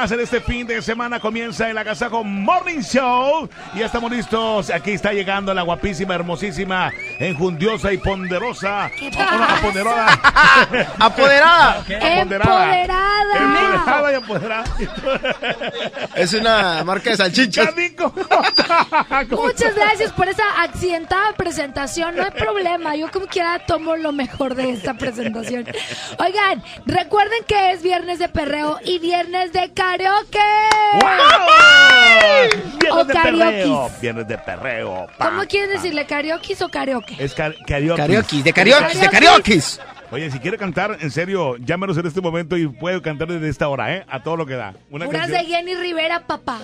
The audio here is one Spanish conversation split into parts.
Más, en este fin de semana comienza el Agasajo Morning Show. Y ya estamos listos. Aquí está llegando la guapísima, hermosísima, enjundiosa y ponderosa. Apoderada. Apoderada. Empoderada. Empoderada y apoderada. Es una marca de salchichas. Jazmín con J. ¿Cómo Muchas gracias por esa accidentada presentación. No hay problema. Yo como quiera tomo lo mejor de esta presentación. Oigan, recuerden que es viernes de perreo y viernes de karaoke. Viernes O de perreo. karaokis. Viernes de perreo. pa, ¿Cómo quieren pa. decirle karaoke o karaoke? Es car- karaoke. Karaoke, de karaoke, de karaoke. Oye, si quiere cantar, en serio, llámenos en este momento y puede cantar desde esta hora, ¿eh? A todo lo que da. Una Puras canción- de Jenny Rivera, papá.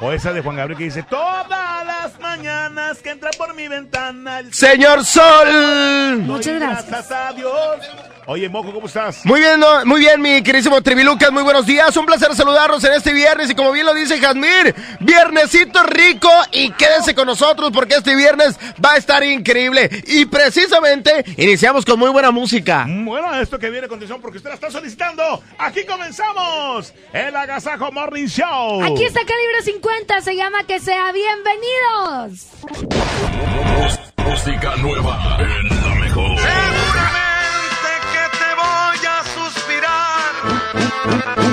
O esa de Juan Gabriel que dice, todas las mañanas que entra por mi ventana el Señor Sol. Muchas Doy gracias. a Dios. Oye, Mojo, ¿cómo estás? Muy bien, no- muy bien, mi queridísimo Trivilucas, muy buenos días. Un placer saludarlos en este viernes y como bien lo dice Jazmir, viernesito rico y quédense con nosotros porque este viernes va a estar increíble. Y precisamente iniciamos con muy buena música. Bueno, esto que viene a continuación porque usted la está solicitando. Aquí comenzamos el Agasajo Morning Show. Aquí está Calibre 50, se llama Que sea bienvenidos. Música nueva en la mejor.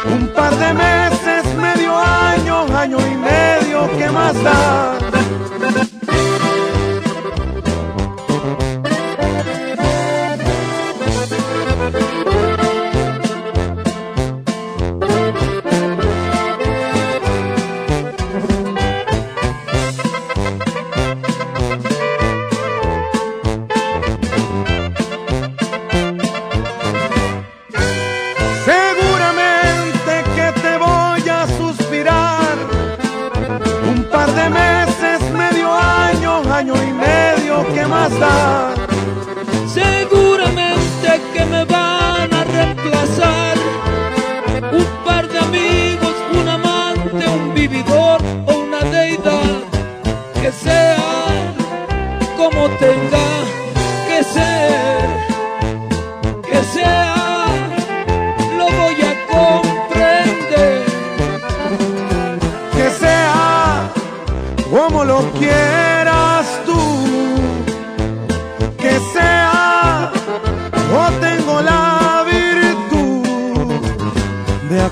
Un par de meses, medio año, año y medio, ¿qué más da? ¿Qué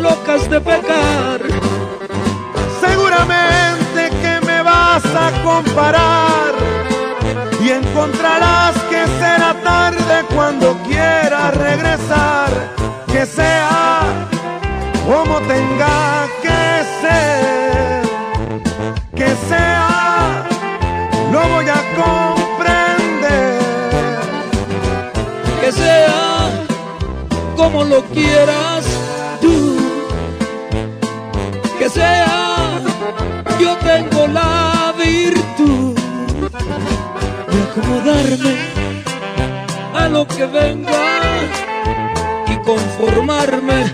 Locas de pecar. Seguramente que me vas a comparar y encontrarás que será tarde cuando quieras regresar. Que sea como tenga que ser. Que sea, lo voy a comprender. Que sea como lo quieras a lo que venga y conformarme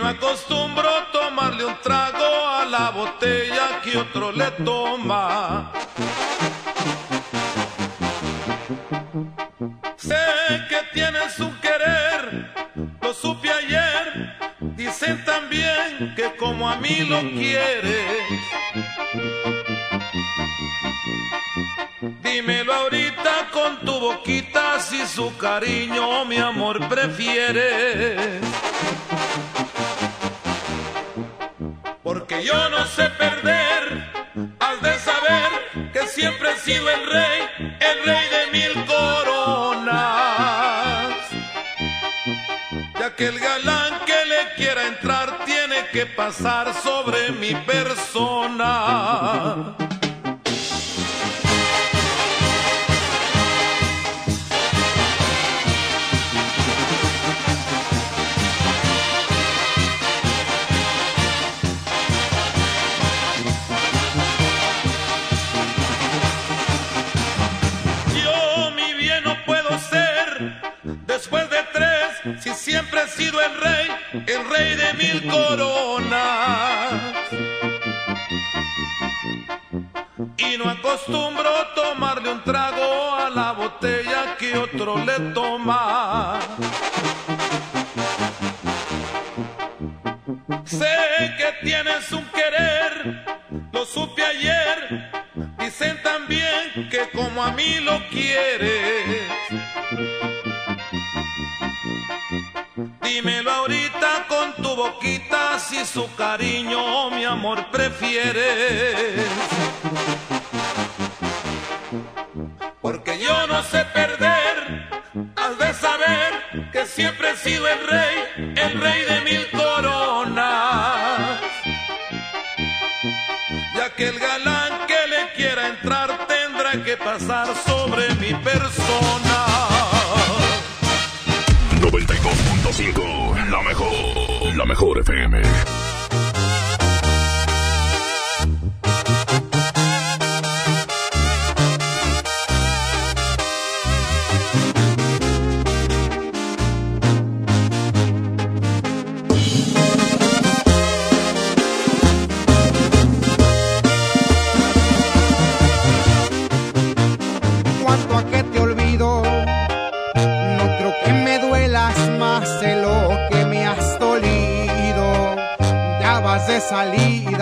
no acostumbro tomarle un trago a la botella que otro le toma. Sé que tienes un querer, lo supe ayer. Dicen también que como a mí lo quieres. Dímelo ahorita con tu boquita si su cariño mi amor prefieres. Pasar sobre mi persona. Acostumbro tomarle un trago a la botella que otro le toma. Sé que tienes un querer, lo supe ayer. Dicen también que como a mí lo quieres. Dímelo ahorita con tu boquita si su cariño mi amor prefieres. Siempre he sido el rey, el rey de mil coronas. Ya que el galán que le quiera entrar tendrá que pasar sobre mi persona. 92.5, la mejor, la mejor FM.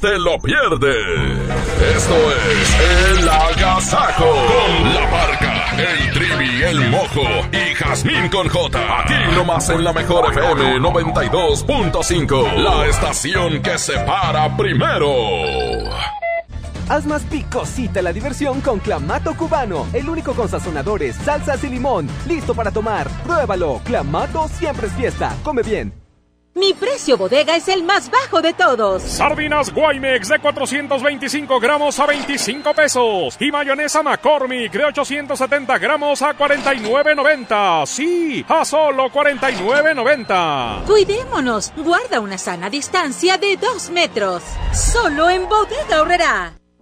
te lo pierdes. Esto es El Agasajo con la parca, el trivi, el mojo y Jazmín con J. Aquí nomás en la mejor FM 92.5, la estación que se para primero. Haz más picosita la diversión con Clamato Cubano, el único con sazonadores, salsas y limón. Listo para tomar. Pruébalo. Clamato siempre es fiesta. Come bien. Mi precio bodega es el más bajo de todos. Sardinas Guaymex de 425 gramos a 25 pesos. Y mayonesa McCormick de 870 gramos a 49.90. Sí, a solo 49.90. Cuidémonos. Guarda una sana distancia de 2 metros. Solo en Bodega Horrera.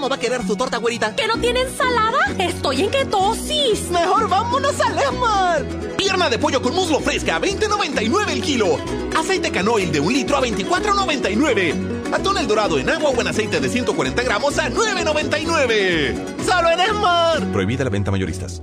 ¿Cómo va a querer su torta, güerita? ¿Que no tiene ensalada? Estoy en ketosis. Mejor vámonos al Esmar. Pierna de pollo con muslo fresca a 20.99 el kilo. Aceite canoil de un litro a 24.99. Atún el dorado en agua o en aceite de 140 gramos a 9.99. ¡Solo en Esmar! Prohibida la venta mayoristas.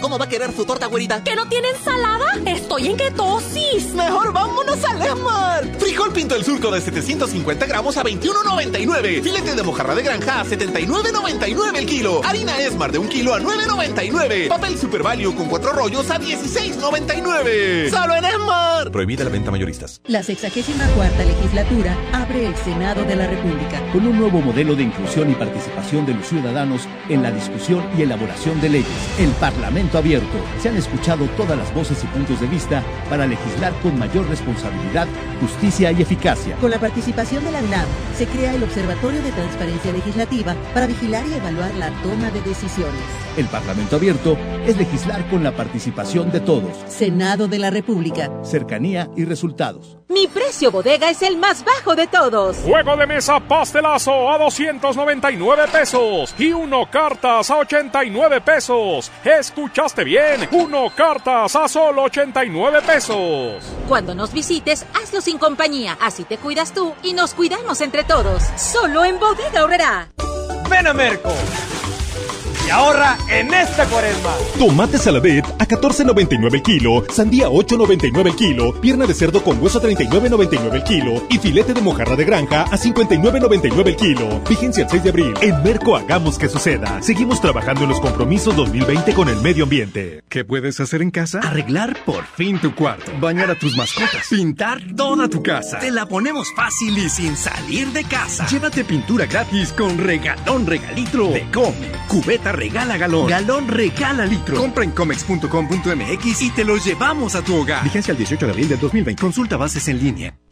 ¿Cómo va a querer su torta, güerita? ¿Que no tiene ensalada? Estoy en ketosis. Mejor vámonos al Esmar. Frijol pinto el surco de 750 gramos a 21.99. Filete de mojarra de granja a 79.99 el kilo. Harina Esmar de un kilo a 9.99. Papel Super Value con cuatro rollos a 16.99. ¡Solo en Esmar! Prohibida la venta mayoristas. La 64 legislatura abre el Senado de la República. Con un nuevo modelo de inclusión y participación de los ciudadanos en la discusión y elaboración de leyes. El Parlamento abierto. Se han escuchado todas las voces y puntos de vista para legislar con mayor responsabilidad, justicia y eficacia. Con la participación de la UNAM, se crea el Observatorio de Transparencia Legislativa para vigilar y evaluar la toma de decisiones. El Parlamento abierto es legislar con la participación de todos. Senado de la República. Cercanía y resultados. Mi precio bodega es el más bajo de todos. Juego de mesa pastelazo a 299 pesos y uno cartas a 89 pesos. Escuchaste bien, uno cartas a solo 89 pesos. Cuando nos visites, hazlo sin compañía, así te cuidas tú y nos cuidamos entre todos. Solo en Bodega Horrera. Ven a Merco y ahorra en esta cuaresma. Tomate saladet a 14.99 el kilo, sandía 8.99 el kilo, pierna de cerdo con hueso 39.99 el kilo y filete de mojarra de granja a 59.99 el kilo. Vigencia el 6 de abril. En Merco hagamos que suceda. Seguimos trabajando en los compromisos 2020 con el medio ambiente. ¿Qué puedes hacer en casa? Arreglar por fin tu cuarto, bañar a tus mascotas, pintar toda tu casa. Te la ponemos fácil y sin salir de casa. Llévate pintura gratis con regalón regalitro de Come. Cubeta regala galón. Galón regala litro. Compra en comex.com.mx y te los llevamos a tu hogar. Vigencia el 18 de abril del 2020. Consulta bases en línea.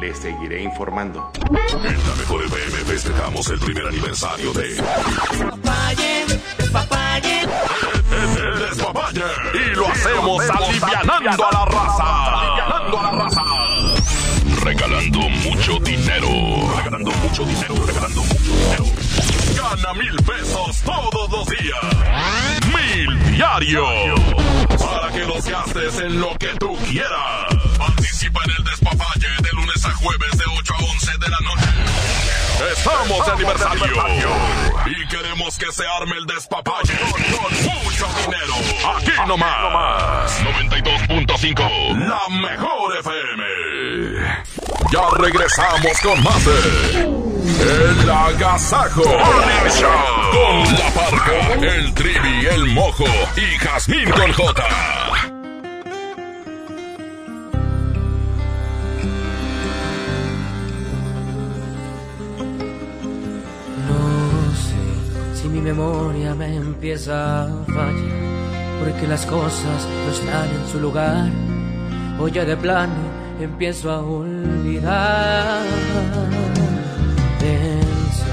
Les seguiré informando. En la mejor FM festejamos el primer aniversario de Despapalle, despapalle. El Despapalle. Y lo hacemos alivianando a la raza. Alivianando a la raza. Regalando mucho dinero. Regalando mucho dinero. Regalando mucho dinero. Gana mil pesos todos los días. Mil diario. Para que los gastes en lo que tú quieras. Participa en el despapalle de lunes a jueves de 8 a 11 de la noche. Estamos de aniversario y queremos que se arme el despapalle con mucho dinero. Aquí nomás. 92.5. La mejor FM. Ya regresamos con más de El Agasajo Show. Con la parca, el trivi, el mojo y Jazmín con J. memoria me empieza a fallar, porque las cosas no están en su lugar. Hoy ya de plano empiezo a olvidar. Pensé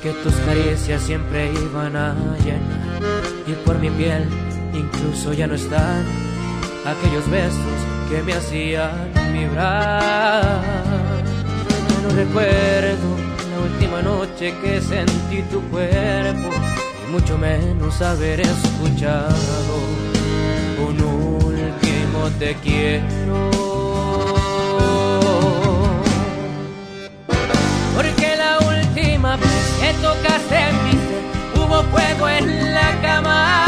que tus caricias siempre iban a llenar, y por mi piel incluso ya no están aquellos besos que me hacían vibrar. Ya no recuerdo la última noche que sentí tu cuerpo mucho menos haber escuchado un último te quiero. Porque la última vez que tocaste mi ser, hubo fuego en la cama.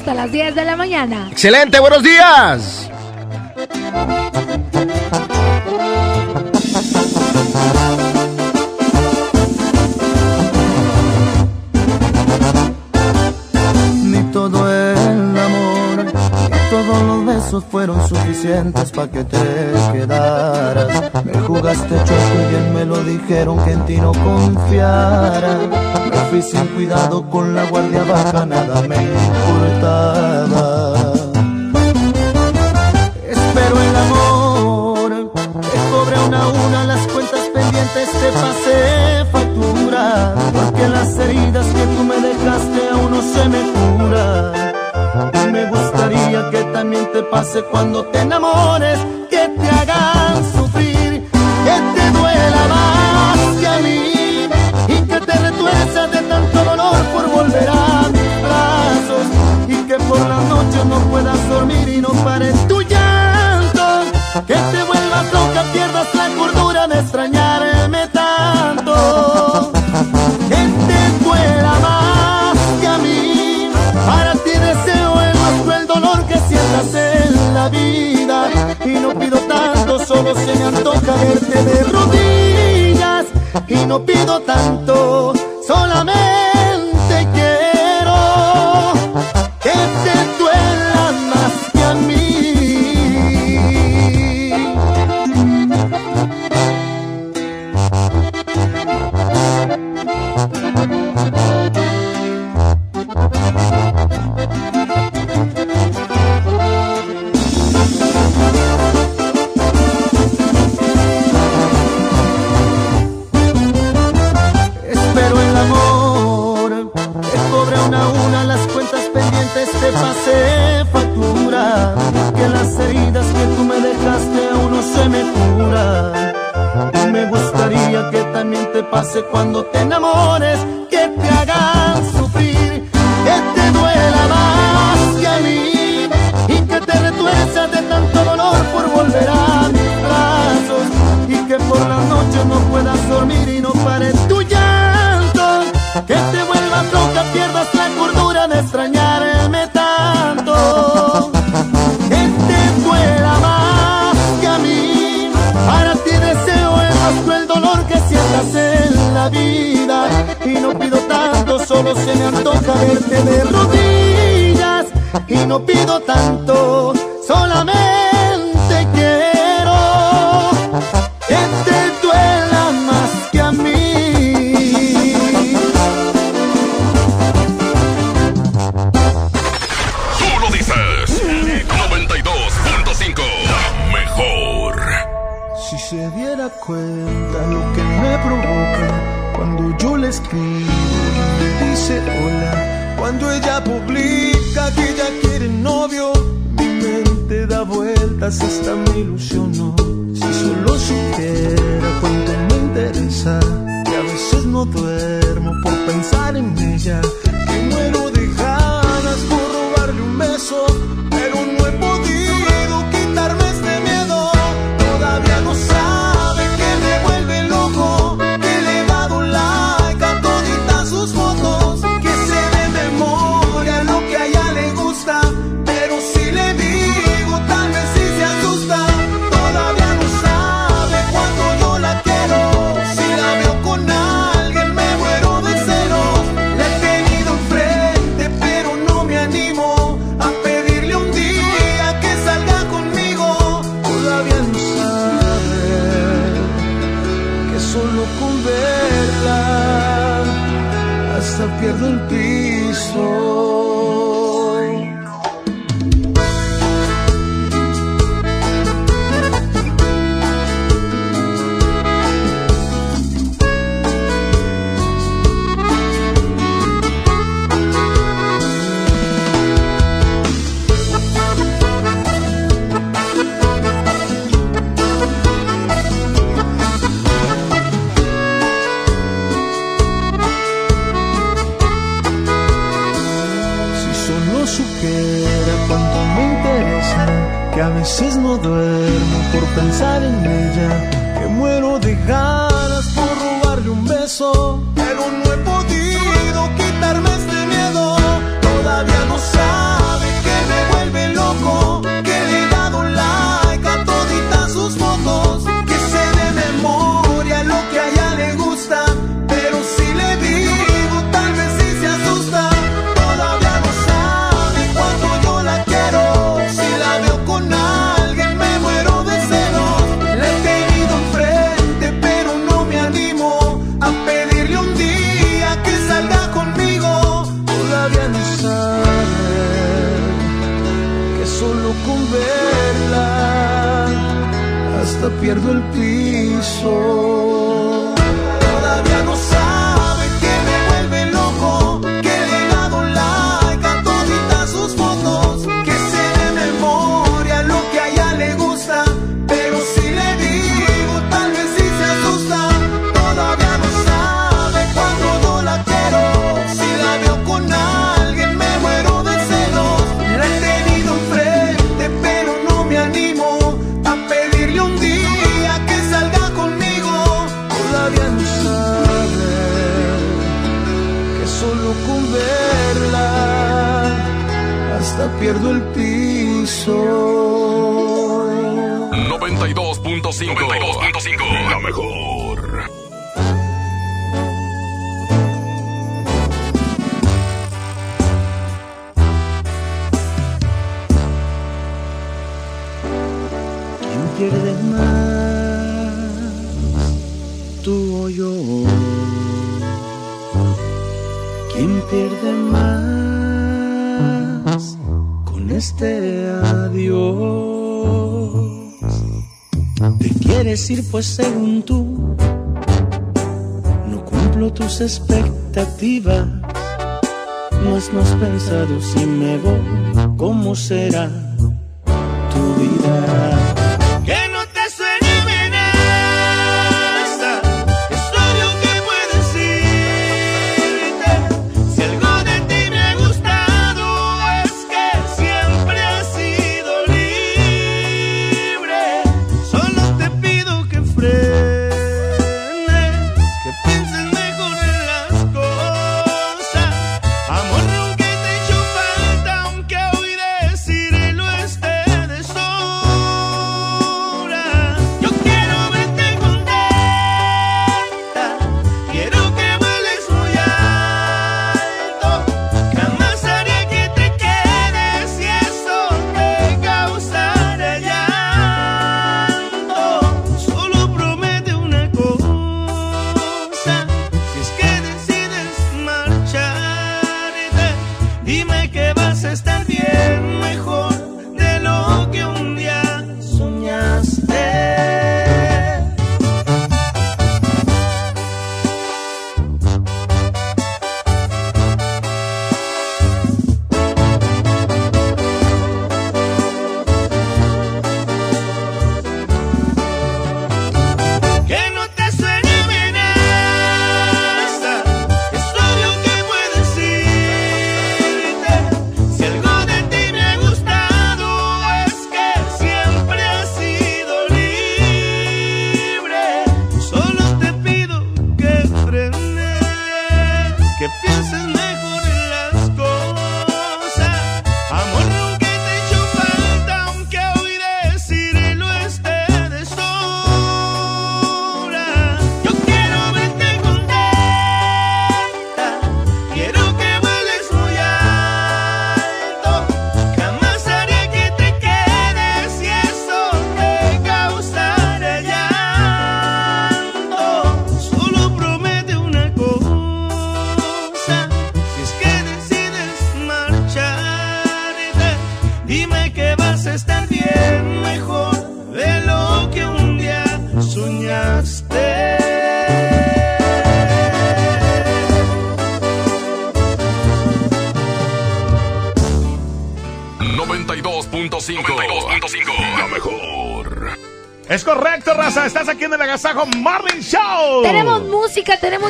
hasta las 10 de la mañana. Excelente, buenos días. Ni todo el amor, ni todos los besos fueron suficientes para que te quedaras. Me jugaste choco y bien me lo dijeron que en ti no confiara. Me fui sin cuidado con la guardia baja, caerte de rodillas y no pido tanto.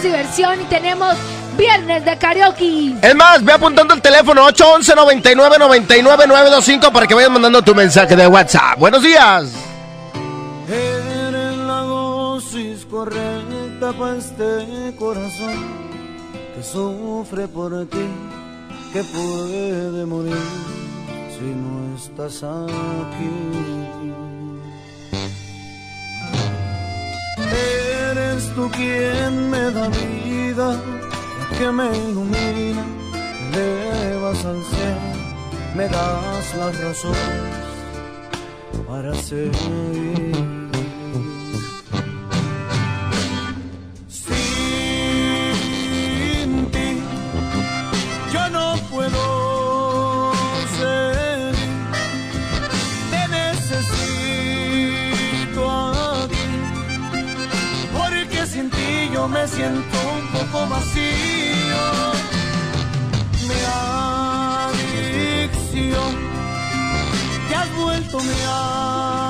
tenemos diversión y tenemos viernes de karaoke. Es más, ve apuntando el teléfono 811 99 99 925 para que vayas mandando tu mensaje de WhatsApp. Buenos días. Eres la dosis correcta para este corazón que sufre por ti, que puede morir si no estás aquí. tú quien me da vida, que me ilumina, me elevas al ser, me das las razones para seguir. vacío. Mi adicción te has vuelto mi adicción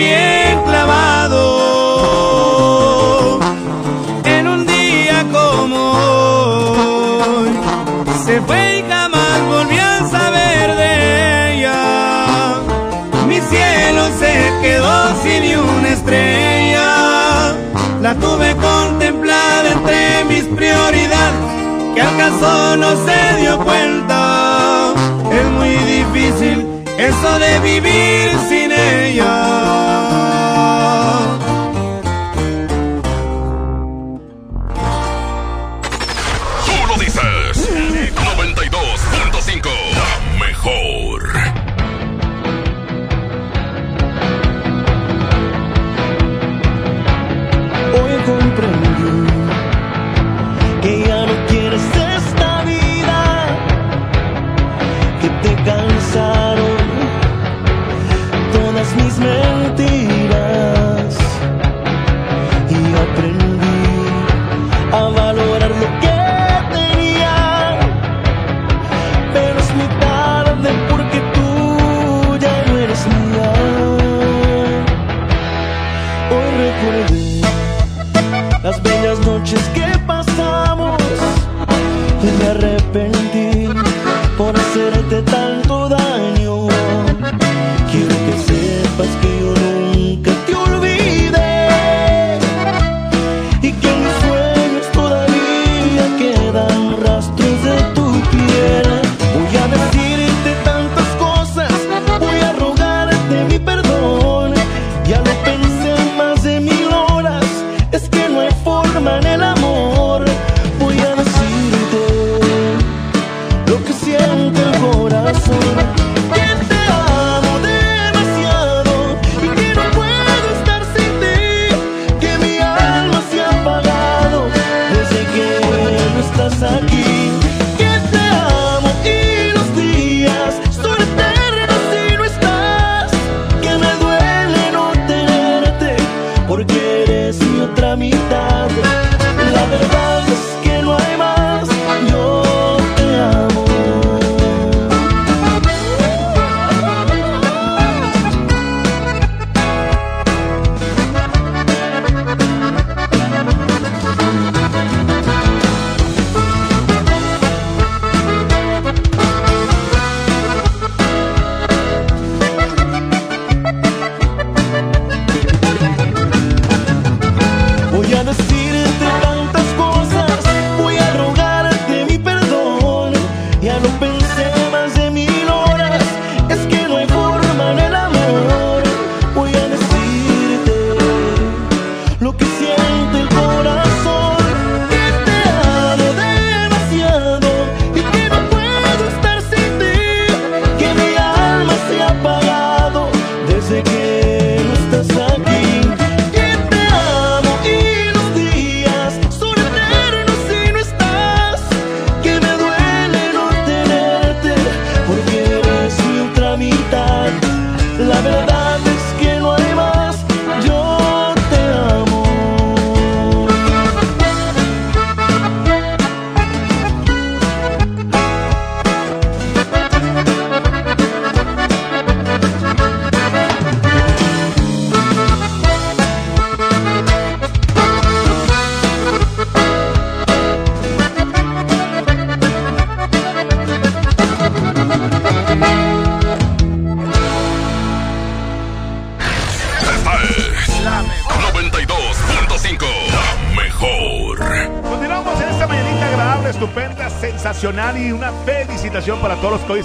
bien clavado. En un día como hoy, se fue y jamás volví a saber de ella. Mi cielo se quedó sin una estrella. La tuve contemplada entre mis prioridades, que acaso no se dio cuenta. Es muy difícil eso de vivir sin ella.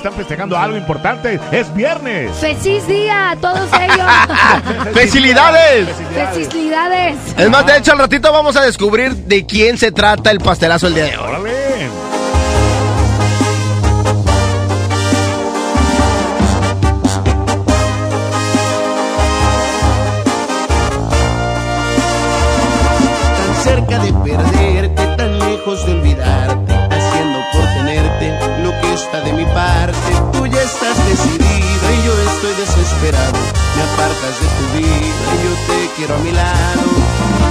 están festejando algo importante. Es viernes. ¡Feliz día a todos ellos! ¡Felicidades! ¡Felicidades! Es más, de hecho, al ratito vamos a descubrir de quién se trata el pastelazo el día de hoy.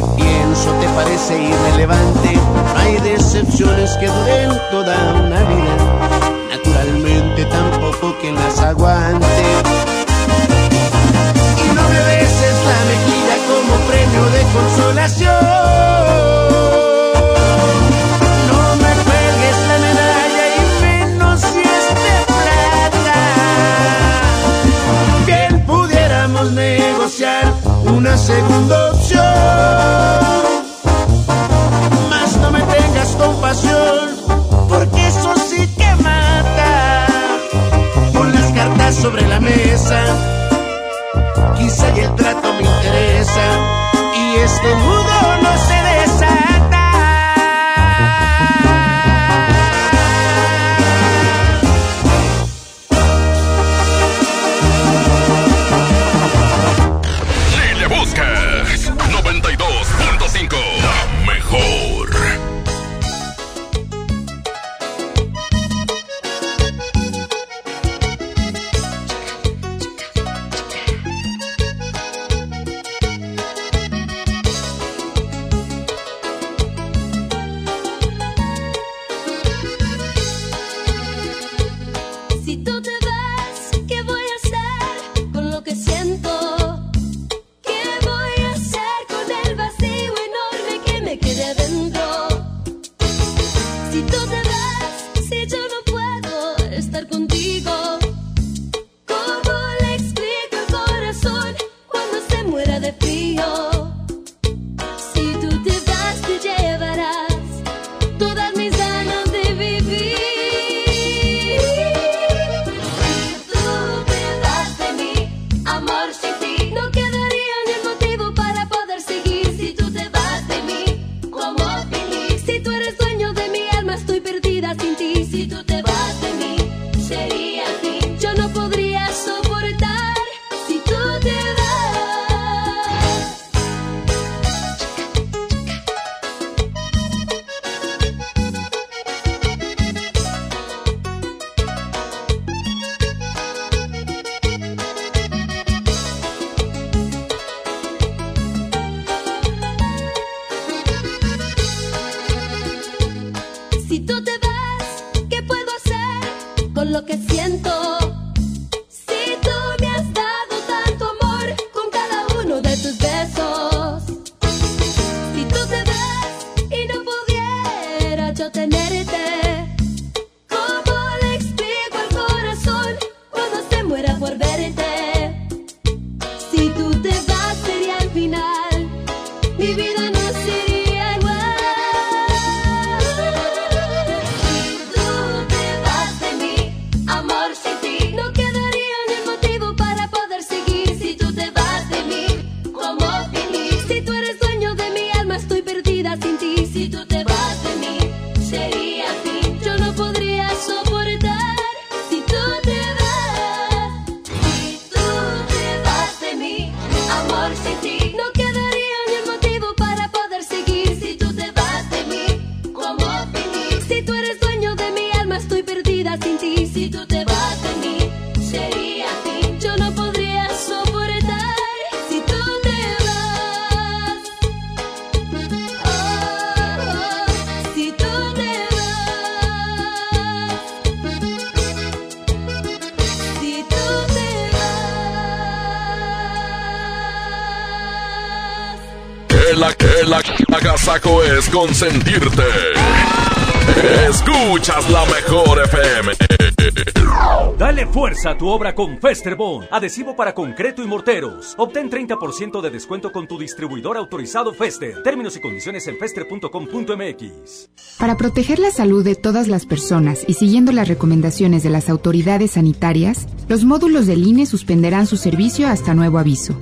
que consentirte. Escuchas la mejor FM. Dale fuerza a tu obra con Festerbond, adhesivo para concreto y morteros. Obtén 30% de descuento con tu distribuidor autorizado Fester. Términos y condiciones en fester.com.mx. Para proteger la salud de todas las personas y siguiendo las recomendaciones de las autoridades sanitarias, los módulos del INE suspenderán su servicio hasta nuevo aviso.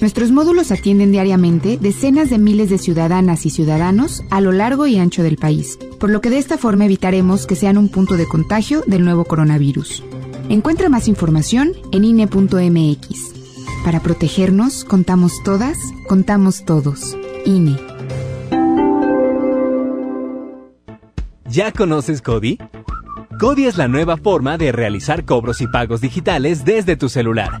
Nuestros módulos atienden diariamente decenas de miles de ciudadanas y ciudadanos a lo largo y ancho del país, por lo que de esta forma evitaremos que sean un punto de contagio del nuevo coronavirus. Encuentra más información en INE.mx. Para protegernos, contamos todas, contamos todos. INE. ¿Ya conoces Cody? Cody es la nueva forma de realizar cobros y pagos digitales desde tu celular,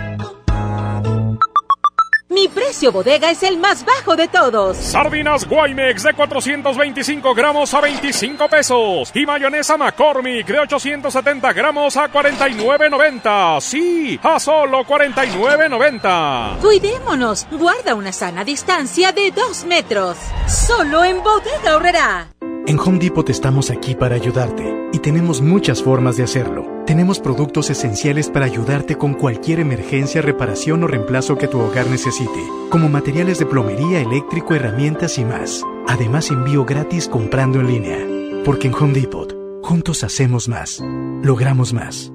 Precio bodega es el más bajo de todos. Sardinas Guaymex de 425 gramos a 25 pesos. Y mayonesa McCormick de 870 gramos a 49.90. Sí, a solo 49.90. Cuidémonos. Guarda una sana distancia de 2 metros. Solo en bodega horrera. En Home Depot estamos aquí para ayudarte y tenemos muchas formas de hacerlo. Tenemos productos esenciales para ayudarte con cualquier emergencia, reparación o reemplazo que tu hogar necesite, como materiales de plomería, eléctrico, herramientas y más. Además, envío gratis comprando en línea. Porque en Home Depot, juntos hacemos más, logramos más.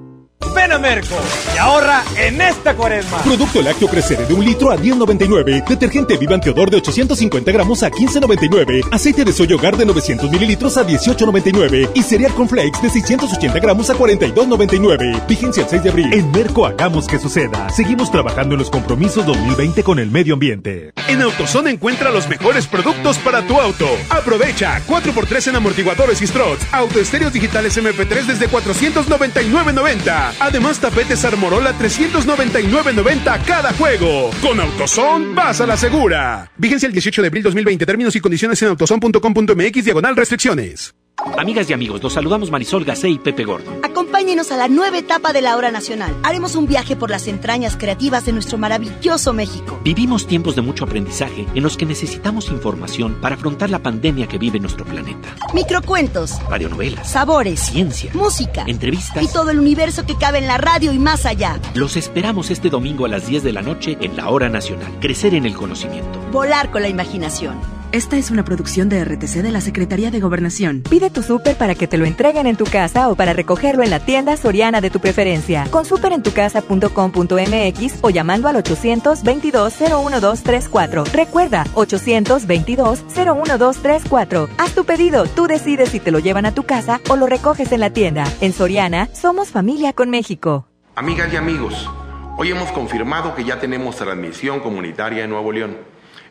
Ven a Merco y ahorra en esta cuaresma. Producto lácteo crecer de un litro a 10.99. Detergente Vivan Teodor de 850 gramos a 15.99. Aceite de soya hogar de 900 mililitros a 18.99. Y cereal con flakes de 680 gramos a 42.99. Vigencia el 6 de abril. En Merco hagamos que suceda. Seguimos trabajando en los compromisos 2020 con el medio ambiente. En AutoZone encuentra los mejores productos para tu auto. Aprovecha 4x3 en amortiguadores y struts. Autoestéreos digitales MP3 desde 499.90. Además, tapetes Armorola 399.90 cada juego. Con AutoZone, vas a la segura. Vigencia el 18 de abril 2020. Términos y condiciones en autozone.com.mx diagonal restricciones. Amigas y amigos, los saludamos Marisol Gacé y Pepe Gordo. Acompáñenos a la nueva etapa de la hora nacional. Haremos un viaje por las entrañas creativas de nuestro maravilloso México. Vivimos tiempos de mucho aprendizaje en los que necesitamos información para afrontar la pandemia que vive nuestro planeta. Microcuentos, Radionovelas, sabores, ciencia, música entrevistas y todo el universo que cabe en la radio y más allá. Los esperamos este domingo a las 10 de la noche en la hora nacional. Crecer en el conocimiento. Volar con la imaginación. Esta es una producción de RTC de la Secretaría de Gobernación. Pide tu súper para que te lo entreguen en tu casa o para recogerlo en la tienda soriana de tu preferencia. Con superentucasa.com.mx o llamando al 822-01234. Recuerda, 822-01234. Haz tu pedido, tú decides si te lo llevan a tu casa o lo recoges en la tienda. En Soriana, somos familia con México. Amigas y amigos, hoy hemos confirmado que ya tenemos transmisión comunitaria en Nuevo León.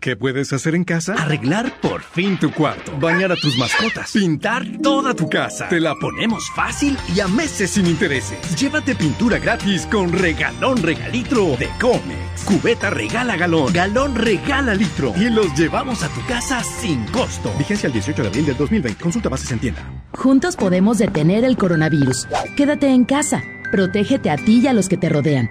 ¿Qué puedes hacer en casa? Arreglar por fin tu cuarto. Bañar a tus mascotas. Pintar toda tu casa. Te la ponemos fácil y a meses sin intereses. Llévate pintura gratis con regalón regalitro de Comex. Cubeta regala galón. Galón regala litro. Y los llevamos a tu casa sin costo. Vigencia el 18 de abril del 2020. Consulta bases en tienda. Juntos podemos detener el coronavirus. Quédate en casa. Protégete a ti y a los que te rodean.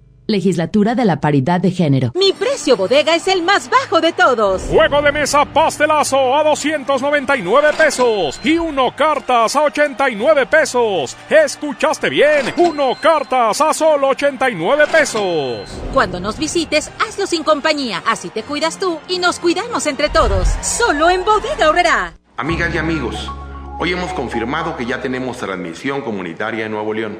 Legislatura de la Paridad de Género. Mi precio bodega es el más bajo de todos. Juego de mesa pastelazo a 299 pesos y uno cartas a 89 pesos. ¿Escuchaste bien? Uno cartas a solo 89 pesos. Cuando nos visites, hazlo sin compañía. Así te cuidas tú y nos cuidamos entre todos. Solo en Bodega Horrera. Amigas y amigos, hoy hemos confirmado que ya tenemos transmisión comunitaria en Nuevo León.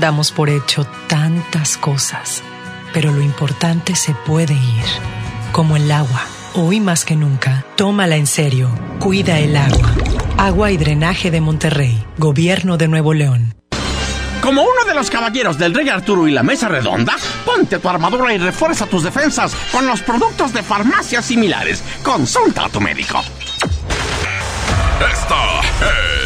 Damos por hecho tantas cosas. pero lo importante se puede ir, como el agua. Hoy más que nunca, tómala en serio. Cuida el agua. Agua y drenaje de Monterrey. Gobierno de Nuevo León. Como uno de los caballeros del Rey Arturo y la Mesa Redonda, ponte tu armadura y refuerza tus defensas con los productos de farmacias similares. Consulta a tu médico. Esta es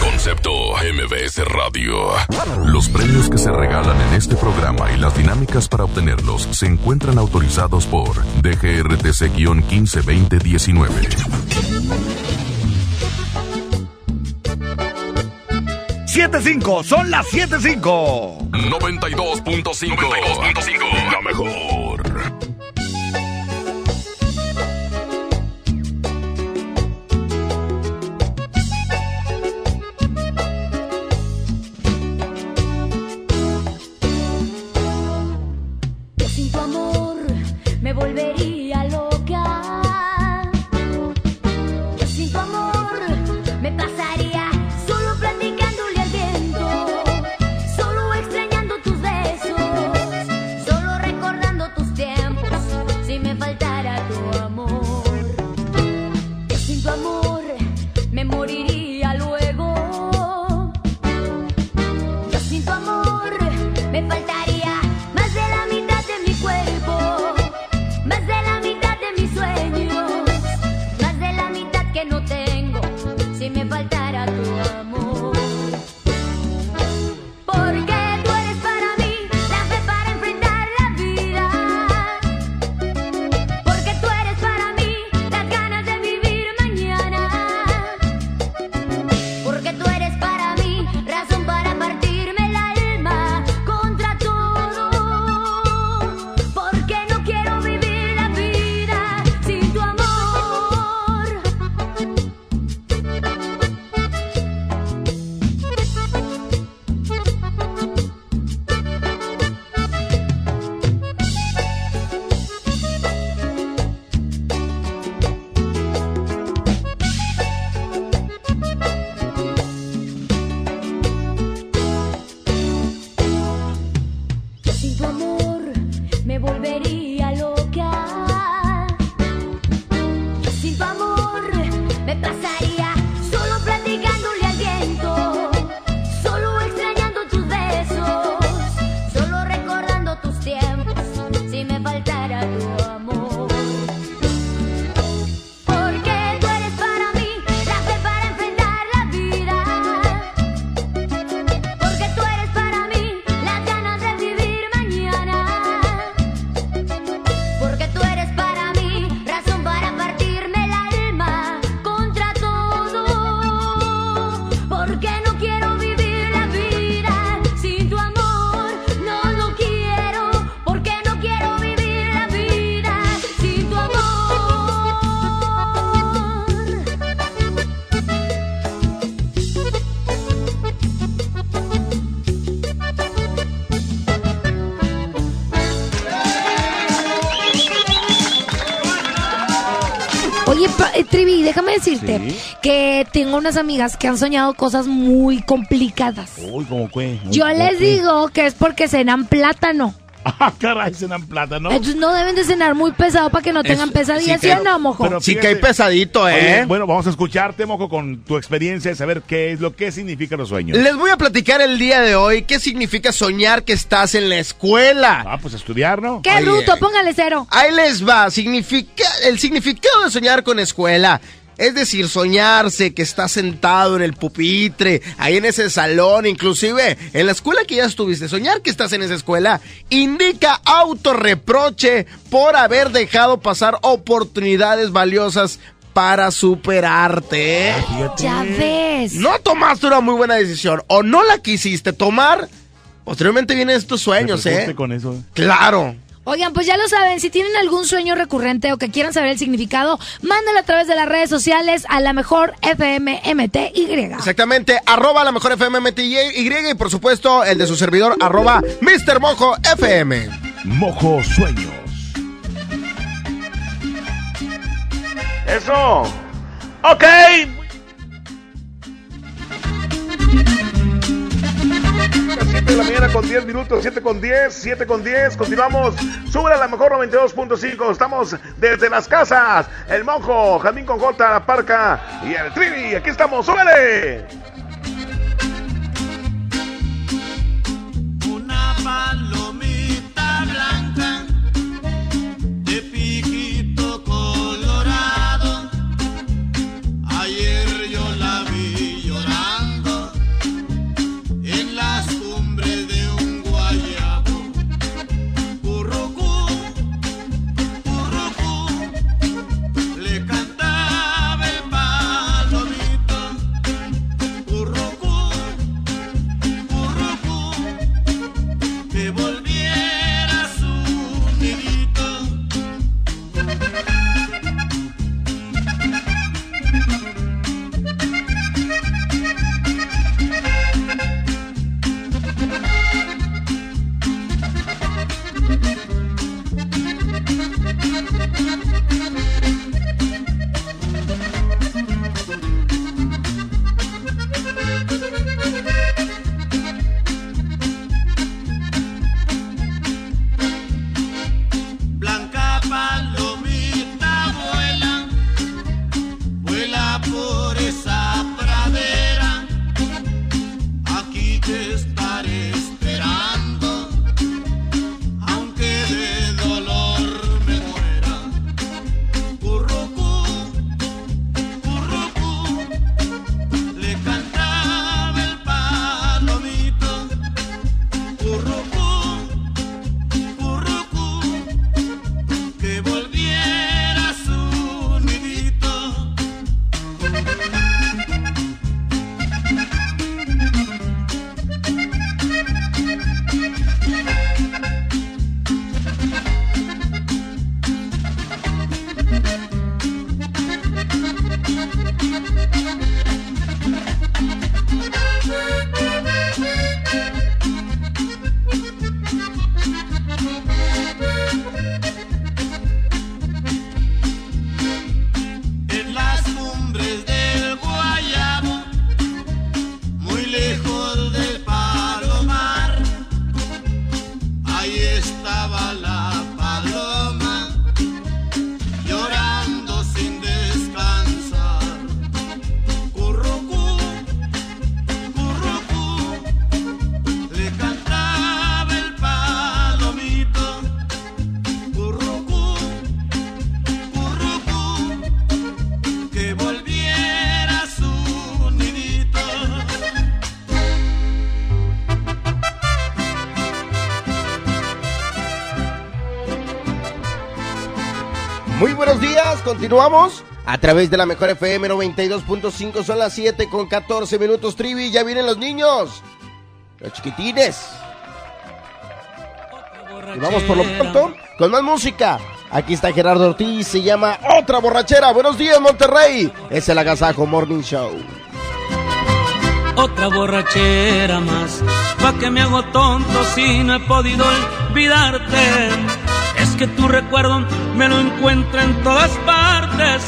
Concepto MBS Radio. Los premios que se regalan en este programa y las dinámicas para obtenerlos se encuentran autorizados por DGRTC-152019. Siete cinco, son las siete cinco. 92.5. 92.5. La mejor. Déjame decirte Sí. que tengo unas amigas que han soñado cosas muy complicadas. Uy, como que. Yo les digo que es porque cenan plátano. Ah, caray, cenan plátano. Entonces no deben de cenar muy pesado para que no tengan pesadillas, ¿sí, que- o no, mojo? pero Sí que hay pesadito, ¿eh? Oye, bueno, vamos a escucharte, Mojo, con tu experiencia y saber qué es lo que significan los sueños. Les voy a platicar el día de hoy qué significa soñar que estás en la escuela. Ah, pues estudiar, ¿no? ¡Qué Oye, bruto! Póngale cero. Ahí les va, significa el significado de soñar con escuela. Es decir, soñarse que estás sentado en el pupitre, ahí en ese salón, inclusive en la escuela que ya estuviste. Soñar que estás en esa escuela indica autorreproche por haber dejado pasar oportunidades valiosas para superarte. Ya ves. No tomaste una muy buena decisión o no la quisiste tomar. Posteriormente vienen estos sueños, ¿eh? con eso. Claro. Oigan, pues ya lo saben, si tienen algún sueño recurrente o que quieran saber el significado, mándenlo a través de las redes sociales a la mejor FMMTY. Exactamente, arroba la mejor FMMTY y por supuesto el de su servidor, arroba Mr. Mojo FM. Mojo Sueños. Eso. Ok. 7 de la mañana con 10 minutos, 7 con 10, 7 con 10, continuamos, sube a la mejor 92.5, estamos desde las casas, el monjo, Jamín con J, la parca y el trivi, aquí estamos, súbele. Continuamos a través de la mejor FM 92.5, son las 7 con 14 minutos, Trivi, ya vienen los niños, los chiquitines. Y vamos por lo pronto con más música. Aquí está Gerardo Ortiz, se llama Otra Borrachera. Buenos días, Monterrey. Es el Agasajo Morning Show. Otra borrachera más, pa' que me hago tonto si no he podido olvidarte. Es que tu recuerdo me lo encuentro en todas partes.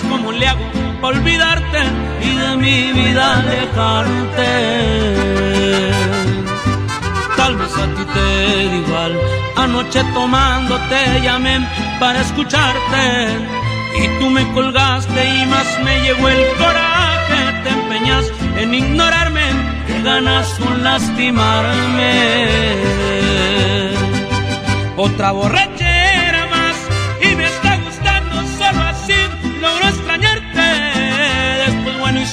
¿Cómo le hago olvidarte y de mi vida alejarte? Tal vez a ti te da igual. Anoche tomando te llamé para escucharte. Y tú me colgaste y más me llegó el coraje. Te empeñas en ignorarme, que ganas con lastimarme. Otra borrachera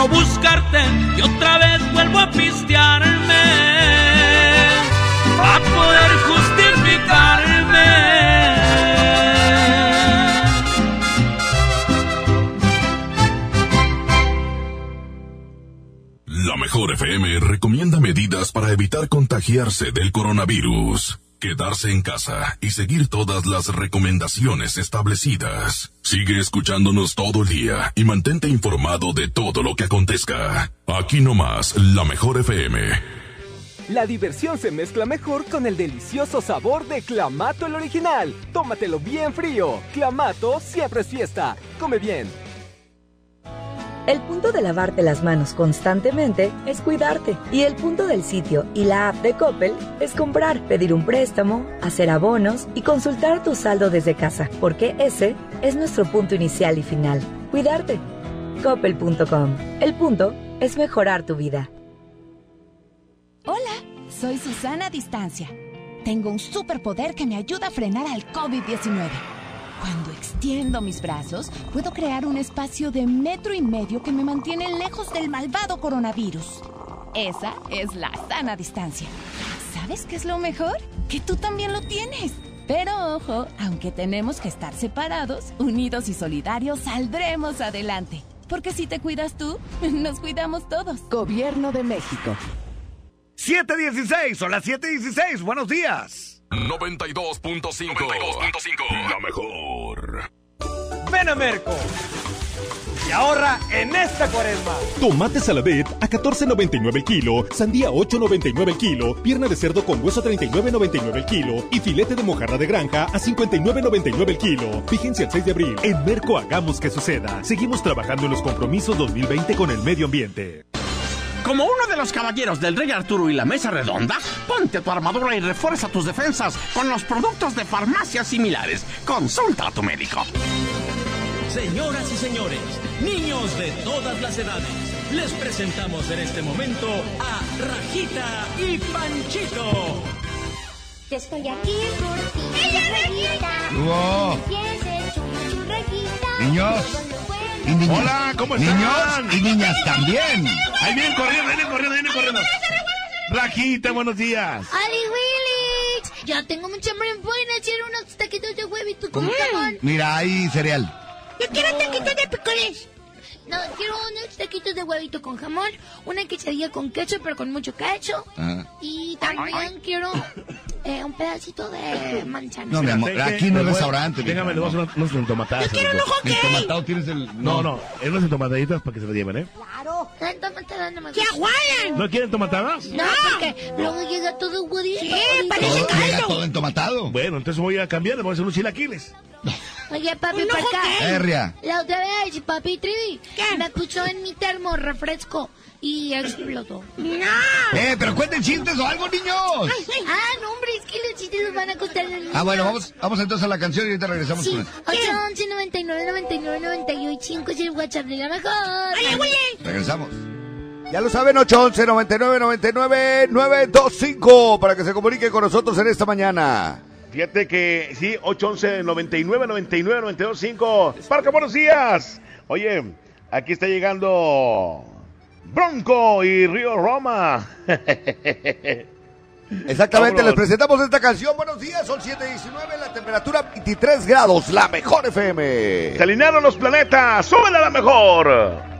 no buscarte y otra vez vuelvo a pistearme a poder justificarme. La mejor FM recomienda medidas para evitar contagiarse del coronavirus. Quedarse en casa y seguir todas las recomendaciones establecidas. Sigue escuchándonos todo el día y mantente informado de todo lo que acontezca. Aquí nomás, la mejor FM. La diversión se mezcla mejor con el delicioso sabor de Clamato el original. Tómatelo bien frío. Clamato siempre es fiesta. Come bien. El punto de lavarte las manos constantemente es cuidarte. Y el punto del sitio y la app de Coppel es comprar, pedir un préstamo, hacer abonos y consultar tu saldo desde casa. Porque ese es nuestro punto inicial y final. Cuidarte. Coppel.com. El punto es mejorar tu vida. Hola, soy Susana Distancia. Tengo un superpoder que me ayuda a frenar al COVID-19. Cuando extiendo mis brazos, puedo crear un espacio de metro y medio que me mantiene lejos del malvado coronavirus. Esa es la sana distancia. ¿Sabes qué es lo mejor? Que tú también lo tienes. Pero ojo, aunque tenemos que estar separados, unidos y solidarios, saldremos adelante. Porque si te cuidas tú, nos cuidamos todos. Gobierno de México. 716, son las 716. Buenos días. 92.5. La mejor. Ven a Merco y ahorra en esta cuaresma. Tomate saladet a 14.99 el kilo, sandía 8.99 el kilo, pierna de cerdo con hueso 39.99 el kilo y filete de mojarra de granja a 59.99 el kilo. Vigencia el 6 de abril. En Merco hagamos que suceda. Seguimos trabajando en los compromisos 2020 con el medio ambiente. Como uno de los caballeros del Rey Arturo y la Mesa Redonda, ponte tu armadura y refuerza tus defensas con los productos de farmacias similares. Consulta a tu médico. Señoras y señores, niños de todas las edades, les presentamos en este momento a Rajita y Panchito. Yo estoy aquí por ti. ¡Ella, Rajita! Rajita. Niños. Y. Hola, ¿cómo Niños están? y niñas también. Ahí vienen corriendo, vienen corriendo, vienen corriendo. Rajita, buenos días. ¡Ali Willis! Ya tengo mucha hambre. ¿Pueden hacer unos taquitos de huevito con jamón? Mira, hay cereal. Yo quiero taquitos de picoles. No, quiero unos taquitos de huevito con jamón, una quesadilla con ketchup, pero con mucho ketchup. Ajá. Y también quiero eh, un pedacito de manzana. No, mi amor, aquí no es restaurante. Déjame, le voy a hacer unos, unos entomatadas. Yo quiero un ojo gay. Entomatado tienes el... No, no, en unas entomataditas para que se lo lleven, ¿eh? Claro. Entomatada no me gusta. ¡Que aguayan! ¿No quieren entomatadas? No, porque luego llega todo huevito. Sí, Todo- llega todo entomatado. Bueno, entonces voy a cambiar, le voy a hacer unos chilaquiles. Oye, papi, para acá. La otra vez, papi Trivi, me puso en mi termo refresco y explotó. ¡No! Eh, pero cuenten chistes o algo, niños. Ah, no, hombre, es que los chistes nos van a costar los Ah, bueno, vamos, vamos entonces a la canción y ahorita regresamos Sí, con él. 811 99 99 98 5 es el WhatsApp de la mejor. ¡Ay, güey! Regresamos. Ya lo saben, 811 99 99 925 para que se comunique con nosotros en esta mañana. Fíjate que sí, 811 99 99 92 5. Parca, buenos días. Oye, aquí está llegando Bronco y Río Roma. Exactamente, les presentamos esta canción. Buenos días, son 7.19, la temperatura 23 grados, la mejor FM. Se alinearon los planetas, súbela a la mejor.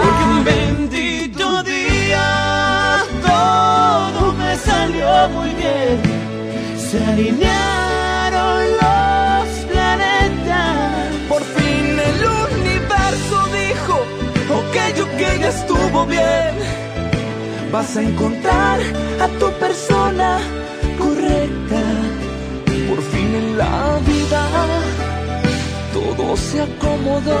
Porque un bendito día todo me salió muy bien. Se alinearon los planetas. Por fin el universo dijo, ok, ok, ya estuvo bien. Vas a encontrar a tu persona correcta. Por fin en la vida todo se acomodó,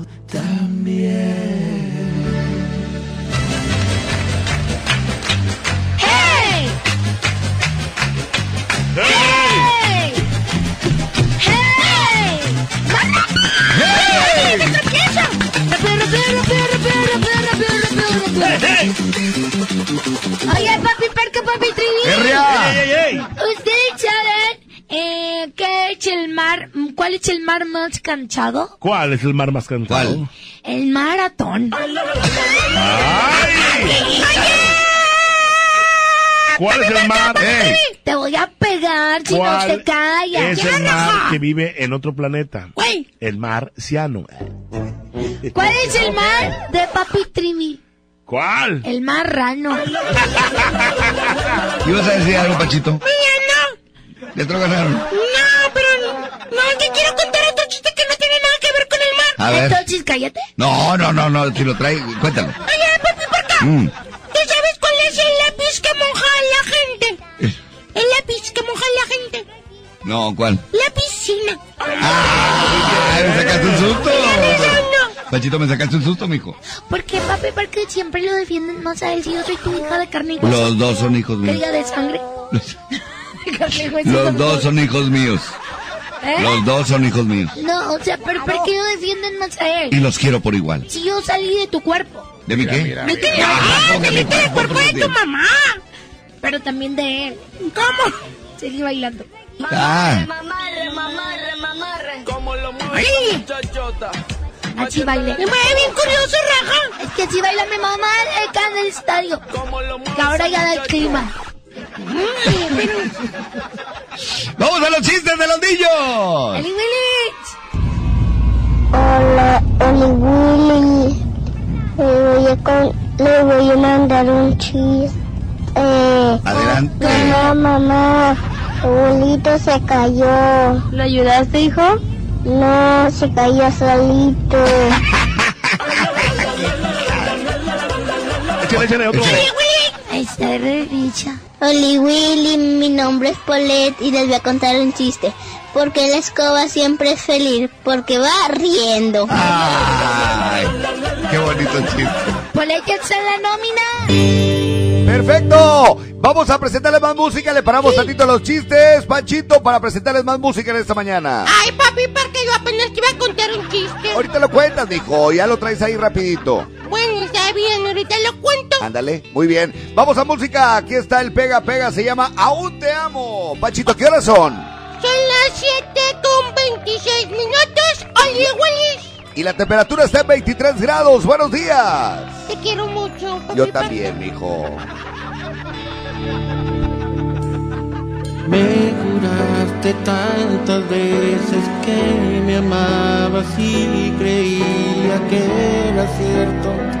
también. ¡Hey! ¡Hey! ¡Hey! ¡Hey! ¡Rápido, rápido, rápido, rápido, rápido, rápido, rápido! Oye, papi, parque, papi, trivi. ¡Herria! ¡Ey, ey, ey! ¿Ustedes saben eh, qué es el mar, cuál es el mar más cansado? ¿Cuál es el mar más cantado? El maratón. ¿Cuál es el mar? Te voy a pegar si no ¿Cuál te callas. es el mar que vive en otro planeta? Güey. El mar ciano. ¿Cuál es el mar de papi trivi? ¿Cuál? El marrano. ¿Ibas a decir algo, Pachito? Mira, Lo ganaron. no. Pero no, es que quiero contar otro chiste que no tiene nada que ver con el mar. A ver. Entonces, cállate. No, no, no, no, si lo trae, cuéntalo. Oye, papi, por acá. Mm. ¿Tú sabes cuál es el lápiz que moja a la gente? El lápiz que moja a la gente. No, ¿cuál? La piscina. ¡Ay, me sacaste un susto! Pachito, me sacaste un susto, mijo. ¿Por qué, papi? Porque siempre lo defienden más a él si yo soy tu hija de carne y hueso. Los dos son hijos míos. De sangre. Hueso Los dos son hijos míos. ¿Eh? Los dos son hijos míos. No, o sea, pero ¿por qué lo defienden más a Y él? los quiero por igual. Si yo salí de tu cuerpo. ¿De mi qué? No te Ah, no, póngale saliste del cuerpo cuerpo de tu mamá. Pero también de él. ¿Cómo? Seguí bailando. Ah. Mamarre, mamarre, mamarre. Como lo ¡Ay! Así baile. Me mueve bien curioso, raja. Es que así baila mi mamá acá en el estadio. Que ahora ya da el clima. ¡Vamos a los chistes de los niños! ¡Eli Willy! Hola, Oli Willy. Le voy, a con- le voy a mandar un chiste. Adelante. Mamá, mamá, abuelito se cayó. ¿Lo ayudaste, hijo? No, se cayó solito. Échale, échale otro. ¡Eli Willy! Está de dicha. Oli Willy, mi nombre es Paulette y les voy a contar un chiste. Porque la escoba siempre es feliz, porque va riendo. Ay, qué bonito chiste. En la nómina. Perfecto. Vamos a presentarles más música. Le paramos tantito los chistes, Panchito, para presentarles más música en esta mañana. Ay, papi, porque yo apenas te iba a contar un chiste. Ahorita lo cuentas, mijo. Ya lo traes ahí rapidito. Bueno, está bien, ahorita lo cuento. Ándale, muy bien. Vamos a música. Aquí está el Pega Pega. Se llama Aún te amo. Panchito, ¿qué horas son? Son las 7 con 26 minutos. Oli Willis, Y la temperatura está en 23 grados. Buenos días. te quiero mucho. papi, Yo papi. también, mijo. Me juraste tantas veces que me amabas y creía que era cierto.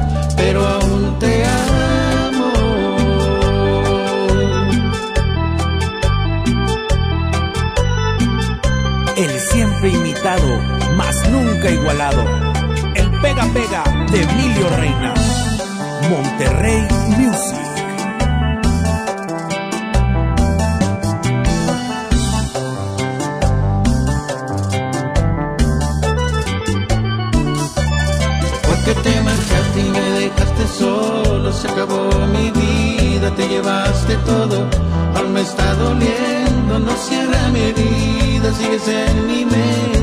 mas nunca igualado. El pega pega de Emilio Reina. Monterrey Music. Porque te marchaste y me dejaste solo, se acabó mi vida, te llevaste todo, aún me está doliendo, no cierra mi herida, sigues en mi mente,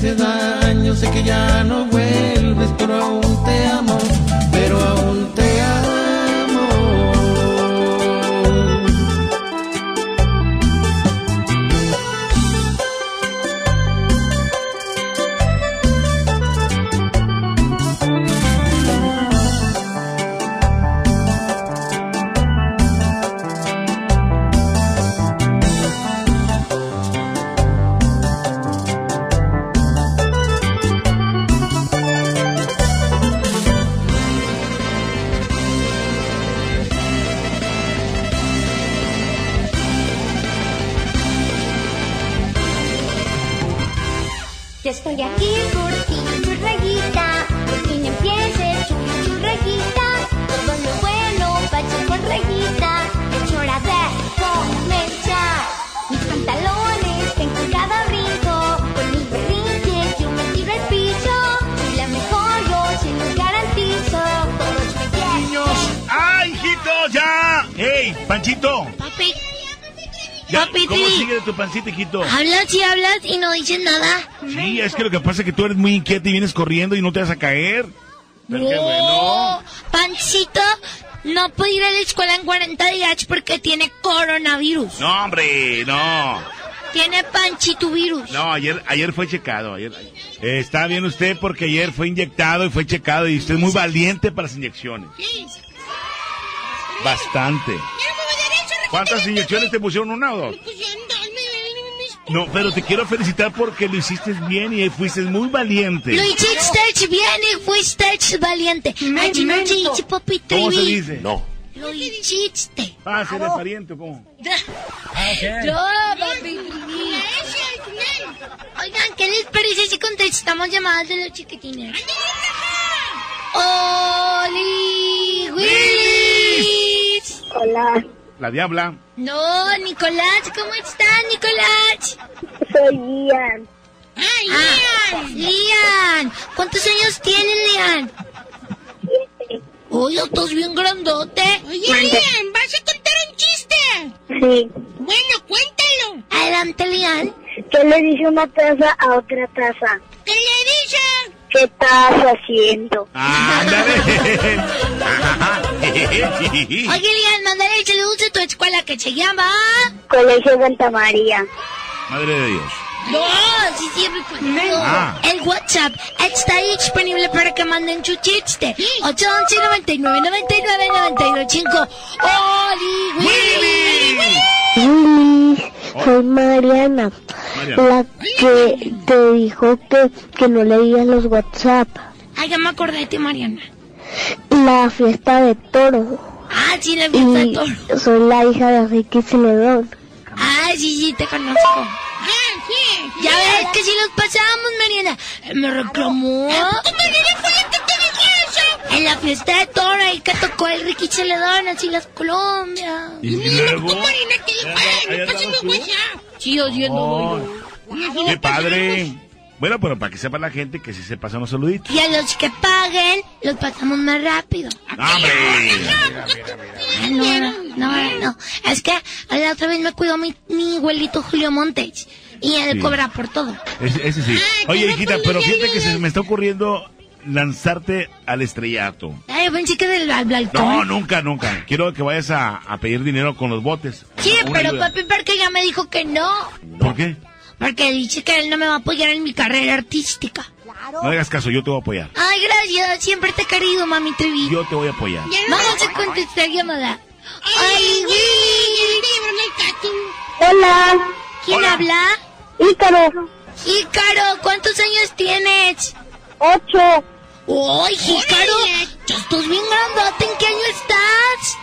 hace daño, sé que ya no vuelves, pero aún te amo, pero aún te amo. ¿Cómo sí. sigue tu pancita, hijito? hablas y hablas y no dices nada. Sí, es que lo que pasa es que tú eres muy inquieta y vienes corriendo y no te vas a caer. Pero qué bueno. No, Pancito no puede ir a la escuela en 40 días porque tiene coronavirus. No, hombre, no. Tiene panchito virus. No, ayer, ayer fue checado. Ayer, Eh, está bien usted porque ayer fue inyectado y fue checado y usted es muy valiente para las inyecciones. Bastante. ¿Cuántas inyecciones te pusieron? ¿Una o dos? No, pero te quiero felicitar porque lo hiciste bien y fuiste muy valiente. Lo hiciste bien y fuiste valiente. No te. ¿Cómo se dice? No. Lo hiciste. Ah, ¿se de pariente o cómo? Yo, papi. Oigan, ¿qué les parece si contestamos llamadas de los chiquitines? ¡Oli! ¡Willis! Hola, La diabla. No, Nicolás, ¿cómo estás, Nicolás? soy Ian. ¡Ah, Lian! ¡Lian! ¿Cuántos años tienes, Lian? Oye, estás bien grandote. Oye, Lian, ¿vas a contar un chiste? Sí. Bueno, cuéntalo. Adelante, Lian. ¿Qué le dice una taza a otra taza? ¿Qué le dice? ¿Qué estás haciendo? Oye, Lian, mandale saludos a tu escuela que se llama... Colegio Santa María. Madre de Dios. No, sí, siempre conmigo. Ah. El WhatsApp está ahí disponible para que manden su chiste. 811 99 99 925 ¡Oli, Willy! Soy Mariana, Mariana. la que te dijo que, que no leías los WhatsApp. Ay, ya me acordé de ti, Mariana. La fiesta de toro. Ah, sí, la fiesta de toro. soy la hija de Ricky Celedón. Ah, sí, sí, te conozco. Ya ves que si los pasamos, Mariana. Me reclamó. Mariana fue la que te dijo eso? En la fiesta de toro ahí que tocó el Ricky Celedón, así las Colombia. ¿Y luego? Mariana te dijo, ay, me pasé mi WhatsApp. Sí. Oh, ¡Qué padre! Bueno, pero para que sepa la gente que si se pasan los saluditos. Y a los que paguen, los pasamos más rápido. ¡Hombre! No, no, no, no. Es que la otra vez me cuidó mi, mi abuelito Julio Montes. Y él Sí. cobra por todo. Ese, ese sí. Oye, hijita, pero fíjate que se me está ocurriendo lanzarte al estrellato. Ay, yo pensé que del al balcón. No, nunca, nunca. Quiero que vayas a, a pedir dinero con los botes. Sí, pero ayuda. papi Parque ya me dijo que no. ¿Por qué? Porque dice que él no me va a apoyar en mi carrera artística. No hagas caso, yo te voy a apoyar. Ay, gracias. Siempre te he querido, mami Trevi. Yo te voy a apoyar. Vamos a contestar llamada. Ay, Hola. ¿Quién habla? Ícaro. Ícaro, ¿cuántos años tienes? Ocho. ¡Ay, Ícaro! Ya estás bien grandote. ¿En qué año estás?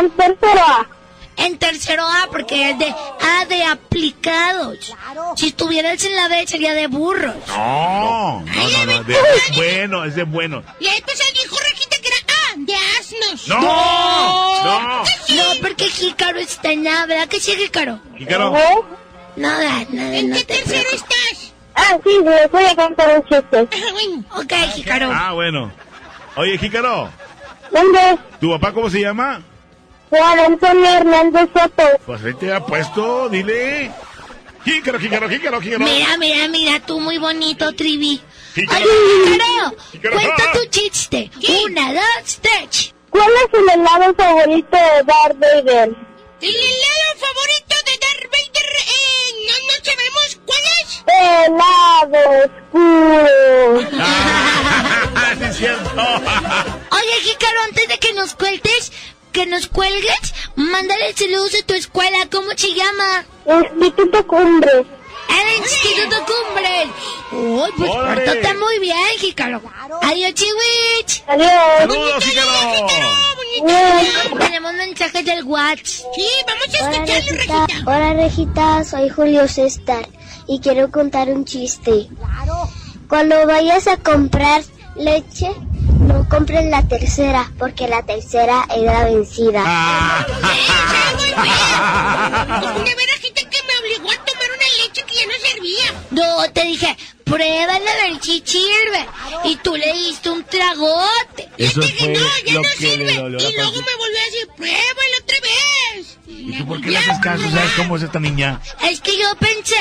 En tercero. En tercero A, porque es de A de aplicados. Si estuvieras en la B sería de burros. No, no, no, no. de- bueno, es bueno. Y ahí pues él dijo Rajita que era ah, de asnos. No, no. No, porque Jícaro está en A, ¿verdad que sí, Jícaro? Jícaro. Nada, nada, ¿En no qué te tercero estás? Ah, sí, les voy a contar un chiste. Ok, Jícaro. Ah, bueno. Oye, Jícaro, ¿Dónde? ¿tu papá cómo se llama? Juan Antonio Hernández Soto. Pues ahí te ha puesto, dile. Jícaro, Jícaro, Jícaro, Jícaro. Mira, mira, mira, tú muy bonito, Trivi. Jícaro. Oye, Jícaro, Jícaro. cuenta tu chiste. Una, dos, tres. ¿Cuál es el helado favorito de Darth Vader? El helado favorito de Darth Vader, eh, no, no sabemos cuál es. Helado oscuro. Ah, sí es cierto. Oye, Jícaro, antes de que nos cuentes, que nos cuelgues, mándale saludos a tu escuela. ¿Cómo se llama? Instituto Cumbres. El Instituto Cumbres. Uy, pues Órale. pórtate muy bien, Jícaro. Adiós, Chiwich. Adiós. Saludos, Jícaro. Tenemos mensajes del WhatsApp. Sí, vamos a Hola escucharlo, Regita. Rajita. Hola Regita, soy Julio César y quiero contar un chiste. Cuando vayas a comprar leche, no compres la tercera porque la tercera era vencida. Ah. Que me obligó a que no servía. No, te dije, pruébala a ver si sirve. Y tú le diste un tragote. Eso fue No, ya no sirve. Y luego me volvió a decir, pruébalo otra vez. ¿Y tú por qué le haces caso? ¿Sabes cómo es esta niña? Es que yo pensé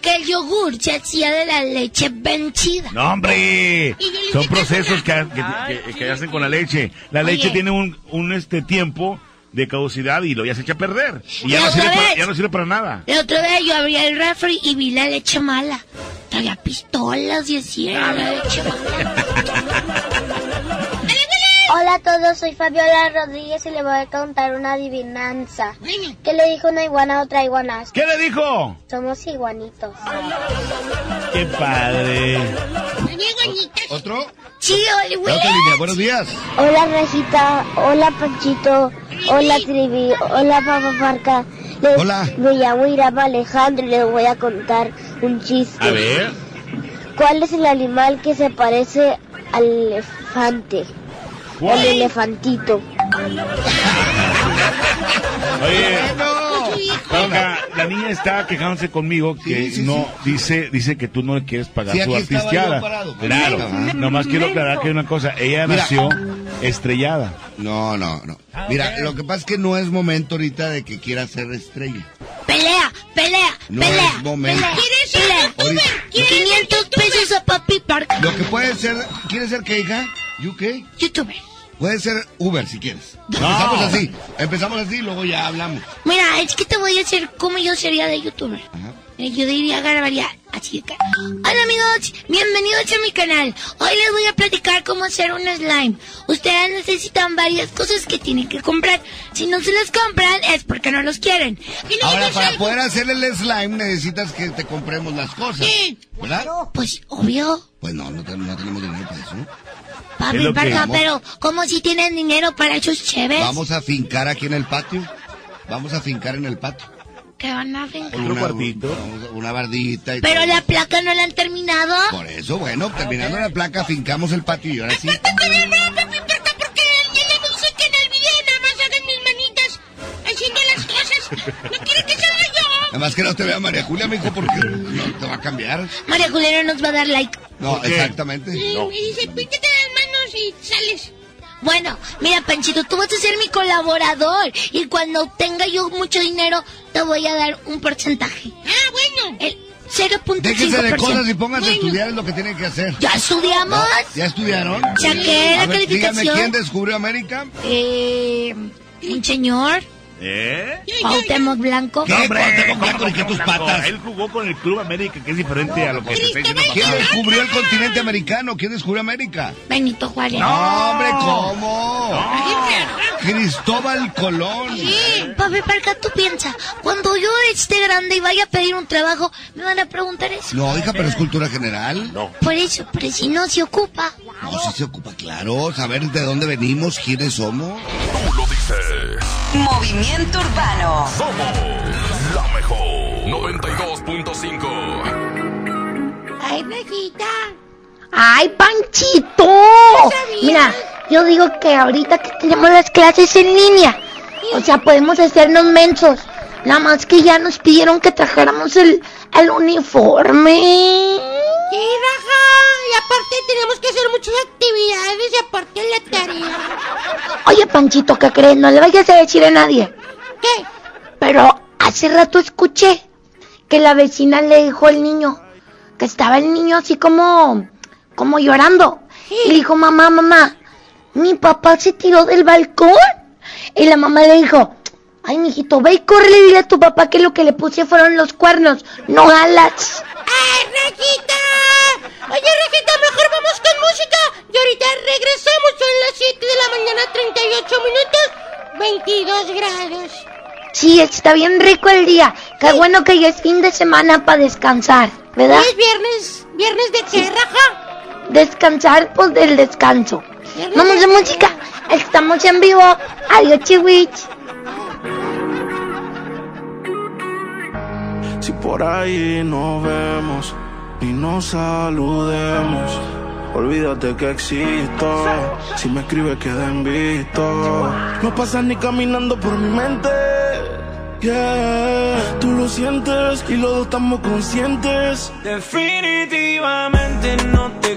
que el yogur se hacía de la leche vencida. No, hombre. Son procesos que, que- que- que hacen con la leche. La Oye. leche tiene un, un este tiempo de caducidad y lo ya se echa a perder. Y ya no, sirve para, ya no sirve para nada. La otra vez yo abrí el refri y vi la leche mala. Traía pistolas y así era la leche mala. Hola a todos, soy Fabiola Rodríguez y le voy a contar una adivinanza. ¿Qué le dijo una iguana a otra iguana? ¿Qué le dijo? Somos iguanitos. ¡Qué padre! ¿Otro? Sí, línea, buenos días. Hola Regita, hola Panchito, hola Trivi, hola Papa Parca Les- Hola. Me llamo Irama Alejandro y les voy a contar un chiste. A ver. ¿Cuál es el animal que se parece al elefante? El elefantito. Oye, Paca, la niña está quejándose conmigo que no dice dice que tú no le quieres pagar Sí, su parado. Claro, nomás quiero aclarar que hay una cosa, ella Mira. nació estrellada. No, no, no. Mira, lo que pasa es que no es momento ahorita de que quiera ser estrella. Pelea, pelea, No pelea. es momento. pelea. ¿Quieres ser Pelea. youtuber? ¿Quieres 500 pesos a Papi Park. Lo que puede ser, ¿quieres ser qué, hija? ¿You qué? Youtuber. Puede ser Uber si quieres. Empezamos así, empezamos así y luego ya hablamos. Mira, es que te voy a decir cómo yo sería de youtuber. Mira, Yo diría garbaría así. Hola amigos, bienvenidos a mi canal. Hoy les voy a platicar cómo hacer un slime. Ustedes necesitan varias cosas que tienen que comprar. Si no se las compran es porque no los quieren. Ahora, para poder hacer el slime necesitas que te compremos las cosas. ¿Verdad? Pues, obvio. Pues no, no, no tenemos dinero para eso. Papi, Es lo que- Parca, Vamos. pero como si tienen dinero para esos chéveres. Vamos a fincar aquí en el patio. Vamos a fincar en el patio. Que van a fincar. Una, una, una bardita y Pero todo. la placa no la han terminado. Por eso, bueno, terminando la placa, fincamos el patio y ahora sí. No, porque ella me dice que en el video nada más hagan mis manitas haciendo las cosas. No quiere que salga yo. Nada más que no te vea María Julia, mijo, porque no te va a cambiar. María Juliana nos va a dar like. No, exactamente. Y, No. y dice, píntete las y sales. Bueno, mira, Panchito, tú vas a ser mi colaborador. Y cuando tenga yo mucho dinero, te voy a dar un porcentaje. Ah, bueno. El 0.5%. Déjense de cosas y pónganse a estudiar es lo que tienen que hacer. ¿Ya estudiamos? No, ¿Ya estudiaron? Saqué la ver, Dígame, calificación. ¿quién descubrió América? Eh, un señor, ¿Eh? Cuauhtémoc Blanco. ¿Qué? Cuauhtémoc Blanco, ¿y qué tus patas? Él jugó con el Club América, que es diferente a lo que se está. ¿Quién descubrió el continente americano? ¿Quién descubrió América? Benito Juárez. No, hombre, ¿cómo? Cristóbal Colón. Sí, papi, Parca, tú piensa, cuando yo esté grande y vaya a pedir un trabajo, me van a preguntar eso. No, hija, pero es cultura general. No. Por eso, pero si no se ocupa. No, sí se ocupa, claro. Saber de dónde venimos, quiénes somos. Tú lo dices. Movimiento Urbano. Somos la mejor. 92.5. Ay, Rejita. ¡Ay, Panchito! Mira, yo digo que ahorita que tenemos las clases en línea, o sea, podemos hacernos mensos. Nada más que ya nos pidieron que trajéramos el, el uniforme. Sí, Raja. Aparte tenemos que hacer muchas actividades y aparte la tarea. Oye, Panchito, ¿qué crees? No le vayas a decir a nadie. ¿Qué? Pero hace rato escuché que la vecina le dijo al niño que estaba el niño así como, como llorando. Y le dijo, mamá, mamá, mi papá se tiró del balcón. Y la mamá le dijo, ay, mijito, ve y corre y dile a tu papá que lo que le puse fueron los cuernos, no alas. ¡Ay, Rajita! Oye, Rajita, mejor vamos con música. Y ahorita regresamos. Son las 7 de la mañana, 38 minutos, 22 grados. Sí, está bien rico el día. Qué bueno que ya es fin de semana para descansar, ¿verdad? ¿Es viernes? ¿Viernes de qué, Raja? Descansar, pues del descanso. Vamos de música. Estamos en vivo. Adiós, chiwich. Si por ahí nos vemos y nos saludemos, olvídate que existo. Si me escribes, queda en visto. No pasas ni caminando por mi mente. Yeah, tú lo sientes y los dos estamos conscientes. Definitivamente no te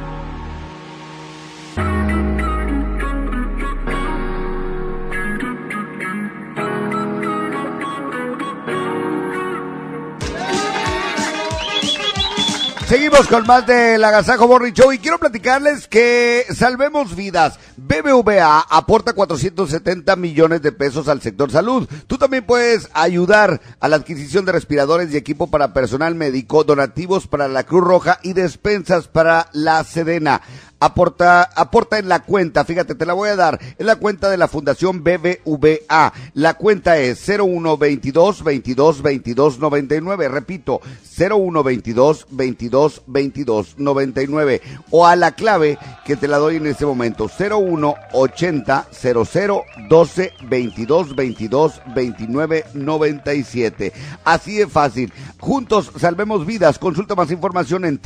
Seguimos con más del Agasajo Morning Show y quiero platicarles que Salvemos Vidas. BBVA aporta 470 millones de pesos al sector salud. Tú también puedes ayudar a la adquisición de respiradores y equipo para personal médico, donativos para la Cruz Roja y despensas para la Sedena. Aporta, aporta en la cuenta, fíjate, te la voy a dar, en la cuenta de la Fundación BBVA. La cuenta es 0122 22 22 99, repito, 0122 22 22 99 o a la clave que te la doy en este momento, 0180 00 12 22 22 29 97. Así de fácil. Juntos salvemos vidas. Consulta más información en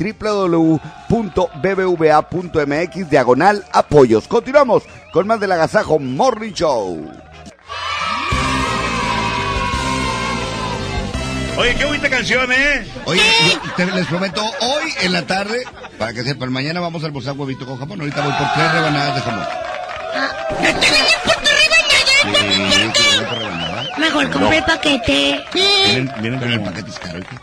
www.bbva.mx diagonal apoyos. Continuamos con más del Agasajo Morning Show. Oye, qué bonita canción, ¿eh? Oye, yo te- les prometo, hoy en la tarde, para que sepan, mañana vamos a almorzar huevito con jamón. Ahorita voy por tres rebanadas de jamón. Sí, sí, voy por rebanada. Mejor compré el paquete. Vienen, vienen con el paquete es caro. ¿qué?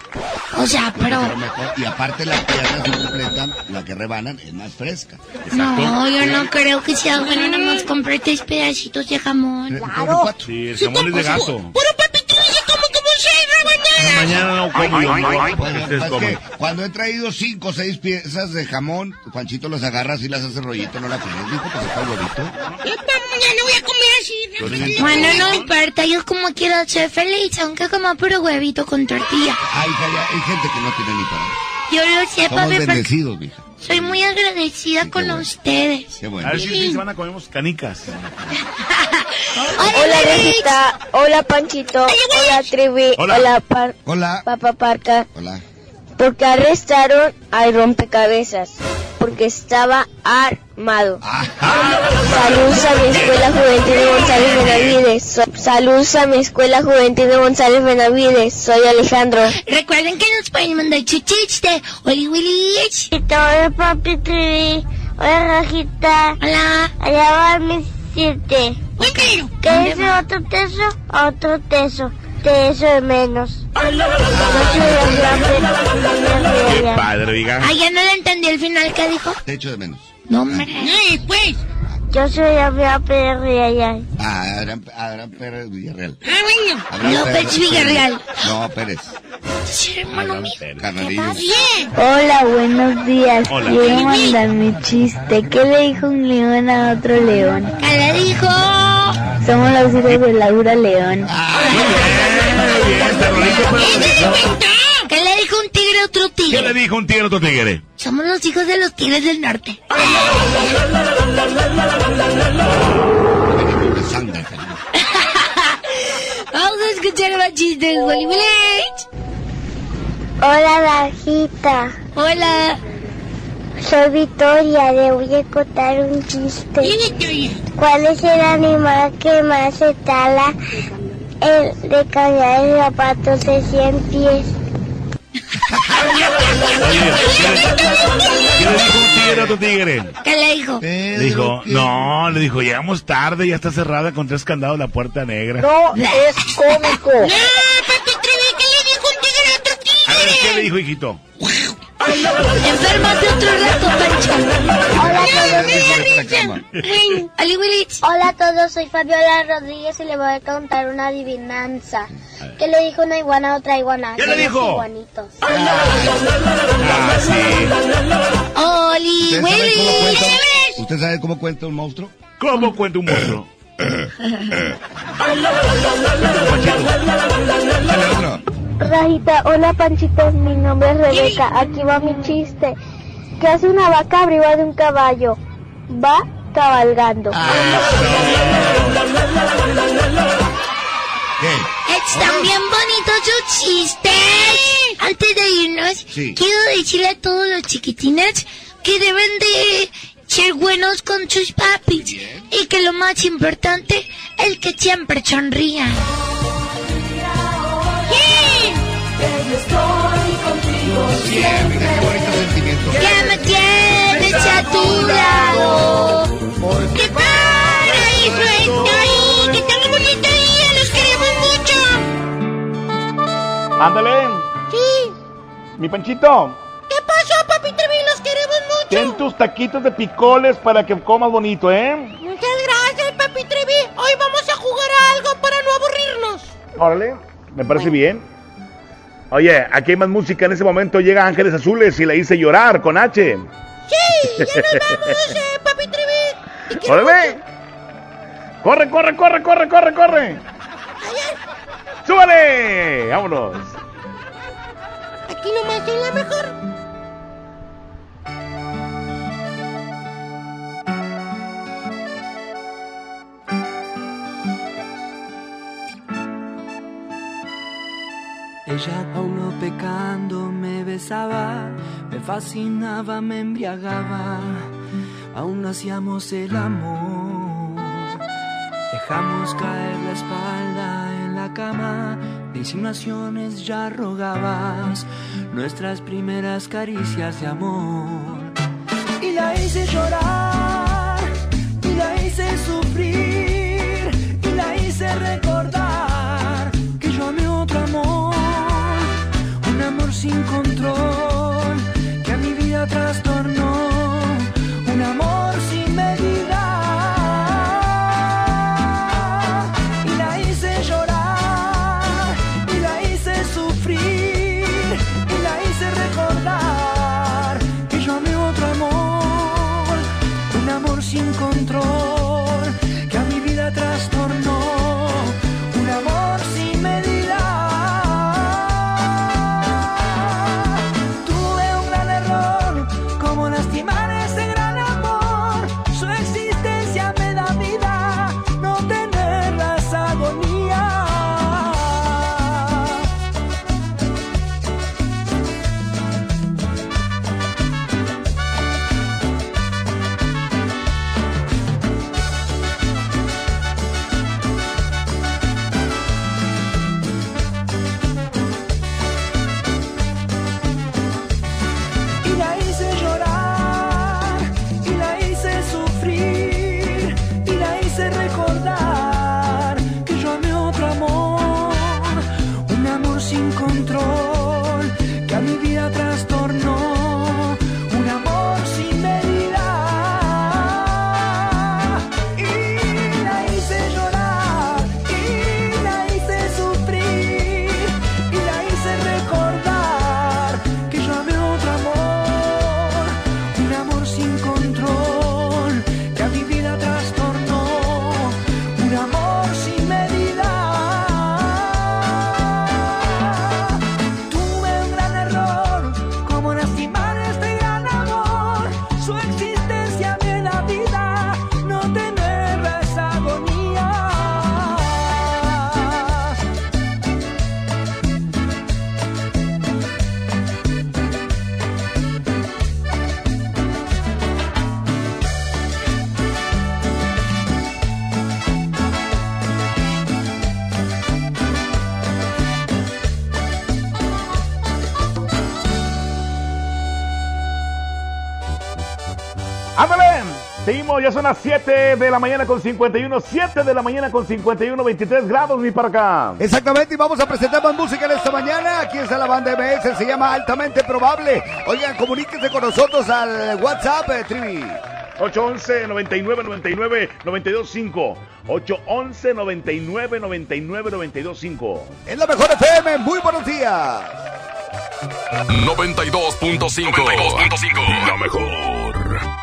O sea, pero... mejor. Y aparte la pierna se completa, la que rebanan es más fresca. No, yo no creo que sea bueno. Nada más compré tres pedacitos de jamón. Claro. Sí, el jamón es de gato. Puro rebanadas. Mañana no como yo, cuando he traído cinco o seis piezas de jamón, Juanchito las agarras y las hace rollito, no la tienes, dijo, pues está huevito. Epa, mañana voy a comer así. Bueno, no importa, yo como quiero ser feliz, aunque como puro huevito con tortilla. Ay, hija, ya hay gente que no tiene ni para. Yo lo sé, Somos papi, porque bendecidos, mija. Soy muy agradecida con ustedes. Qué bueno. A ver si si se van a comemos canicas. Hola, Rejita. Hola, Panchito. Hola, Trivi. Hola. Hola, Hola. Papá Parca. Hola. Porque arrestaron al rompecabezas. Porque estaba armado. Saludos a mi escuela juvenil de González Benavides. So- Saludos a mi escuela juvenil de González Benavides. Soy Alejandro. Recuerden que nos pueden mandar chichiste. Oli Willy. Hola, papi Trivi. Hola, Rajita. Hola. Allá va mi siete. ¿Qué es otro teso? Otro teso. Teso de menos. Yo soy Qué padre, diga. Ah, ya no le entendí el final que dijo. Te echo de menos. No, hombre. pues. Yo soy la Pérez Villarreal. Ah, Adrián, Adrián Pérez Villarreal. Ah, bueno. Abraham López Villarreal. No, Pérez. Sí, hermano mío. Hola, buenos días. Hola. Quiero mandar mi chiste. ¿Qué le dijo un león a otro león? ¿qué le dijo? Somos los hijos de Laura León. ¿Qué le un tigre otro ¿Qué le dijo un tigre a otro tigre? Somos los hijos de los tigres del norte. Vamos a escuchar más chistes, Wally Village. Hola, Rajita. Hola. Soy Victoria. Le voy a contar un chiste. Victoria. ¿Cuál es el animal que más se tala el de cambiar de zapatos de 100 pies? ¿Qué le dijo un tigre a otro tigre? ¿Qué le dijo? Le dijo, no, le dijo, llegamos tarde, ya está cerrada con tres candados la puerta negra. No es cómico. A ver, ¿qué le dijo, hijito? Enférmate otro rato, Pancho. Hola a todos. Hola a todos, soy Fabiola Rodríguez y le voy a contar una adivinanza. ¿Qué le dijo una iguana a otra iguana? ¿Qué le dijo? iguanitos. Ah, sí. Oli ¿Usted sabe, cómo Willich. cuenta, ¿Usted sabe cómo cuenta un monstruo? ¿Cómo cuenta un monstruo? Rajita, hola Panchito, mi nombre es Rebeca, aquí va mi chiste. ¿Qué hace una vaca arriba de un caballo? Va cabalgando. Están bien bonitos sus chistes. Antes de irnos, Sí. quiero decirle a todos los chiquitines que deben de ser buenos con sus papis. Y que lo más importante es que siempre sonrían. Siempre, qué bonito sentimiento. Que me tienes a tu lado. ¡Qué paraíso estoy! ¡Que tengan bonito día! ¡Los queremos mucho! Ándale, Sí. mi panchito. ¿Qué pasó, papi Trevi? Los queremos mucho. Ten tus taquitos de picoles para que comas bonito, ¿eh? Muchas gracias, papi Trevi. Hoy vamos a jugar a algo para no aburrirnos. Órale, me parece bien. Oye, aquí hay más música. En ese momento llega Ángeles Azules y la hice llorar con H. Sí, ya nos vamos, eh, papi quiero ¡Órale! ¡Corre, corre, corre, corre, corre, corre! ¡Súbale! ¡Vámonos! Aquí nomás soy la mejor. Ella aún no pecando me besaba, me fascinaba, me embriagaba, aún hacíamos el amor. Dejamos caer la espalda en la cama, de insinuaciones ya rogabas, nuestras primeras caricias de amor. Y la hice llorar, sin control, Ya son las 7 de la mañana con 51, 7 de la mañana con 51, 23 grados, mi para acá. Exactamente, y vamos a presentar más música en esta mañana. Aquí está la banda MS, se llama Altamente Probable. Oigan, comuníquense con nosotros al WhatsApp, eh, Trivi. 811 99 99 925 811 99 99 925 Es la mejor FM, muy buenos días. 92.5 92.5 La mejor.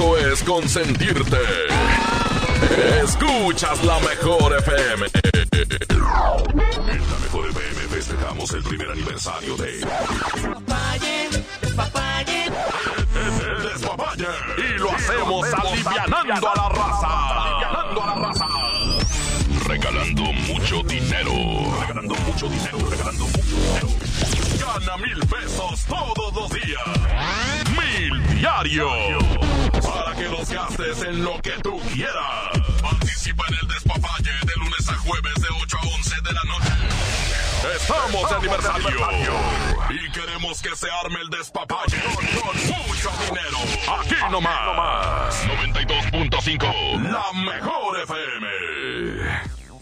es consentirte. Escuchas la mejor FM. En la mejor FM festejamos el primer aniversario de. El despapalle. Y lo hacemos alivianando a la raza. Alivianando a la raza. Regalando mucho dinero. Regalando mucho dinero. Regalando mucho dinero. Gana mil pesos todos los días. Mil diario. Para que los gastes en lo que tú quieras. Participa en el despapalle de lunes a jueves de 8 a 11 de la noche. Estamos de aniversario. Y queremos que se arme el despapalle con, con mucho dinero. Aquí nomás. 92.5. La mejor FM.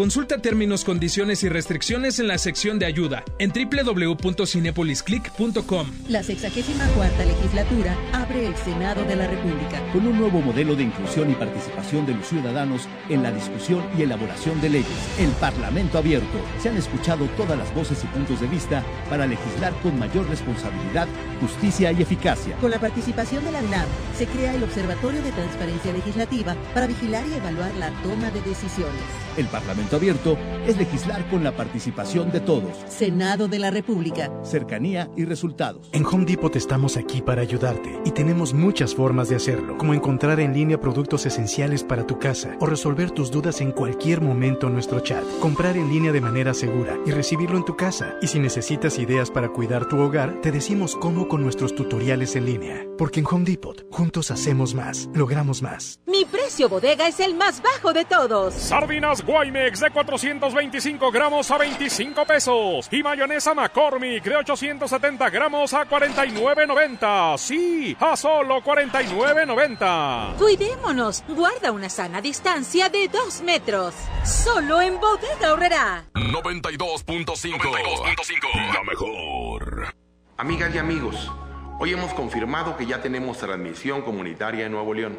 Consulta términos, condiciones y restricciones en la sección de ayuda en www.cinepolisclick.com. La 64 legislatura abre el Senado de la República. con un nuevo modelo de inclusión y participación de los ciudadanos en la discusión y elaboración de leyes. El Parlamento abierto. Se han escuchado todas las voces y puntos de vista para legislar con mayor responsabilidad, justicia y eficacia. Con la participación de la UNAM, se crea el Observatorio de Transparencia Legislativa para vigilar y evaluar la toma de decisiones. El Parlamento Parlamento Abierto es legislar con la participación de todos. Senado de la República. Cercanía y resultados. En Home Depot estamos aquí para ayudarte y tenemos muchas formas de hacerlo, como encontrar en línea productos esenciales para tu casa o resolver tus dudas en cualquier momento en nuestro chat, comprar en línea de manera segura y recibirlo en tu casa. Y si necesitas ideas para cuidar tu hogar, te decimos cómo con nuestros tutoriales en línea. Porque en Home Depot, juntos hacemos más, logramos más. Mi precio bodega es el más bajo de todos. Sardinas Guaymex de 425 gramos a 25 pesos. Y mayonesa McCormick de 870 gramos a 49.90. Sí, a solo 49.90. Cuidémonos. Guarda una sana distancia de 2 metros. Solo en bodega horrera. 92.5. La mejor. Amigas y amigos, hoy hemos confirmado que ya tenemos transmisión comunitaria en Nuevo León.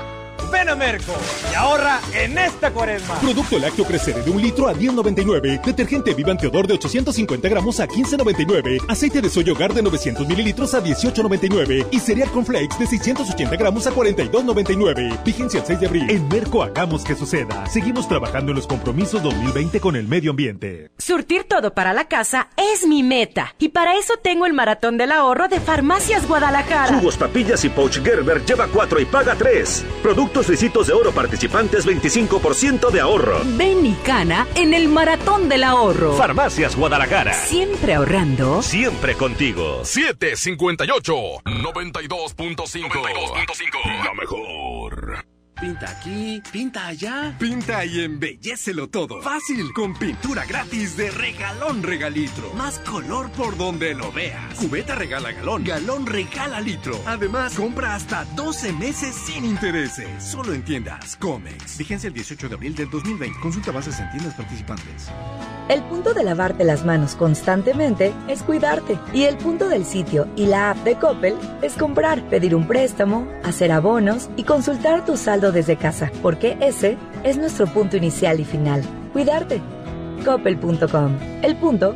Ven a Merco y ahorra en esta cuaresma. Producto lácteo crecer de un litro a 10.99. Detergente Vivan Teodor de 850 gramos a 15.99. Aceite de soya hogar de 900 mililitros a 18.99. Y cereal con flakes de 680 gramos a 42.99. Vigencia el 6 de abril. En Merco hagamos que suceda. Seguimos trabajando en los compromisos 2020 con el medio ambiente. Surtir todo para la casa es mi meta. Y para eso tengo el maratón del ahorro de Farmacias Guadalajara. Jugos, papillas y pouch Gerber lleva 4 y paga 3. Productos Ricitos de oro participantes 25% de ahorro. Ven y cana en el maratón del ahorro. Farmacias Guadalajara. Siempre ahorrando. Siempre contigo. 758 92.5. La mejor. Pinta aquí, pinta allá. Pinta y embellecelo todo. Fácil, con pintura gratis de regalón regalitro. Más color por donde lo veas. Cubeta regala galón, galón regala litro. Además, compra hasta 12 meses sin intereses. Solo en tiendas Comex. Vigencia el 18 de abril del 2020. Consulta bases en tiendas participantes. El punto de lavarte las manos constantemente es cuidarte. Y el punto del sitio y la app de Coppel es comprar, pedir un préstamo, hacer abonos y consultar tu desde casa, porque ese es nuestro punto inicial y final. Cuidarte. Coppel.com. El punto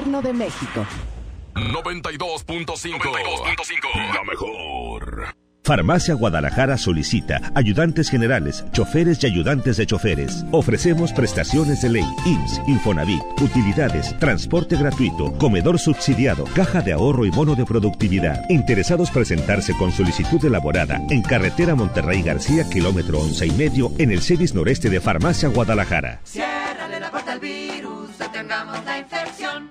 de México. 92.5. La mejor. Farmacia Guadalajara solicita ayudantes generales, choferes y ayudantes de choferes. Ofrecemos prestaciones de ley, IMSS, Infonavit, utilidades, transporte gratuito, comedor subsidiado, caja de ahorro y bono de productividad. Interesados presentarse con solicitud elaborada en carretera Monterrey García, kilómetro once y medio, en el CEDIS noreste de Farmacia Guadalajara. Ciérrale la puerta al virus, detengamos la infección.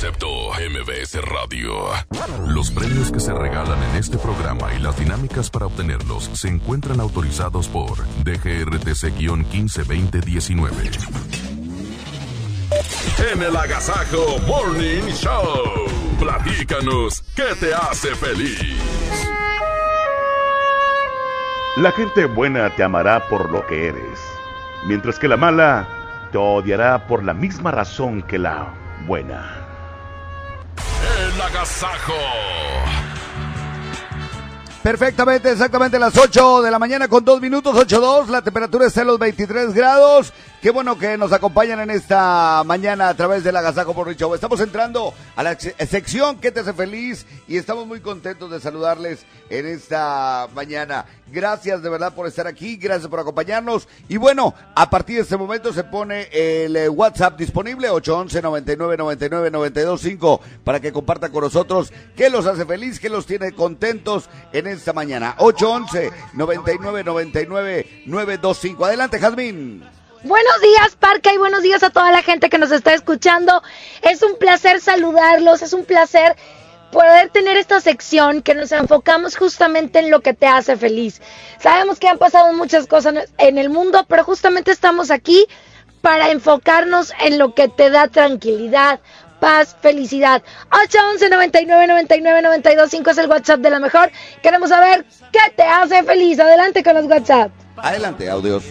Concepto MBS Radio. Los premios que se regalan en este programa y las dinámicas para obtenerlos se encuentran autorizados por DGRTC-152019. En el Agasajo Morning Show. Platícanos qué te hace feliz. La gente buena te amará por lo que eres, mientras que la mala te odiará por la misma razón que la buena. El Agasajo. Perfectamente, exactamente las 8 de la mañana con 2 minutos, 8.2, la temperatura está en los 23 grados. Qué bueno que nos acompañan en esta mañana a través del Agasajo por Show. Estamos entrando a la se- sección que te hace feliz y estamos muy contentos de saludarles en esta mañana. Gracias de verdad por estar aquí, gracias por acompañarnos. Y bueno, a partir de este momento se pone el eh, WhatsApp disponible, 811 99 99 925 para que compartan con nosotros qué los hace feliz, qué los tiene contentos en esta mañana. 811 99 99 925. Adelante, Jazmín. Buenos días, Parca, y buenos días a toda la gente que nos está escuchando. Es un placer saludarlos, es un placer poder tener esta sección que nos enfocamos justamente en lo que te hace feliz. Sabemos que han pasado muchas cosas en el mundo, pero justamente estamos aquí para enfocarnos en lo que te da tranquilidad, paz, felicidad. 811 99 99 92 5 es el WhatsApp de la mejor. Queremos saber qué te hace feliz. Adelante con los WhatsApp. Adelante, audios.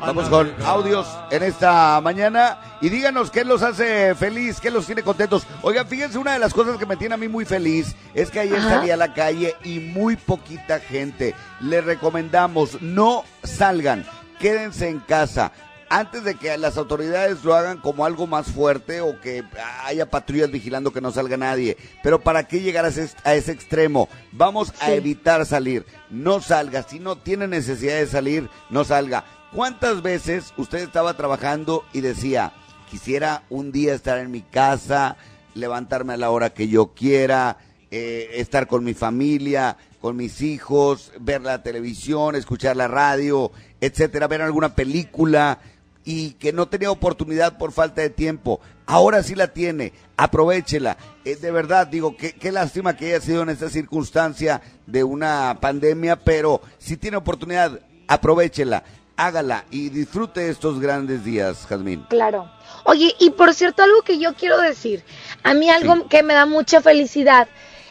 Vamos con audios en esta mañana y díganos qué los hace feliz, qué los tiene contentos. Oigan, fíjense, una de las cosas que me tiene a mí muy feliz es que ayer Ajá. salí a la calle y muy poquita gente. Les recomendamos, no salgan, quédense en casa. Antes de que las autoridades lo hagan como algo más fuerte o que haya patrullas vigilando que no salga nadie. Pero ¿para qué llegar a ese, a ese extremo? Vamos a Sí. evitar salir. No salga. Si no tiene necesidad de salir, no salga. ¿Cuántas veces usted estaba trabajando y decía, quisiera un día estar en mi casa, levantarme a la hora que yo quiera, eh, estar con mi familia, con mis hijos, ver la televisión, escuchar la radio, etcétera, ver alguna película y que no tenía oportunidad por falta de tiempo. Ahora sí la tiene, aprovechela. Eh, de verdad, digo, qué, qué lástima que haya sido en esta circunstancia de una pandemia, pero si tiene oportunidad, aprovechela, hágala y disfrute estos grandes días, Jazmín. Claro. Oye, y por cierto, algo que yo quiero decir, a mí algo que me da mucha felicidad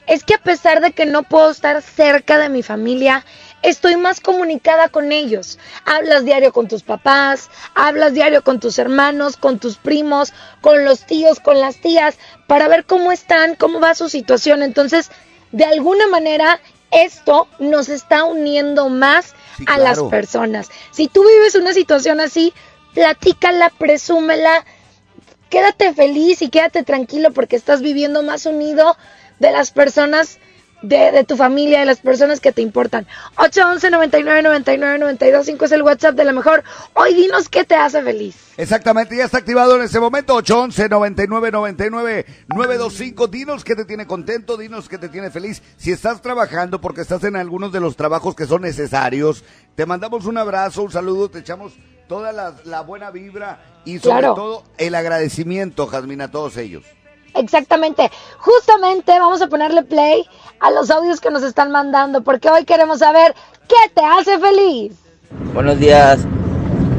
es que a pesar de que no puedo estar cerca de mi familia, estoy más comunicada con ellos. Hablas diario con tus papás, hablas diario con tus hermanos, con tus primos, con los tíos, con las tías, para ver cómo están, cómo va su situación. Entonces, de alguna manera, esto nos está uniendo más Sí, a las personas. Si tú vives una situación así, platícala, presúmela, quédate feliz y quédate tranquilo porque estás viviendo más unido de las personas de, de tu familia, de las personas que te importan. 811 99 99 92 5 es el WhatsApp de la mejor. Hoy dinos qué te hace feliz. Exactamente, ya está activado en ese momento 811 99 99 925. Dinos que te tiene contento, dinos que te tiene feliz. Si estás trabajando porque estás en algunos de los trabajos que son necesarios, te mandamos un abrazo, un saludo, te echamos toda la, la buena vibra y sobre Claro. todo el agradecimiento, Jazmín, a todos ellos. Exactamente. Justamente vamos a ponerle play a los audios que nos están mandando porque hoy queremos saber qué te hace feliz. Buenos días.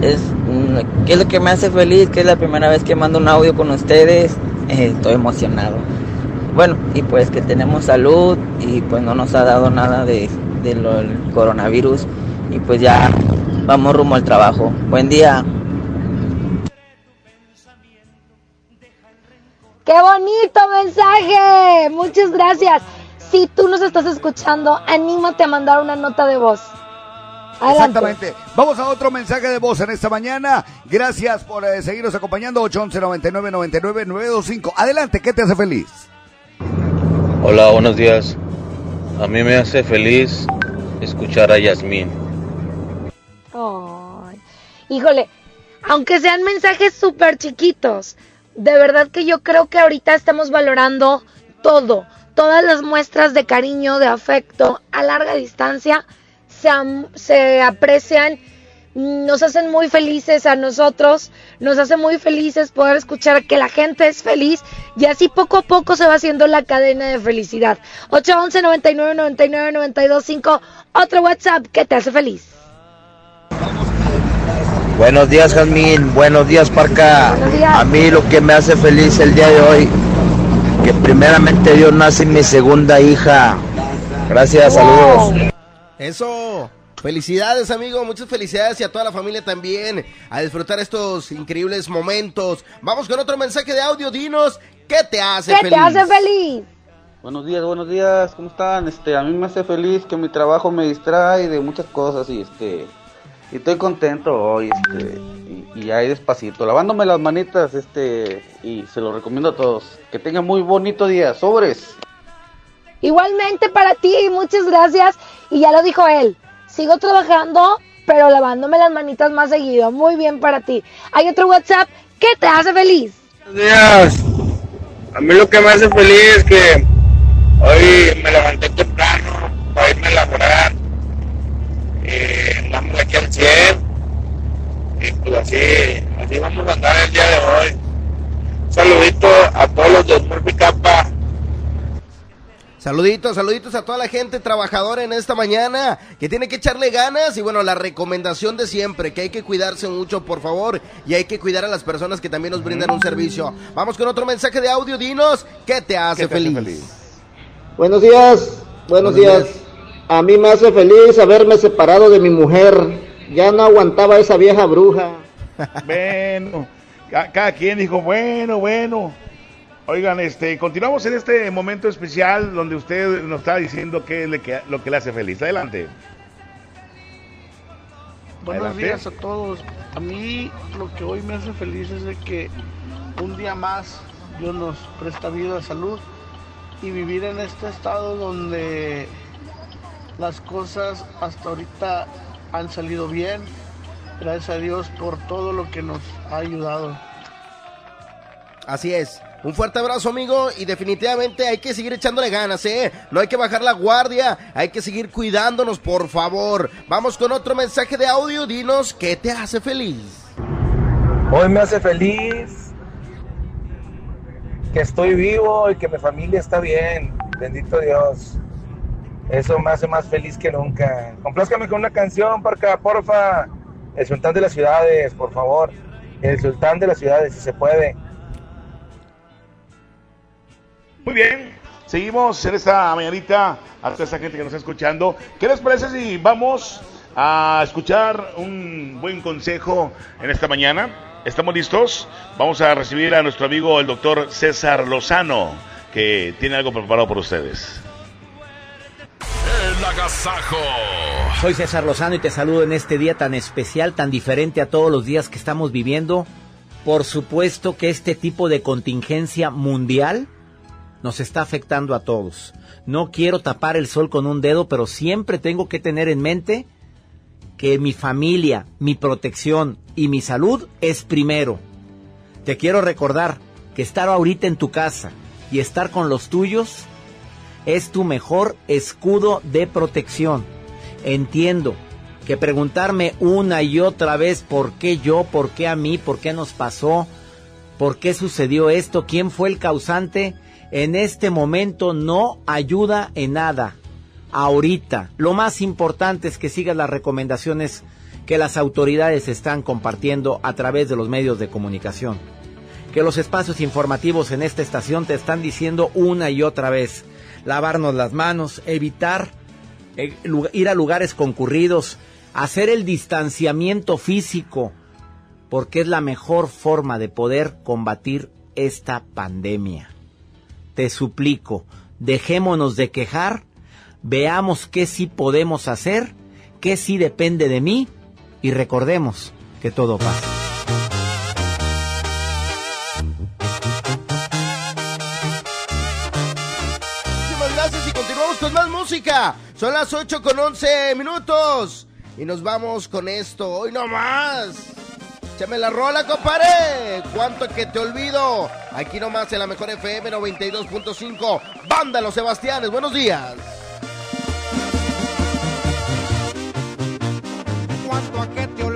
Es, mm, ¿Qué es lo que me hace feliz? Que es la primera vez que mando un audio con ustedes. Estoy emocionado. Bueno, y pues que tenemos salud y pues no nos ha dado nada de, de lo del coronavirus. Y pues ya vamos rumbo al trabajo. Buen día. ¡Qué bonito mensaje! Muchas gracias. Si tú nos estás escuchando, anímate a mandar una nota de voz. Adelante. Exactamente. Vamos a otro mensaje de voz en esta mañana. Gracias por eh, seguirnos acompañando. 811 99 99 925. Adelante, ¿qué te hace feliz? Hola, buenos días. A mí me hace feliz escuchar a Yasmín. Ay, híjole, aunque sean mensajes súper chiquitos, de verdad que yo creo que ahorita estamos valorando todo, todas las muestras de cariño, de afecto a larga distancia se, se aprecian, nos hacen muy felices a nosotros, nos hace muy felices poder escuchar que la gente es feliz y así poco a poco se va haciendo la cadena de felicidad. 811 99 99 92 5, otro WhatsApp que te hace feliz. Buenos días, Jazmín. Buenos días, Parca. A mí lo que me hace feliz el día de hoy, que primeramente Dios nace mi segunda hija. Gracias, saludos. Eso. Felicidades, amigo. Muchas felicidades y a toda la familia también. A disfrutar estos increíbles momentos. Vamos con otro mensaje de audio. Dinos, ¿qué te hace ¿Qué feliz? te hace feliz? Buenos días, buenos días, ¿cómo están? Este, a mí me hace feliz que mi trabajo me distrae de muchas cosas y este y estoy contento hoy, este, y, y ahí despacito, lavándome las manitas, este, y se lo recomiendo a todos. Que tengan muy bonito día, sobres. Igualmente para ti, muchas gracias. Y ya lo dijo él, sigo trabajando, pero lavándome las manitas más seguido. Muy bien para ti. Hay otro WhatsApp que te hace feliz. Buenos días. A mí lo que me hace feliz es que hoy me levanté temprano para irme a laborar. Eh, andamos aquí al 100. Y pues así, así vamos a andar el día de hoy. Saludito a todos los de Murphy Capa. Saluditos, saluditos a toda la gente trabajadora en esta mañana que tiene que echarle ganas y bueno, la recomendación de siempre, que hay que cuidarse mucho, por favor, y hay que cuidar a las personas que también nos brindan un servicio. Vamos con otro mensaje de audio, dinos, ¿qué te hace, ¿Qué te hace feliz? feliz? Buenos días, buenos días. A mí me hace feliz haberme separado de mi mujer. Ya no aguantaba esa vieja bruja. Bueno, ca- cada quien dijo, bueno, bueno. Oigan, este, continuamos en este momento especial donde usted nos está diciendo qué es lo que, lo que le hace feliz. Adelante. Buenos Adelante. días a todos. A mí lo que hoy me hace feliz es de que un día más Dios nos presta vida, salud y vivir en este estado donde las cosas hasta ahorita han salido bien. Gracias a Dios por todo lo que nos ha ayudado. Así es. Un fuerte abrazo, amigo, y definitivamente hay que seguir echándole ganas, ¿eh? No hay que bajar la guardia, hay que seguir cuidándonos, por favor. Vamos con otro mensaje de audio, dinos, ¿qué te hace feliz? Hoy me hace feliz que estoy vivo y que mi familia está bien. Bendito Dios. Eso me hace más feliz que nunca. Complázcame con una canción, porca, porfa. El sultán de las ciudades, por favor. El sultán de las ciudades, si se puede. Muy bien, seguimos en esta mañanita a toda esa gente que nos está escuchando. ¿Qué les parece si vamos a escuchar un buen consejo en esta mañana? ¿Estamos listos? Vamos a recibir a nuestro amigo el doctor César Lozano, que tiene algo preparado por ustedes. El. Soy César Lozano y te saludo en este día tan especial, tan diferente a todos los días que estamos viviendo. Por supuesto que este tipo de contingencia mundial nos está afectando a todos. No quiero tapar el sol con un dedo, pero siempre tengo que tener en mente que mi familia, mi protección y mi salud es primero. Te quiero recordar que estar ahorita en tu casa y estar con los tuyos es tu mejor escudo de protección. Entiendo que preguntarme una y otra vez por qué yo, por qué a mí, por qué nos pasó, por qué sucedió esto, quién fue el causante, en este momento no ayuda en nada. Ahorita, lo más importante es que sigas las recomendaciones que las autoridades están compartiendo a través de los medios de comunicación. Que los espacios informativos en esta estación te están diciendo una y otra vez. Lavarnos las manos, evitar eh, ir a lugares concurridos, hacer el distanciamiento físico, porque es la mejor forma de poder combatir esta pandemia. Te suplico, dejémonos de quejar, veamos qué sí podemos hacer, qué sí depende de mí y recordemos que todo pasa. Son las 8 con 11 minutos. Y nos vamos con esto. Hoy no más. Échame la rola, compadre. Cuánto que te olvido. Aquí nomás en la mejor FM 92.5. Banda Los Sebastianes. Buenos días. cuanto a que te olvido.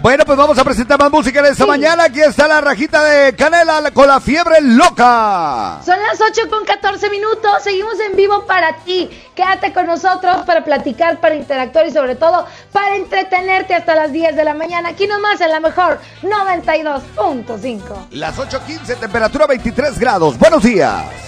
Bueno, pues vamos a presentar más música en esta mañana. Aquí está la rajita de canela con la fiebre loca. Son las 8 con 14 minutos, seguimos en vivo para ti. Quédate con nosotros para platicar, para interactuar y sobre todo para entretenerte hasta las 10 de la mañana. Aquí nomás en la mejor 92.5. Las 8.15, temperatura 23 grados. Buenos días.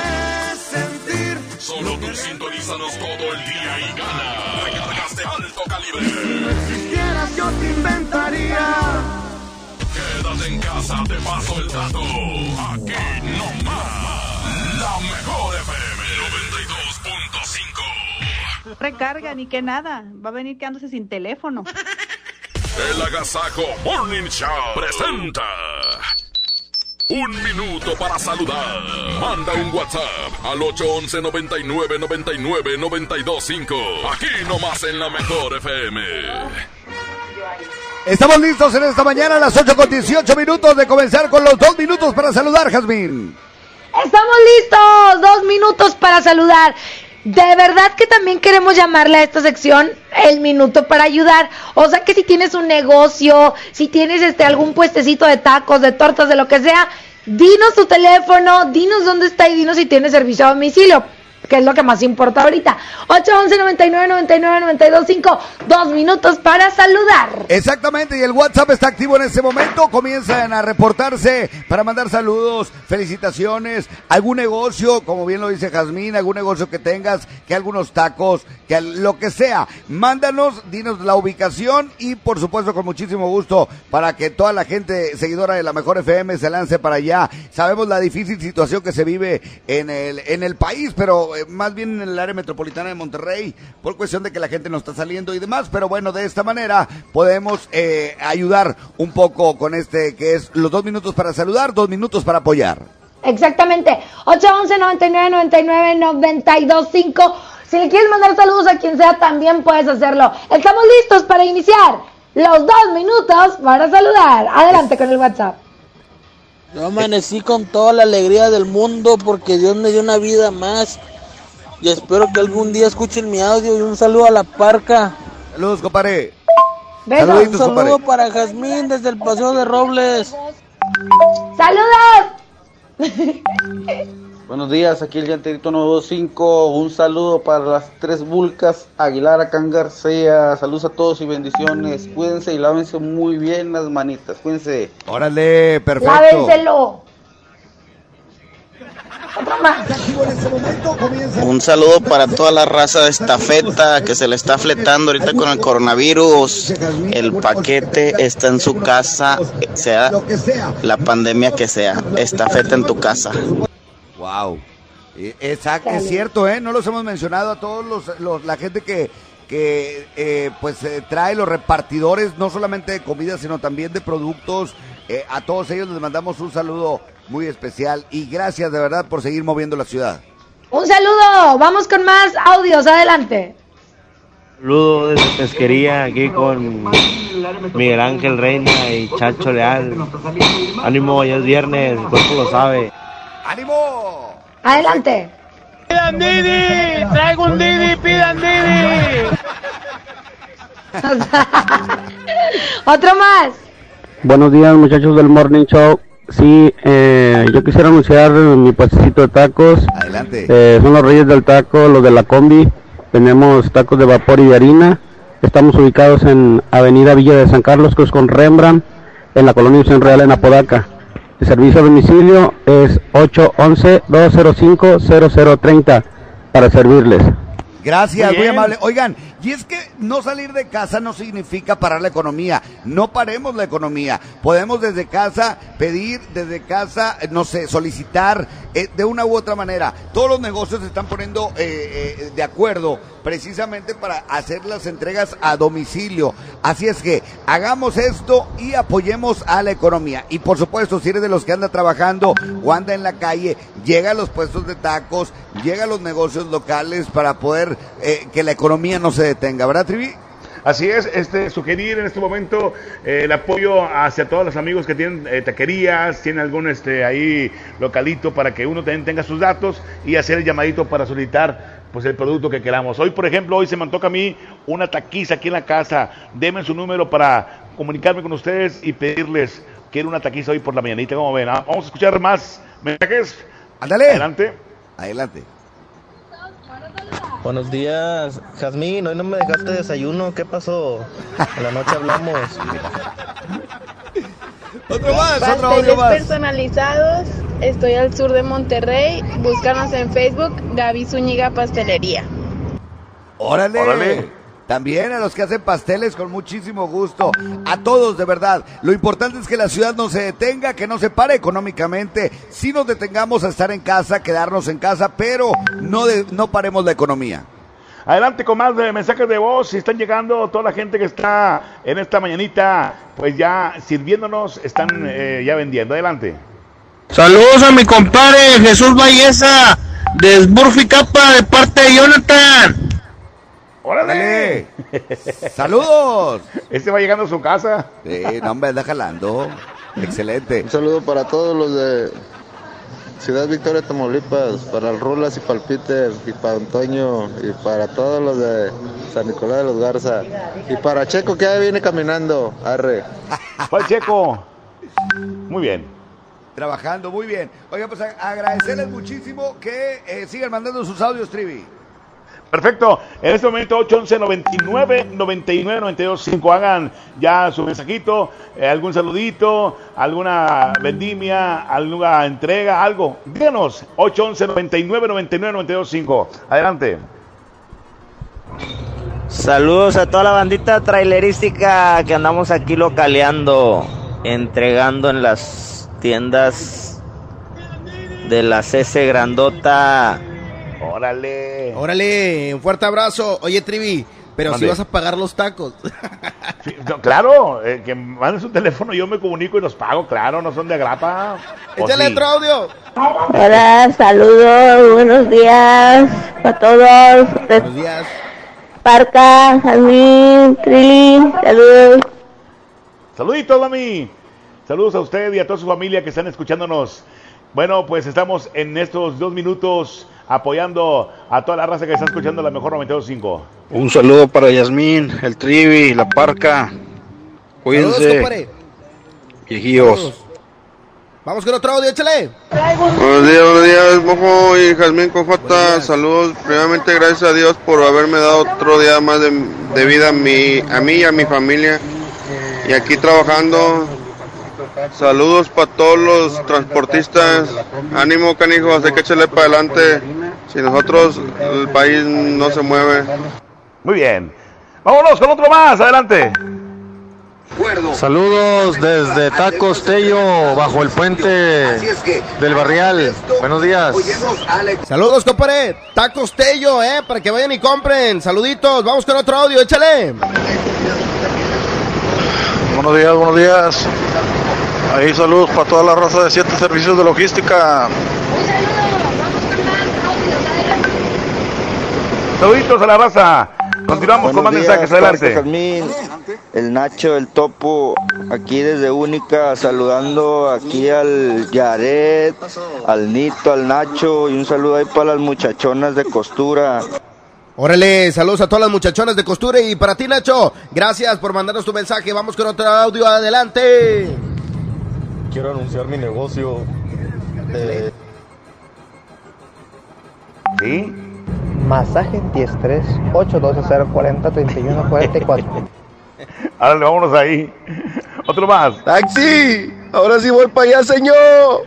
Solo tú sintonízanos todo el día y gana recargas de alto calibre. Si quisieras yo te inventaría. Quédate en casa, te paso el dato. Aquí no más. La mejor FM 92.5. Recarga ni que nada. Va a venir quedándose sin teléfono. El Agasajo Morning Show presenta. Un minuto para saludar. Manda un WhatsApp al 811 99 99 925. Aquí nomás en la mejor FM. Estamos listos en esta mañana a las 8 con 18 minutos de comenzar con los dos minutos para saludar, Jazmín. Estamos listos, dos minutos para saludar. De verdad que también queremos llamarle a esta sección el minuto para ayudar. O sea que si tienes un negocio, si tienes este algún puestecito de tacos, de tortas, de lo que sea, dinos tu teléfono, dinos dónde está y dinos si tienes servicio a domicilio, que es lo que más importa ahorita. 811 99 99 92 5, dos minutos para saludar. Exactamente, y el WhatsApp está activo en este momento. Comienzan a reportarse para mandar saludos, felicitaciones, algún negocio, como bien lo dice Jazmín, algún negocio que tengas, que algunos tacos, que lo que sea. Mándanos, dinos la ubicación y por supuesto con muchísimo gusto para que toda la gente seguidora de la Mejor FM se lance para allá. Sabemos la difícil situación que se vive en el, en el país, pero más bien en el área metropolitana de Monterrey, por cuestión de que la gente no está saliendo y demás. Pero bueno, de esta manera podemos eh, ayudar un poco con este que es los dos minutos para saludar, dos minutos para apoyar. Exactamente. 811 99 99 92 5. Si le quieres mandar saludos a quien sea, también puedes hacerlo. Estamos listos para iniciar los dos minutos para saludar. Adelante con el WhatsApp. Yo amanecí con toda la alegría del mundo porque Dios me dio una vida más. Y espero que algún día escuchen mi audio y un saludo a la parca. Saludos, compadre. Besos. un Saluditos, saludo compadre. para Jazmín desde el Paseo de Robles. ¡Saludos! Buenos días, aquí el Llanterito 925. Un saludo para las tres vulcas, Aguilar, Acán García. Saludos a todos y bendiciones. Cuídense y lávense muy bien las manitas. Cuídense. Órale, perfecto. Lávenselo. Un saludo para toda la raza de estafeta que se le está fletando ahorita con el coronavirus. El paquete está en su casa, sea la pandemia que sea. Estafeta en tu casa. Wow. Exacto, es cierto, ¿eh? No los hemos mencionado a todos los, los- la gente que, que eh, pues eh, trae los repartidores, no solamente de comida, sino también de productos. Eh, a todos ellos les mandamos un saludo muy especial y gracias de verdad por seguir moviendo la ciudad. Un saludo. Vamos con más audios. Adelante. Saludo desde pesquería aquí con Miguel Ángel Reina y Chacho Leal. Ánimo, ya es viernes, el cuerpo lo sabe. ¡Ánimo! Adelante. Pidan Didi, traigo un Didi, pidan Didi. Otro más. Buenos días muchachos del Morning Show. Sí, eh, yo quisiera anunciar mi puestecito de tacos. Adelante. Eh, son los reyes del taco, los de la combi. Tenemos tacos de vapor y de harina. Estamos ubicados en Avenida Villa de San Carlos, Cruz con Rembrandt, en la colonia Unión Real en Apodaca. El servicio a domicilio es 811-205-0030 para servirles. Gracias, Muy amable. Oigan, Y es que no salir de casa no significa parar la economía. No paremos la economía. Podemos desde casa pedir, desde casa, eh, no sé, solicitar eh, de una u otra manera. Todos los negocios se están poniendo eh, de acuerdo precisamente para hacer las entregas a domicilio. Así es que hagamos esto y apoyemos a la economía. Y por supuesto, si eres de los que anda trabajando o anda en la calle, llega a los puestos de tacos, llega a los negocios locales para poder que la economía no se detenga, ¿verdad, Trivi? Así es, este, sugerir en este momento eh, el apoyo hacia todos los amigos que tienen eh, taquerías, tienen algún este, ahí localito para que uno también tenga sus datos y hacer el llamadito para solicitar pues el producto que queramos. Hoy, por ejemplo, hoy se me antoja a mí una taquiza aquí en la casa. Denme su número para comunicarme con ustedes y pedirles, quiero una taquiza hoy por la mañanita, como ven. Ah, Vamos a escuchar más mensajes. Ándale. Adelante. Adelante. Buenos días, Jazmín. Hoy no me dejaste desayuno. ¿Qué pasó? En la noche hablamos. Otro más, otro audio más. personalizados. Estoy al sur de Monterrey. Búscanos en Facebook, Gaby Zúñiga Pastelería. Órale. Órale. También a los que hacen pasteles con muchísimo gusto. A todos, de verdad. Lo importante es que la ciudad no se detenga, que no se pare económicamente. Si nos detengamos a estar en casa, quedarnos en casa, pero no, de- no paremos la economía. Adelante con más de mensajes de voz. Si están llegando toda la gente que está en esta mañanita, pues ya sirviéndonos, están eh, ya vendiendo. Adelante. Saludos a mi compadre Jesús Valleza de Smurfy Capa de parte de Jonathan. ¡Órale! ¡Saludos! Este va llegando a su casa. Sí, no, hombre, anda jalando. Excelente. Un saludo para todos los de Ciudad Victoria, Tamaulipas, para el Rulas y para el Peter, y para Antonio, y para todos los de San Nicolás de los Garza, y para Checo que ahí viene caminando, arre. ¿Cuál Checo? Muy bien. Trabajando muy bien. Oiga, pues a- agradecerles muchísimo que eh, sigan mandando sus audios, Trivi. Perfecto. En este momento 811 99 99 92 5 hagan ya su mensajito, eh, algún saludito, alguna vendimia, alguna entrega, algo. Díganos 811 99 99 92 5. Adelante. Saludos a toda la bandita trailerística que andamos aquí localeando, entregando en las tiendas de la CC Grandota. Órale. Órale, un fuerte abrazo. Oye, Trivi, pero si vas a pagar los tacos. Sí, no, claro, eh, que manden su teléfono, yo me comunico y los pago, claro, no son de grapa. ¿O Échale sí? otro audio. Hola, saludos, buenos días a todos. Buenos días. Parca, Jamín, Trilly, saludos. Saluditos, mami. Saludos a usted y a toda su familia que están escuchándonos. Bueno, pues estamos en estos dos minutos apoyando a toda la raza que está escuchando la mejor 92.5. Un saludo para Yasmín, el Trivi, la Parca. Saludos, Cuídense, compadre. viejillos. Vamos con otro audio, échale. Buenos días, buenos días, Mojo y Jazmín con J. Saludos, primeramente gracias a Dios por haberme dado otro día más de, de vida a mí, a mí y a mi familia. Y aquí trabajando. Saludos para todos los transportistas. Ánimo, canijos, hay que echarle para adelante. Si nosotros, el país no se mueve. Muy bien. Vámonos con otro más, adelante. Saludos desde Tacos Tello, bajo el puente del Barrial. Buenos días. Saludos, compadre. Tacos Tello, eh, para que vayan y compren. Saluditos. Vamos con otro audio, échale. Buenos días, buenos días. Ahí saludos para toda la raza de siete servicios de logística. Saluditos a la raza. Continuamos con más mensajes, adelante. Jazmín, el Nacho, el Topo, aquí desde Única, saludando aquí al Yaret, al Nito, al Nacho y un saludo ahí para las muchachonas de costura. Órale, saludos a todas las muchachonas de costura y para ti, Nacho. Gracias por mandarnos tu mensaje. Vamos con otro audio, adelante. Quiero anunciar mi negocio. de- ¿Sí? Masaje 103 812 040 31 44. Ahora vámonos ahí. Otro más. ¡Taxi! Ahora sí voy para allá, señor.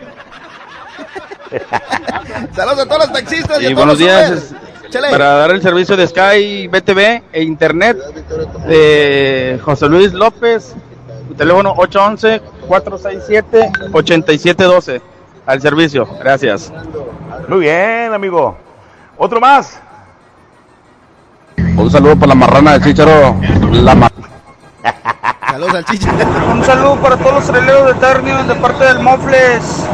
Saludos a todos los taxistas y, todos buenos días. Chale. para dar el servicio de Sky, BTV e Internet de José Luis López, teléfono 811-467-8712, al servicio, gracias. Muy bien, amigo. Otro más. Un saludo para la marrana del Chicharo. La mar- Saludos al chicha. Un saludo para todos los traileros de Ternium de parte del Mofles,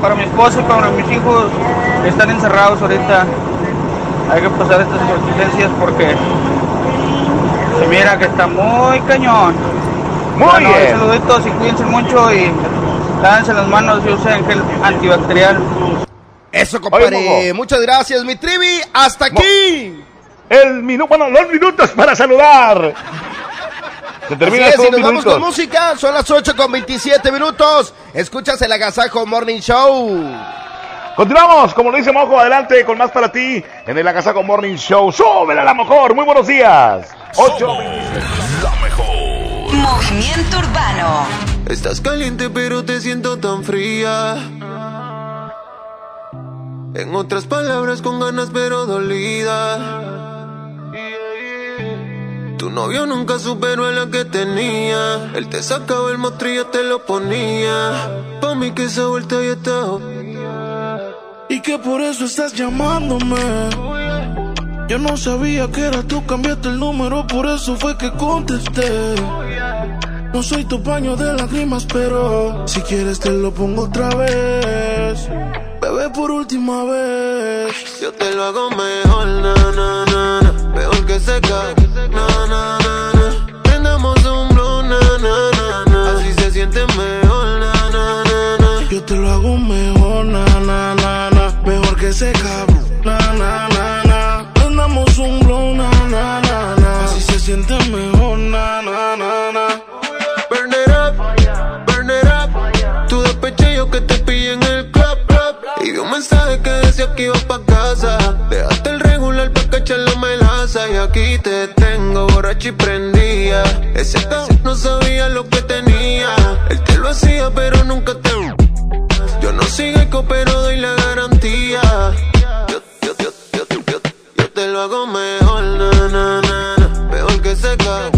para mi esposa y para mis hijos que están encerrados ahorita. Hay que pasar estas contingencias porque se mira que está muy cañón. Muy Bueno, bien. saluditos y cuídense mucho y lávense las manos y usen gel antibacterial. Eso, compadre. Oye, Muchas gracias, mi trivi. Hasta aquí. El minuto, bueno, los minutos para saludar. Se termina Así es, y nos vamos minutos. con música. Son las 8 con 27 minutos. Escuchas el Agasajo Morning Show. Continuamos, como lo dice Mojo, adelante con más para ti en el Agasaco Morning Show. ¡Súbela a la mejor! Muy buenos días. 8 La mejor. Movimiento Urbano. Estás caliente pero te siento tan fría. En otras palabras con ganas pero dolida. Tu novio nunca superó la que tenía. Él te sacaba el mostrillo, te lo ponía. Pa' mí que esa vuelta ya está. Y que por eso estás llamándome. Yo no sabía que era tú, cambiaste el número, por eso fue que contesté. No soy tu paño de lágrimas, pero si quieres te lo pongo otra vez. Bebé, por última vez. Yo te lo hago mejor, na. Que seca, na, na, na, na. Prendamos un blow, na, na, na, na. Así se siente mejor, na, na, na, na. Yo te lo hago mejor, na, na, na, na. Mejor que ese cabrón, na, na, na, na. Prendamos un blow, na, na, na, na. Así se siente mejor, na, na, na, na. Burn it up, burn it up. Tu despeche yo que te pillé en el club, club. Y vi un mensaje que decía que ibas pa' casa. Dejaste el cachar Y aquí te tengo borracho y prendía. Ese no sabía lo que tenía. Él te lo hacía, pero nunca te. Yo no sigo eco, pero doy la garantía. Yo, yo, yo, yo, yo, yo te lo hago mejor, na, na, na, na. Mejor que ese cabrón,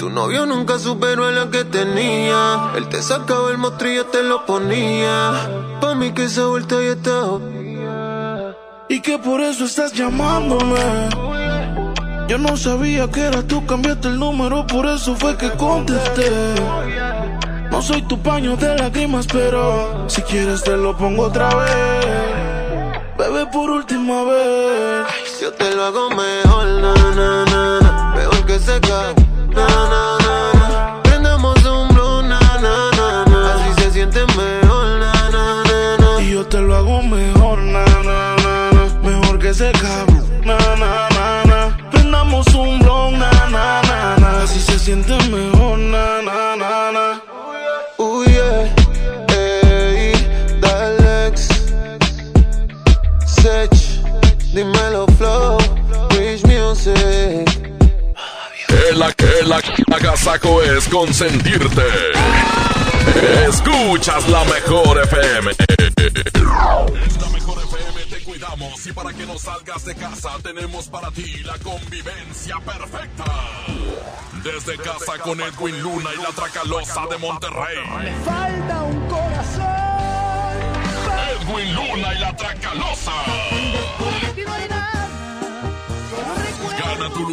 Tu novio nunca superó a la que tenía. Él te sacaba el mostrillo, te lo ponía. Pa' mí que esa vuelta ya está. Y que por eso estás llamándome. Yo no sabía que era tú, cambiaste el número, por eso fue que contesté. No soy tu paño de lágrimas, pero si quieres te lo pongo otra vez. Bebé, por última vez. Yo te lo hago mejor, na, na, na, na. Mejor que seca, na, na, na, na. Consentirte. Escuchas la mejor FM. En la mejor FM te cuidamos y para que no salgas de casa tenemos para ti la convivencia perfecta. Desde casa con Edwin Luna y la Tracalosa de Monterrey. Falta un corazón. Edwin Luna y la Tracalosa.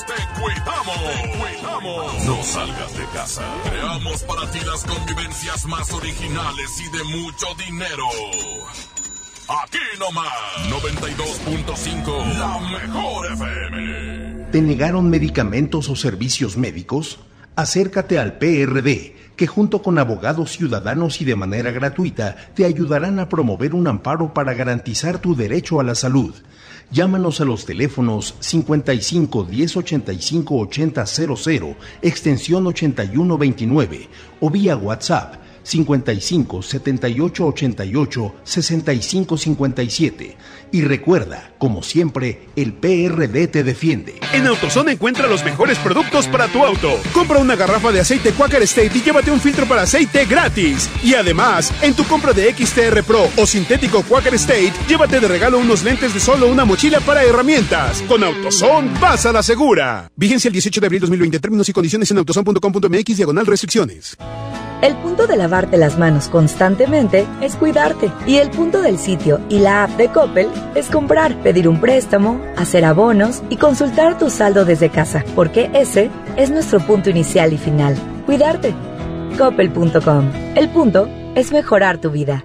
Te cuidamos. Te cuidamos. No salgas de casa. Creamos para ti las convivencias más originales y de mucho dinero. Aquí nomás. 92.5. La mejor FM. ¿Te negaron medicamentos o servicios médicos? Acércate al PRD, que junto con abogados ciudadanos y de manera gratuita te ayudarán a promover un amparo para garantizar tu derecho a la salud. Llámanos a los teléfonos 55 10 85 80 00, extensión 81 29 o vía WhatsApp 55 78 88 65 57. Y recuerda, como siempre, el PRD te defiende. En AutoZone encuentra los mejores productos para tu auto. Compra una garrafa de aceite Quaker State y llévate un filtro para aceite gratis. Y además, en tu compra de XTR Pro o sintético Quaker State, llévate de regalo unos lentes de sol o una mochila para herramientas. Con AutoZone, vas a la segura. Vigencia el 18 de abril 2020. Términos y condiciones en autozone.com.mx diagonal restricciones. El punto de lavarte las manos constantemente es cuidarte. Y el punto del sitio y la app de Coppel es comprar, pedir un préstamo, hacer abonos y consultar tu saldo desde casa. Porque ese es nuestro punto inicial y final. Cuidarte. Coppel.com. El punto es mejorar tu vida.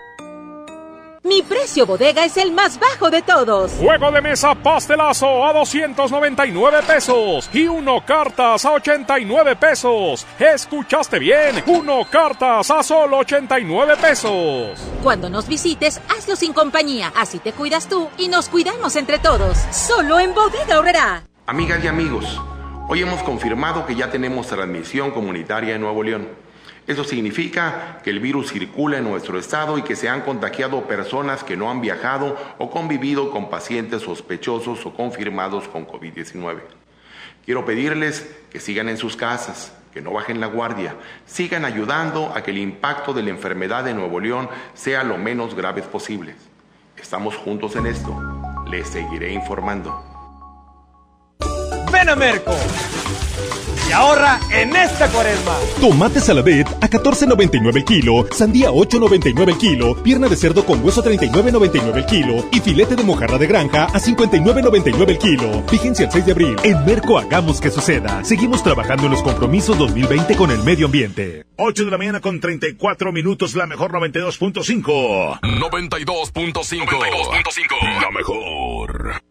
Mi precio bodega es el más bajo de todos. Juego de mesa pastelazo a 299 pesos y uno cartas a 89 pesos. ¿Escuchaste bien? Uno cartas a solo 89 pesos. Cuando nos visites, hazlo sin compañía. Así te cuidas tú y nos cuidamos entre todos. Solo en Bodega Horrera. Amigas y amigos, hoy hemos confirmado que ya tenemos transmisión comunitaria en Nuevo León. Eso significa que el virus circula en nuestro estado y que se han contagiado personas que no han viajado o convivido con pacientes sospechosos o confirmados con COVID-19. Quiero pedirles que sigan en sus casas, que no bajen la guardia, sigan ayudando a que el impacto de la enfermedad de Nuevo León sea lo menos grave posible. Estamos juntos en esto. Les seguiré informando. Ven a Merco y ahorra en esta cuaresma. Tomate saladet a 14.99 el kilo, sandía 8.99 el kilo, pierna de cerdo con hueso 39.99 el kilo y filete de mojarra de granja a 59.99 el kilo. Fíjense el 6 de abril. En Merco hagamos que suceda. Seguimos trabajando en los compromisos 2020 con el medio ambiente. 8 de la mañana con 34 minutos, la mejor 92.5. 92.5. La mejor.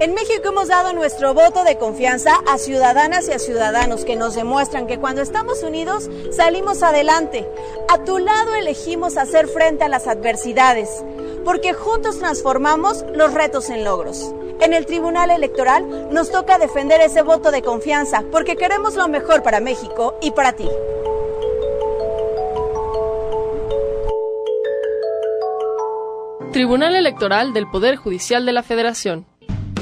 En México hemos dado nuestro voto de confianza a ciudadanas y a ciudadanos que nos demuestran que cuando estamos unidos salimos adelante. A tu lado elegimos hacer frente a las adversidades, porque juntos transformamos los retos en logros. En el Tribunal Electoral nos toca defender ese voto de confianza, porque queremos lo mejor para México y para ti. Tribunal Electoral del Poder Judicial de la Federación.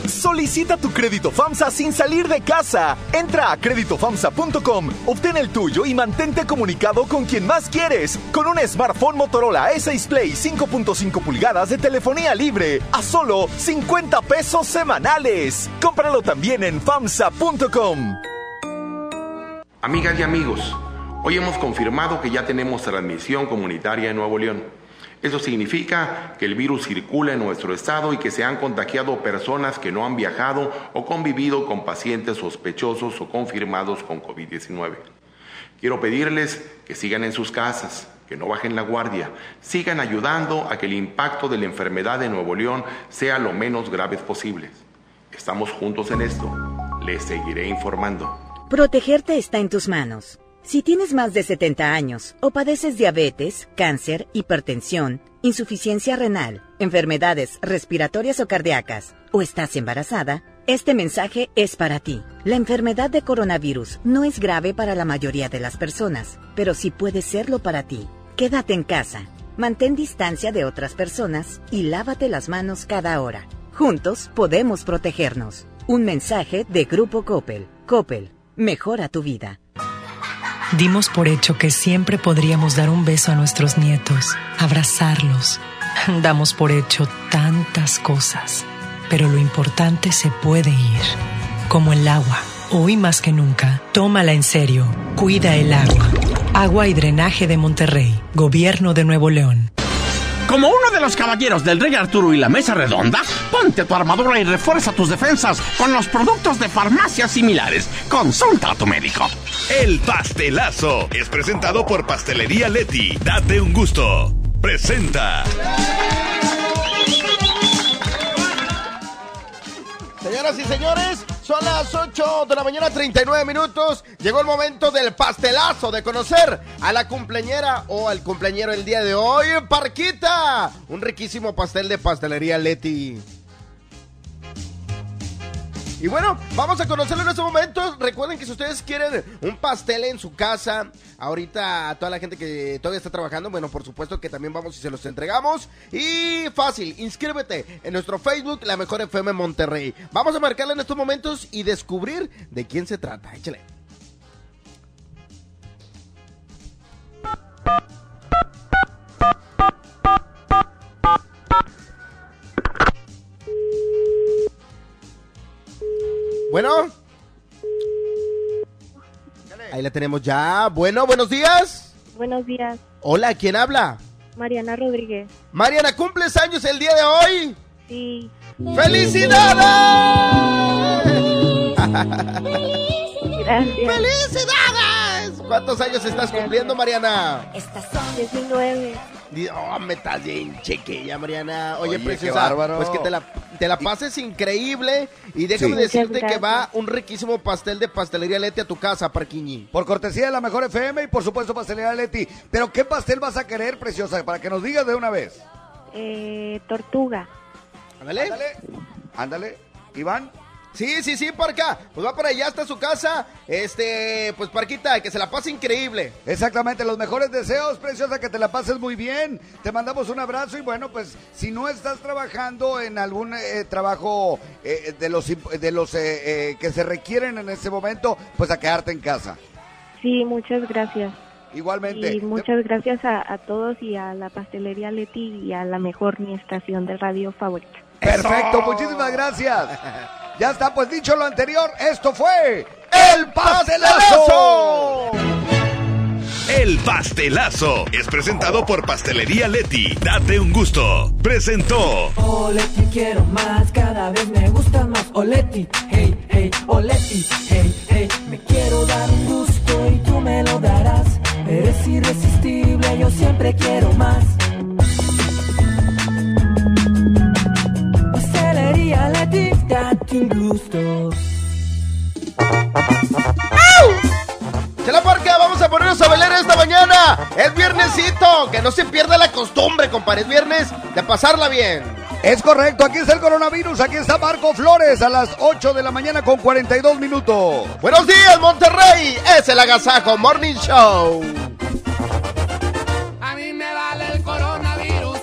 Solicita tu crédito FAMSA sin salir de casa. Entra a créditofamsa.com, obtén el tuyo y mantente comunicado con quien más quieres. Con un smartphone Motorola S6 Play 5.5 pulgadas de telefonía libre a solo 50 pesos semanales. Cómpralo también en famsa.com. Amigas y amigos, hoy hemos confirmado que ya tenemos transmisión comunitaria en Nuevo León. Eso significa que el virus circula en nuestro estado y que se han contagiado personas que no han viajado o convivido con pacientes sospechosos o confirmados con COVID-19. Quiero pedirles que sigan en sus casas, que no bajen la guardia, sigan ayudando a que el impacto de la enfermedad de Nuevo León sea lo menos grave posible. Estamos juntos en esto. Les seguiré informando. Protegerte está en tus manos. Si tienes más de 70 años o padeces diabetes, cáncer, hipertensión, insuficiencia renal, enfermedades respiratorias o cardíacas, o estás embarazada, este mensaje es para ti. La enfermedad de coronavirus no es grave para la mayoría de las personas, pero sí puede serlo para ti. Quédate en casa, mantén distancia de otras personas y lávate las manos cada hora. Juntos podemos protegernos. Un mensaje de Grupo Coppel. Coppel, mejora tu vida. Dimos por hecho que siempre podríamos dar un beso a nuestros nietos, abrazarlos. Damos por hecho tantas cosas, pero lo importante se puede ir, como el agua. Hoy más que nunca, tómala en serio, cuida el agua. Agua y Drenaje de Monterrey, Gobierno de Nuevo León. Como uno de los caballeros del Rey Arturo y la Mesa Redonda, ponte tu armadura y refuerza tus defensas con los productos de farmacias similares. Consulta a tu médico. El pastelazo es presentado por Pastelería Leti. Date un gusto. Presenta. Señoras y señores, son las 8 de la mañana, 39 minutos. Llegó el momento del pastelazo, de conocer a la cumpleañera o al cumpleañero el día de hoy. Parquita, un riquísimo pastel de pastelería Leti. Y bueno, vamos a conocerlo en estos momentos. Recuerden que si ustedes quieren un pastel en su casa, ahorita a toda la gente que todavía está trabajando, bueno, por supuesto que también vamos y se los entregamos. Y fácil, inscríbete en nuestro Facebook, La Mejor FM Monterrey. Vamos a marcarla en estos momentos y descubrir de quién se trata. Échale. Bueno. Ahí la tenemos ya. Bueno, buenos días. Buenos días, Hola, ¿quién habla? Mariana Rodríguez. Mariana, ¿cumples años el día de hoy? Sí. ¡Felicidades! Gracias. ¡Felicidades! ¿Cuántos años estás cumpliendo, Mariana? Estas son 19. Di- Oh, me estás bien chequeña, Mariana. Oye, Oye, preciosa, pues que te la, te la pases increíble. Y déjame Sí. decirte que va un riquísimo pastel de pastelería Leti a tu casa, Parquiñi. Por cortesía de la mejor FM y por supuesto pastelería Leti. Pero ¿qué pastel vas a querer, preciosa? Para que nos digas de una vez. Eh, tortuga. Ándale. Ándale. Iván. Sí, sí, sí, Parca. Pues va para allá hasta su casa. Este, pues Parquita, que se la pase increíble. Exactamente, los mejores deseos, preciosa, que te la pases muy bien. Te mandamos un abrazo y bueno, pues si no estás trabajando en algún eh, trabajo eh, de los, de los eh, eh, que se requieren en ese momento, pues a quedarte en casa. Sí, muchas gracias. Igualmente. Y muchas gracias a, a todos y a la pastelería Leti y a la mejor mi estación de radio favorita. Perfecto, muchísimas gracias. Ya está, pues dicho lo anterior, esto fue El Pastelazo. El pastelazo es presentado por Pastelería Leti. Date un gusto. Presentó. Oleti quiero más, cada vez me gusta más. Oleti, hey, hey, Oleti, hey, hey. Me quiero dar un gusto y tú me lo darás. Eres irresistible, yo siempre quiero más. Un gusto. Chela Parca, vamos a ponernos a bailar esta mañana. Es viernesito. Que no se pierda la costumbre, compadre. Es viernes de pasarla bien. Es correcto, aquí está el coronavirus, aquí está Marco Flores a las 8 de la mañana con 42 minutos. Buenos días, Monterrey. Es el Agasajo Morning Show. A mí me vale el coronavirus.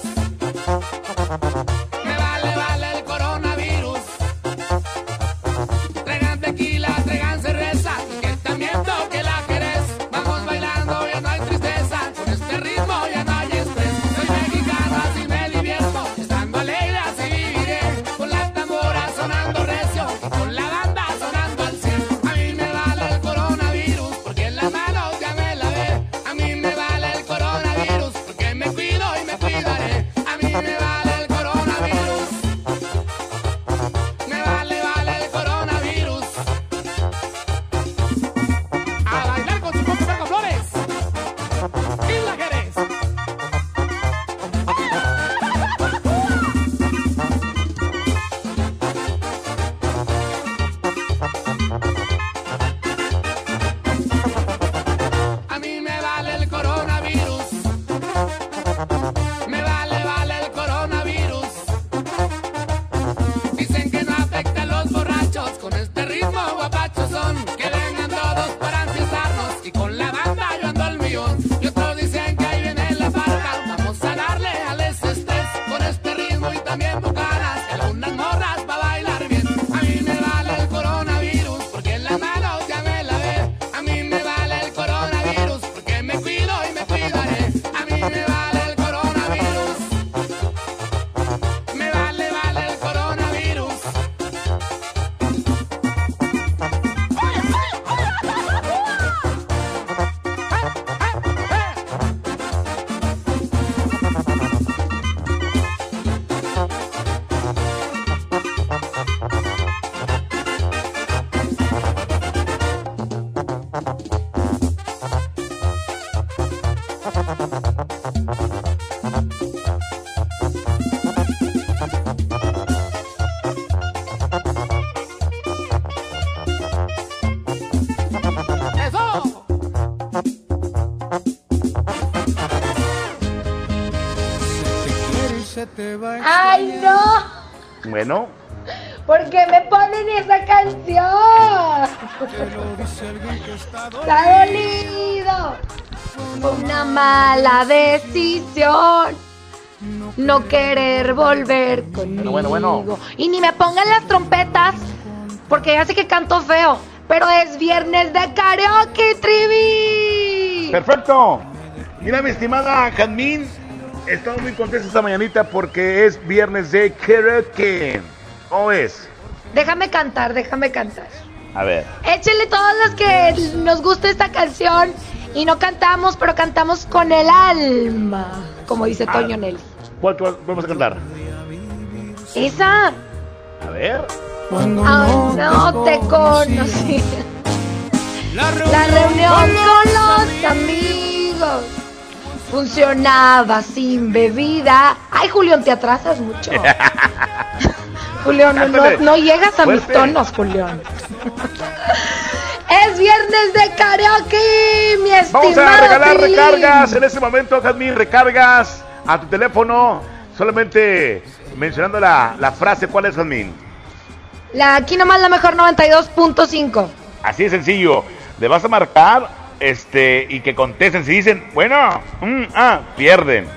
Bueno, ¿Por qué me ponen esa canción? ¡Está dolido! Fue una mala decisión. No querer volver conmigo. bueno, bueno. Y ni me pongan las trompetas, porque ya sé que canto feo. Pero es viernes de karaoke, Trivi. perfecto. Mira, mi estimada Jazmín, estamos muy contentos esta mañanita porque es viernes de karaoke. ¿Cómo es? Déjame cantar, déjame cantar. A ver. Échenle todos los que nos gusta esta canción y no cantamos, pero cantamos con el alma, como dice Toño Nelly. ¿Cuál, cuál vamos a cantar? Esa. A ver. Aún no te conocí. La reunión con los amigos funcionaba sin bebida. Ay, Julián, te atrasas mucho. Julián, no, no, no llegas a mis tonos, Julián. es viernes de karaoke, mi estimado Vamos a regalar recargas en este momento, Jazmín, recargas a tu teléfono. Solamente mencionando la, la frase, ¿cuál es, Jazmín? La, aquí nomás la mejor 92.5. Así de sencillo. Le vas a marcar este y que contesten. Si dicen, bueno, mm, ah, pierden.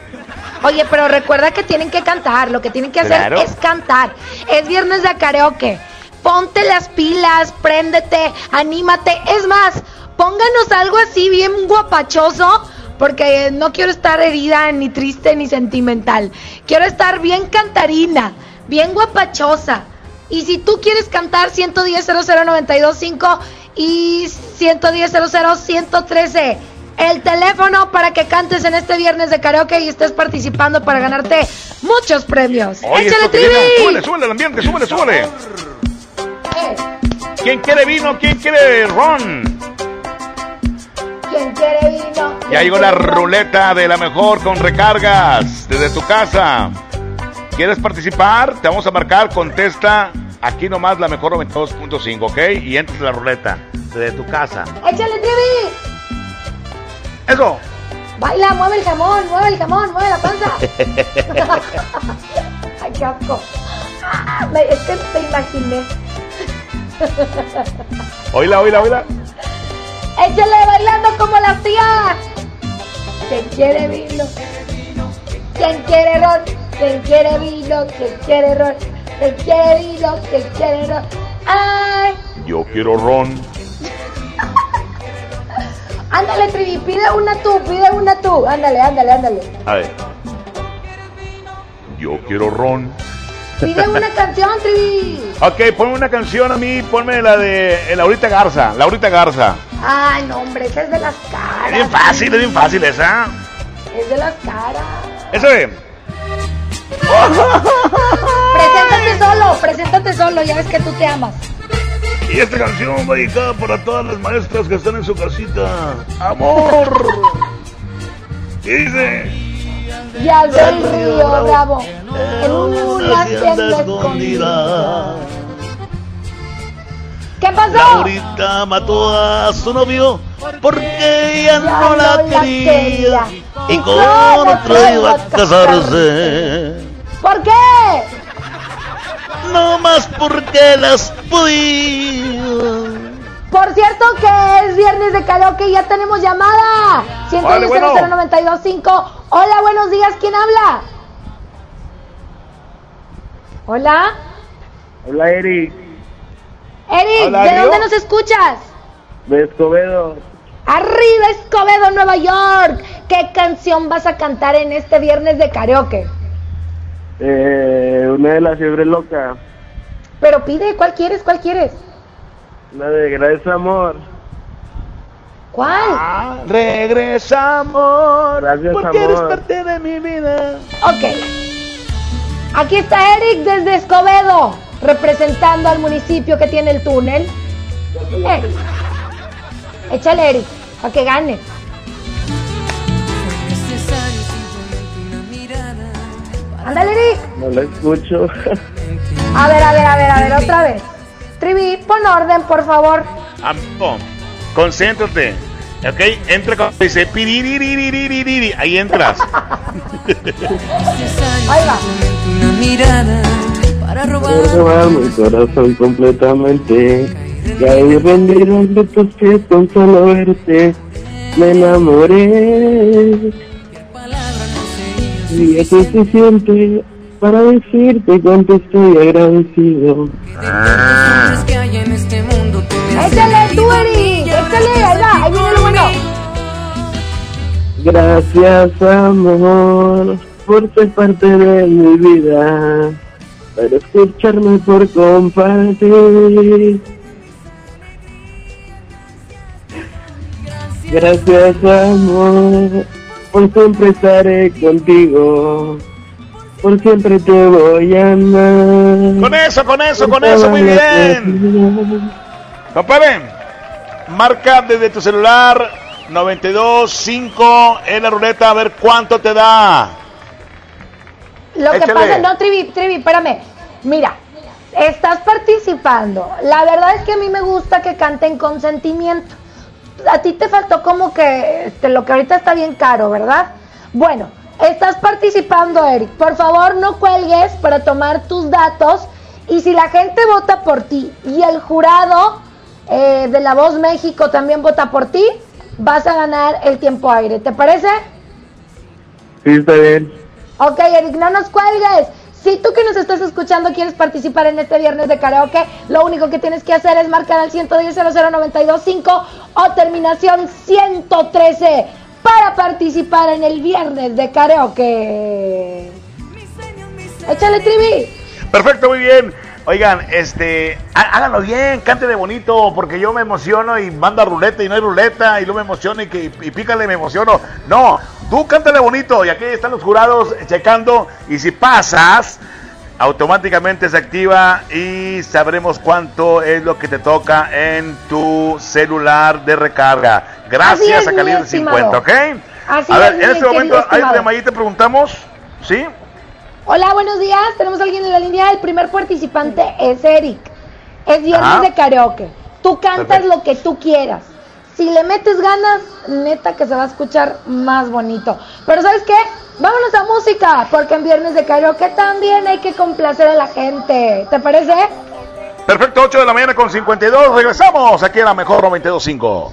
Oye, pero recuerda que tienen que cantar, lo que tienen que hacer Claro. es cantar. Es viernes de karaoke. Ponte las pilas, préndete, anímate. Es más, pónganos algo así bien guapachoso, porque no quiero estar herida, ni triste, ni sentimental. Quiero estar bien cantarina. bien guapachosa. Y si tú quieres cantar 110 00925 y 110 113 el teléfono para que cantes en este viernes de karaoke y estés participando para ganarte muchos premios. Oye, ¡Échale, Trivi! súbele, súbele el ambiente, súbele, súbele. ¿Quién quiere vino? ¿Quién quiere ron? ¿Quién quiere vino? Ya llegó la ruleta de la mejor con recargas desde tu casa. ¿Quieres participar? Te vamos a marcar, contesta aquí nomás la mejor 92.5, ¿ok? Y entras a la ruleta desde tu casa. ¡Échale, Trivi! Eso. Baila, mueve el jamón, mueve el jamón, mueve la panza. Ay, qué asco. Ah, es que te imaginé. Oíla, oíla, oíla. Échale bailando como las tías. ¿Quién quiere vino? ¿Quién quiere ron? ¿Quién quiere vino? ¿Quién quiere ron? ¿Quién quiere vino? ¿Quién quiere ron? Ay, Yo quiero ron. ándale, Trivi, pide una tú, pide una tú. Ándale, ándale, ándale. A ver. Yo quiero ron. Pide una canción, Trivi. Ok, ponme una canción a mí, ponme la de eh, Laurita Garza. Laurita Garza. Ay, no, hombre, esa es de las caras. Es bien fácil, es bien fácil esa. Es de las caras. Eso es. Preséntate solo, preséntate solo, ya ves que tú te amas. Y esta canción va dedicada para todas las maestras que están en su casita. Amor. Y dice. Y al del río Bravo, en una escondida. ¿Qué pasó? Laurita mató a su novio porque ella no la quería y con otro iba a casarse. ¿Por qué? No más porque las podía. Por cierto que es viernes de karaoke y ya tenemos llamada. Vale, bueno. 110 Hola, buenos días, ¿quién habla? Hola, Hola Eric, Eric, ¿de Río. dónde nos escuchas? de Escobedo. Arriba Escobedo, Nueva York. ¿Qué canción vas a cantar en este viernes de karaoke? Eh, una de la fiebre loca, Pero pide, ¿cuál quieres? ¿Cuál quieres? la de Gracias Amor. ¿Cuál? Regresa, amor. Gracias, porque eres parte de mi vida. Ok. Aquí está Eric desde Escobedo, representando al municipio que tiene el túnel. Eh, échale, Eric, para que gane. Ándale, Eric. No lo escucho. A ver, a ver, a ver, a ver, otra vez. Trivi, pon orden, por favor. Ampo, concéntrate. ¿Ok? Entra cuando dice Ahí entras. Ahí va. Para robar. Quiero robar mi corazón completamente. Caí rendido ante tus pies con solo verte. Me enamoré. Y es suficiente para decirte cuánto estoy agradecido. En este Échale, tú, Eric. Échale, ahí va, ahí viene lo bueno. Gracias amor por ser parte de mi vida, por escucharme, por compartir. Gracias amor por siempre estaré contigo, por siempre te voy a amar. Con eso, con eso, con eso, muy bien. Compadre, marca desde tu celular 925 en la ruleta a ver cuánto te da. Lo que pasa, no, Trivi, Trivi, espérame. Mira, estás participando. La verdad es que a mí me gusta que canten con sentimiento. A ti te faltó como que este, lo que ahorita está bien caro, ¿verdad? Bueno, estás participando, Eric. Por favor, no cuelgues para tomar tus datos. Y si la gente vota por ti y el jurado eh, de La Voz México también vota por ti, vas a ganar el tiempo aire. ¿Te parece? Sí, está bien. Ok, Eric, no nos cuelgues. Si tú que nos estás escuchando quieres participar en este viernes de karaoke, lo único que tienes que hacer es marcar al 110 00925 o terminación 113 para participar en el viernes de karaoke. Échale, Trivi. Perfecto, muy bien. Oigan, este, há- háganlo bien, cante de bonito, porque yo me emociono y manda ruleta y no hay ruleta, y luego me emociono y, que, y pícale y me emociono. No, tú cántale bonito, y aquí están los jurados checando, y si pasas, automáticamente se activa y sabremos cuánto es lo que te toca en tu celular de recarga. Gracias es, a Calibre estimado. 50, ¿ok? Así a ver, es, en este momento, ¿hay de Mayita preguntamos? ¿Sí? Hola, buenos días. Tenemos a alguien en la línea. El primer participante es Eric. Es viernes Ajá. de karaoke. Tú cantas Perfecto. lo que tú quieras. Si le metes ganas, neta que se va a escuchar más bonito. Pero ¿sabes qué? Vámonos a música, porque en viernes de karaoke también hay que complacer a la gente. ¿Te parece? Perfecto, 8 de la mañana con 52. Regresamos aquí a la mejor 92.5.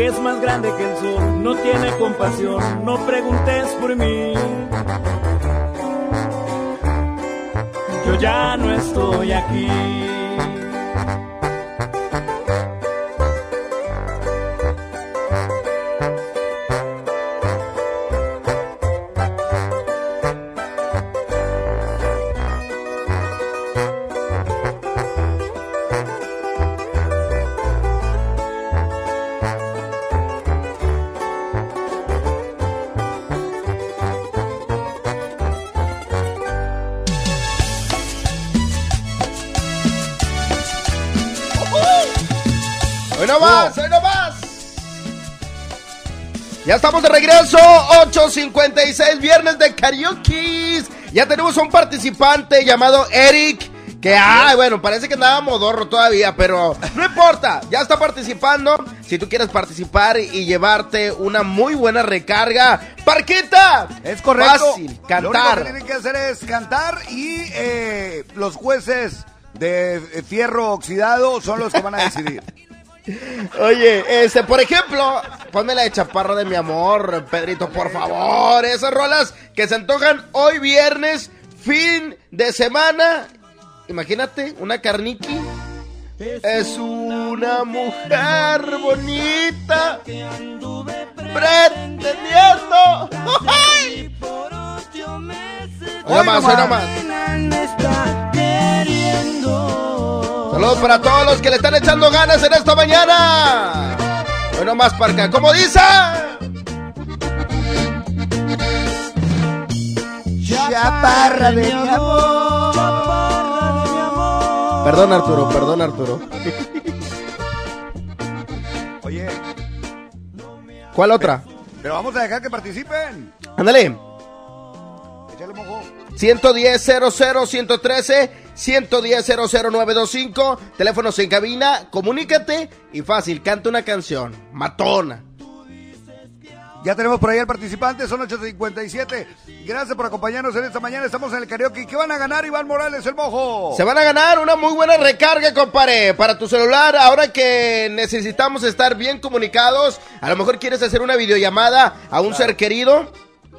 que es más grande que el sol, no tiene compasión, no preguntes por mí. Yo ya no estoy aquí. Ya estamos de regreso, 8.56, viernes de karaoke. Ya tenemos un participante llamado Eric Que, ay, bueno, parece que andaba modorro todavía, pero no importa, ya está participando. Si tú quieres participar y llevarte una muy buena recarga, Parquita. Es correcto. Fácil, Lo único cantar. que tienen que hacer es cantar y eh, los jueces de fierro oxidado son los que van a decidir. Oye, este, por ejemplo, ponme la de Chaparro de mi amor, Pedrito, por favor. Esas rolas que se antojan hoy viernes, fin de semana. Imagínate, una carniqui. Es una mujer bonita. Pretendiendo. ¡Ay! Hoy nomás, hoy nomás. Saludos para todos los que le están echando ganas en esta mañana. Hoy nomás, Parca. ¿Cómo dice? Chaparra de mi amor. Perdón, Arturo, perdón, Arturo. Oye, ¿Cuál otra? pero vamos a dejar que participen. Ándale. Échale mojo. 110 00 113 110 00925 Teléfonos en cabina. Comunícate y fácil, canta una canción. Matona. Ya tenemos por ahí al participante, son 8.57. Gracias por acompañarnos en esta mañana. Estamos en el karaoke. ¿Qué van a ganar, Iván Morales, el mojo? Se van a ganar una muy buena recarga, compadre, para tu celular. Ahora que necesitamos estar bien comunicados, a lo mejor quieres hacer una videollamada a un ser querido,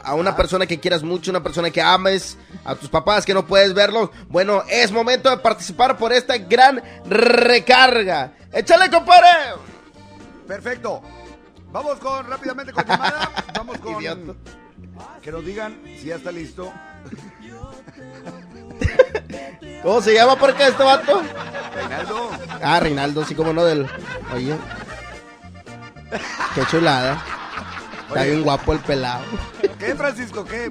a una persona que quieras mucho, una persona que ames, a tus papás que no puedes verlos. Bueno, es momento de participar por esta gran recarga. ¡Échale, compadre! Perfecto. Vamos con rápidamente con llamada. Vamos con que nos digan si ya está listo. ¿Cómo se llama por qué este vato? Reinaldo. Ah, Reinaldo, sí, como no del. Oye. Qué chulada. Está bien guapo el pelado. ¿Qué, Francisco? ¿Qué?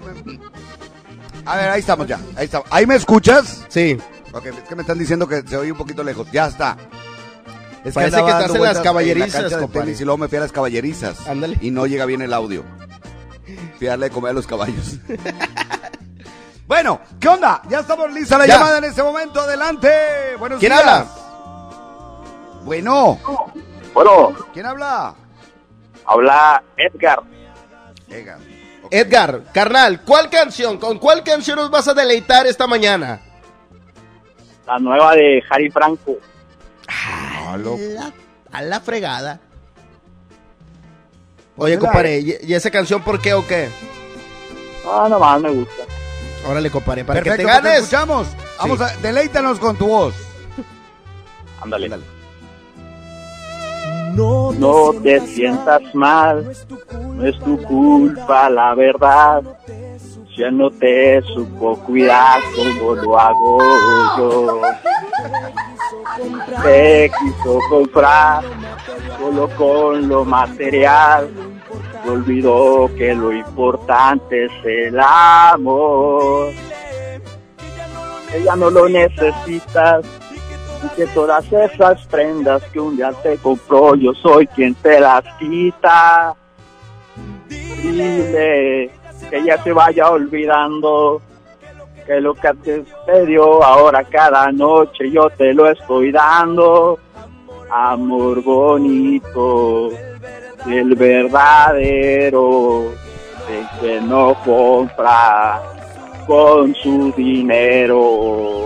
A ver, ahí estamos ya. Ahí estamos. ¿Ahí me escuchas? Sí. Ok, es que me están diciendo que se oye un poquito lejos. Ya está. Es Parece que dando estás en las caballerizas, la tenis y luego me fui a las caballerizas. Ándale. Y no llega bien el audio. Fui a darle de comer a los caballos. bueno, ¿qué onda? Ya estamos lista la Ya. llamada en este momento. Adelante. Buenos ¿Quién días. habla? Bueno. Bueno, ¿Quién habla? Habla Edgar. Edgar. Edgar, carnal, ¿cuál canción? ¿Con cuál canción nos vas a deleitar esta mañana? La nueva de Harry Franco. A la, a la fregada. Oye, Póngala. compadre, ¿y, y esa canción por qué o qué? Ah, nomás me gusta. Órale, compadre, para Perfecto, que te pues ganes. escuchamos. Vamos a, deleítanos con tu voz. Ándale. No te sientas mal, no es tu culpa, la verdad. Él no te supo cuidar como lo hago yo. Te quiso comprar solo con lo material. Olvidó que lo importante es el amor. Ella no lo necesitas que todas esas prendas que un día te compró, yo soy quien te las quita. Dile que ella se vaya olvidando que lo que antes te dio, ahora cada noche yo te lo estoy dando. Amor bonito, el verdadero, el que no compra con su dinero.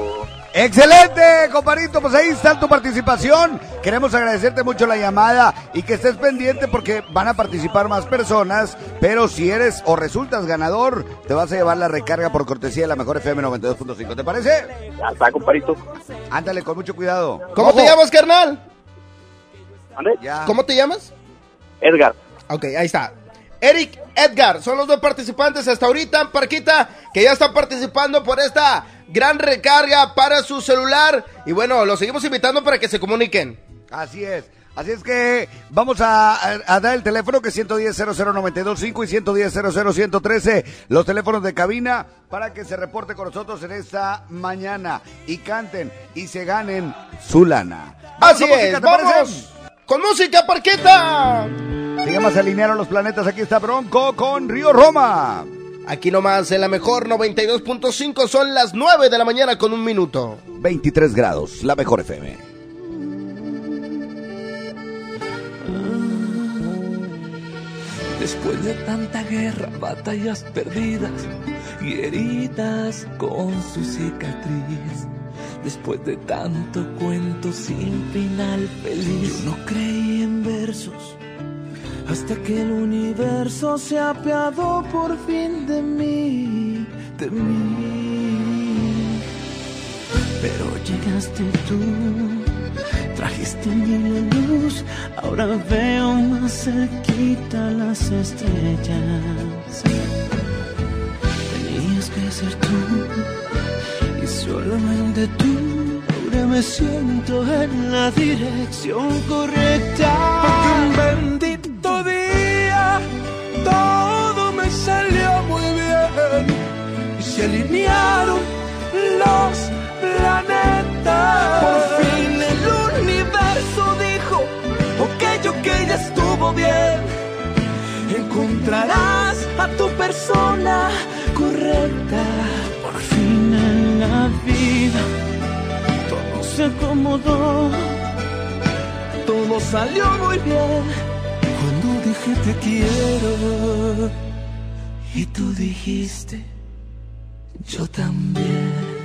Excelente, compadrito. Pues ahí está tu participación. Queremos agradecerte mucho la llamada y que estés pendiente porque van a participar más personas. Pero si eres o resultas ganador, te vas a llevar la recarga por cortesía de la mejor FM 92.5. ¿Te parece? Ya está, compadrito. Ándale, con mucho cuidado. ¿Cómo te llamas, carnal? Ya. ¿Cómo te llamas? Edgar. Ok, ahí está. Eric, Edgar, son los dos participantes hasta ahorita, Parquita, que ya están participando por esta gran recarga para su celular. Y bueno, los seguimos invitando para que se comuniquen. Así es. Así es que vamos a, a- a dar el teléfono que es 110 00925 y 110 113 los teléfonos de cabina para que se reporte con nosotros en esta mañana y canten y se ganen su lana. Así es, vamos con música, llama Se alinearon los planetas. Aquí está Bronco con Río Roma. Aquí nomás, en la mejor 92.5 son las 9 de la mañana con un minuto. 23 grados, la mejor FM. Después de tanta guerra, batallas perdidas y heridas con su cicatriz. Después de tanto cuento sin final feliz, yo no creí en versos hasta que el universo se apiadó por fin de mí, de mí. Pero llegaste tú, trajiste mi luz, ahora veo más cerquita las estrellas. Tenías que ser tú, solamente tú. Me siento en la dirección correcta. Porque un bendito día todo me salió muy bien y se alinearon los planetas. Por fin el universo dijo, ok, ok, ya estuvo bien. Encontrarás a tu persona correcta. Por fin en la vida todo se acomodó. Todo salió muy bien cuando dije te quiero. Y tú dijiste, yo también.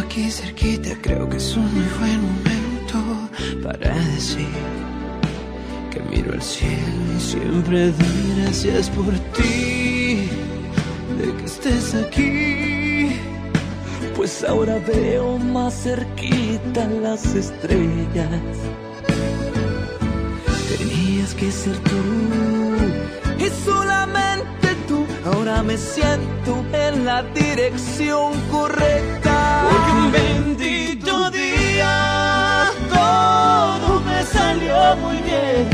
Aquí cerquita, creo que es un muy buen momento para decir que miro al cielo y siempre doy gracias por ti, de que estés aquí. Pues ahora veo más cerquita las estrellas. Tenías que ser tú y tú. Ahora me siento en la dirección correcta. Porque un bendito día todo me salió muy bien.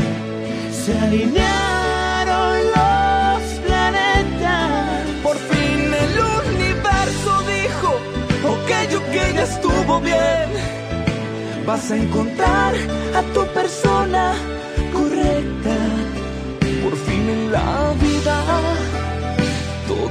Se alinearon los planetas. Por fin el universo dijo, ok, ok, ya estuvo bien. Vas a encontrar a tu persona correcta. Por fin en la vida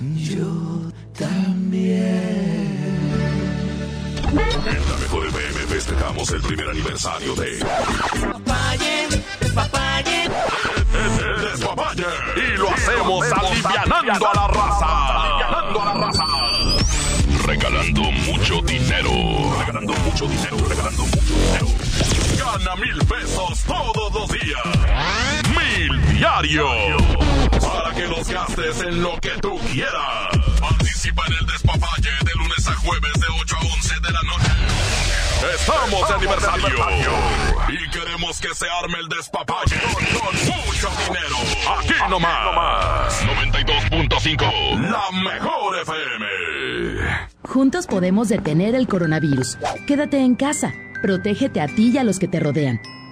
yo también. En la mejor FM festejamos el primer aniversario de despapalle. El Despapalle. Y lo hacemos alivianando a la raza. Alivianando a la raza. Regalando mucho dinero. Regalando mucho dinero. Regalando mucho dinero. Gana mil pesos todos los días. Diario. Para que los gastes en lo que tú quieras. Participa en el Despapalle de lunes a jueves de 8 a 11 de la noche. Estamos de aniversario. Y queremos que se arme el despapalle con mucho dinero. Aquí nomás. 92.5. La mejor FM. Juntos podemos detener el coronavirus. Quédate en casa. Protégete a ti y a los que te rodean.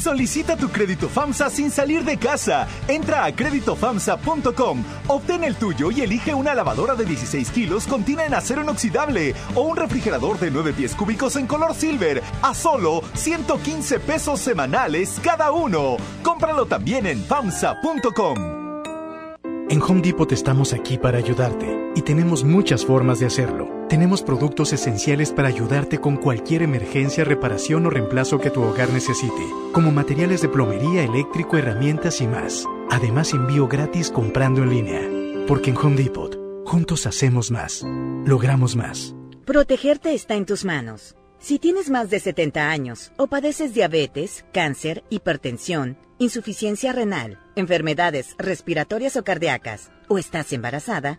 Solicita tu crédito FAMSA sin salir de casa. Entra a créditofamsa.com, obtén el tuyo y elige una lavadora de 16 kilos contina en acero inoxidable o un refrigerador de 9 pies cúbicos en color silver a solo 115 pesos semanales cada uno. Cómpralo también en FAMSA.com. En Home Depot estamos aquí para ayudarte y tenemos muchas formas de hacerlo. Tenemos productos esenciales para ayudarte con cualquier emergencia, reparación o reemplazo que tu hogar necesite, como materiales de plomería, eléctrico, herramientas y más. Además, envío gratis comprando en línea. Porque en Home Depot, juntos hacemos más, logramos más. Protegerte está en tus manos. Si tienes más de 70 años o padeces diabetes, cáncer, hipertensión, insuficiencia renal, enfermedades respiratorias o cardíacas, o estás embarazada,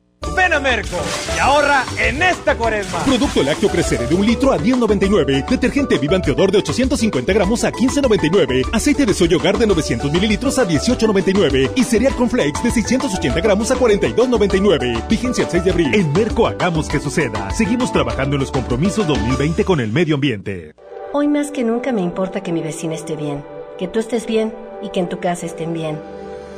Ven a Merco y ahorra en esta cuaresma. Producto lácteo crecer de un litro a 10.99. Detergente Vivan Teodor de 850 gramos a 15.99. Aceite de soya hogar de 900 mililitros a 18.99. Y cereal con flakes de 680 gramos a 42.99. Vigencia el 6 de abril. En Merco hagamos que suceda. Seguimos trabajando en los compromisos 2020 con el medio ambiente. Hoy más que nunca me importa que mi vecina esté bien, que tú estés bien y que en tu casa estén bien.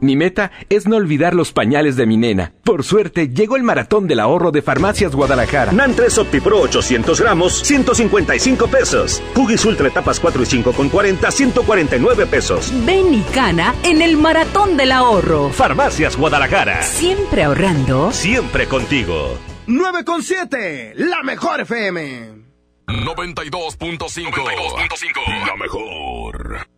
Mi meta es no olvidar los pañales de mi nena. Por suerte, llegó el maratón del ahorro de Farmacias Guadalajara. NAN 3 OptiPro 800 gramos, 155 pesos. Huggies Ultra etapas 4 y 5 con 40, 149 pesos. Ven y cana en el maratón del ahorro. Farmacias Guadalajara. Siempre ahorrando. Siempre contigo. 9 con 7, la mejor FM. 92.5. La mejor.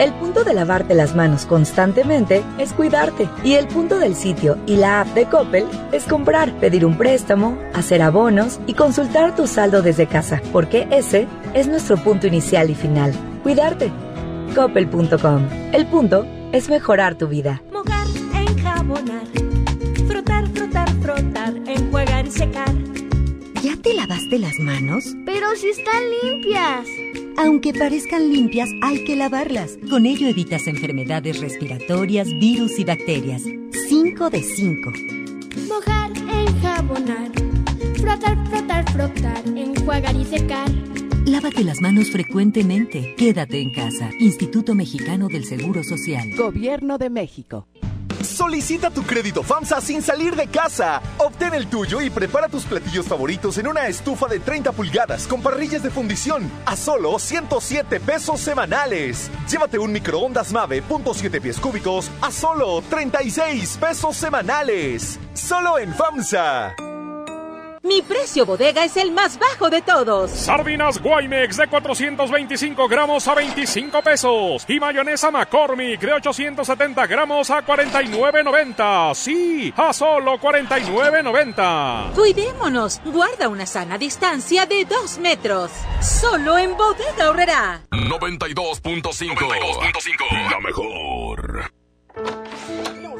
El punto de lavarte las manos constantemente es cuidarte. Y el punto del sitio y la app de Coppel es comprar, pedir un préstamo, hacer abonos y consultar tu saldo desde casa. Porque ese es nuestro punto inicial y final. Cuidarte. Coppel.com. El punto es mejorar tu vida. Mojar, enjabonar, frotar, frotar, frotar, enjuagar y secar. ¿Ya te lavaste las manos? Pero si están limpias. Aunque parezcan limpias, hay que lavarlas. Con ello evitas enfermedades respiratorias, virus y bacterias. 5 de 5. Mojar, enjabonar, frotar, frotar, frotar, enjuagar y secar. Lávate las manos frecuentemente. Quédate en casa. Instituto Mexicano del Seguro Social. Gobierno de México. Solicita tu crédito FAMSA sin salir de casa. Obtén el tuyo y prepara tus platillos favoritos en una estufa de 30 pulgadas con parrillas de fundición a solo 107 pesos semanales. Llévate un microondas Mave .7 pies cúbicos a solo 36 pesos semanales. Solo en FAMSA. Mi precio bodega es el más bajo de todos. Sardinas Guaymex de 425 gramos a 25 pesos. Y mayonesa McCormick de 870 gramos a 49.90. Sí, a solo 49.90. Cuidémonos. Guarda una sana distancia de 2 metros. Solo en bodega horrera. 92.5. La mejor.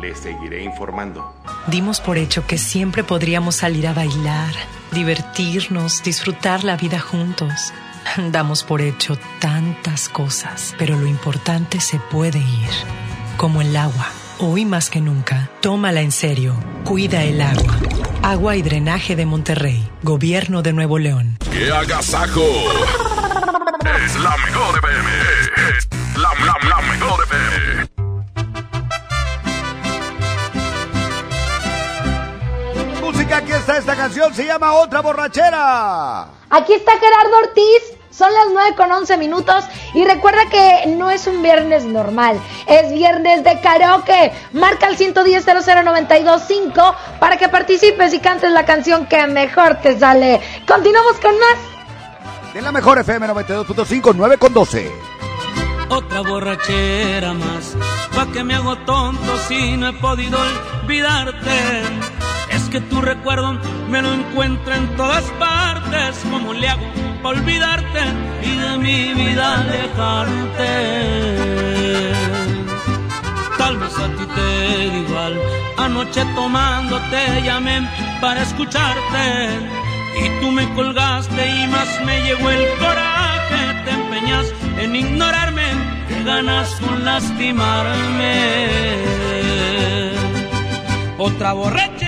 Les seguiré informando. Dimos por hecho que siempre podríamos salir a bailar, divertirnos, disfrutar la vida juntos. Damos por hecho tantas cosas, pero lo importante se puede ir, como el agua. Hoy más que nunca, tómala en serio. Cuida el agua. Agua y Drenaje de Monterrey, Gobierno de Nuevo León. ¡Qué agasajo! Es la mejor FM. Es está esta canción, se llama Otra Borrachera. Aquí está Gerardo Ortiz. Son las 9 con 11 minutos y recuerda que no es un viernes normal, es viernes de karaoke. Marca el 110 00925 para que participes y cantes la canción que mejor te sale. Continuamos con más. De la mejor FM 92.5, 9 con 12. Otra borrachera más, pa' que me hago tonto si no he podido olvidarte. Que tu recuerdo me lo encuentro en todas partes. ¿Cómo le hago para olvidarte y de mi vida alejarte? Tal vez a ti te igual. Anoche tomando te llamé para escucharte. Y tú me colgaste y más me llegó el coraje. Te empeñas en ignorarme, que ganas con lastimarme. Otra borrachera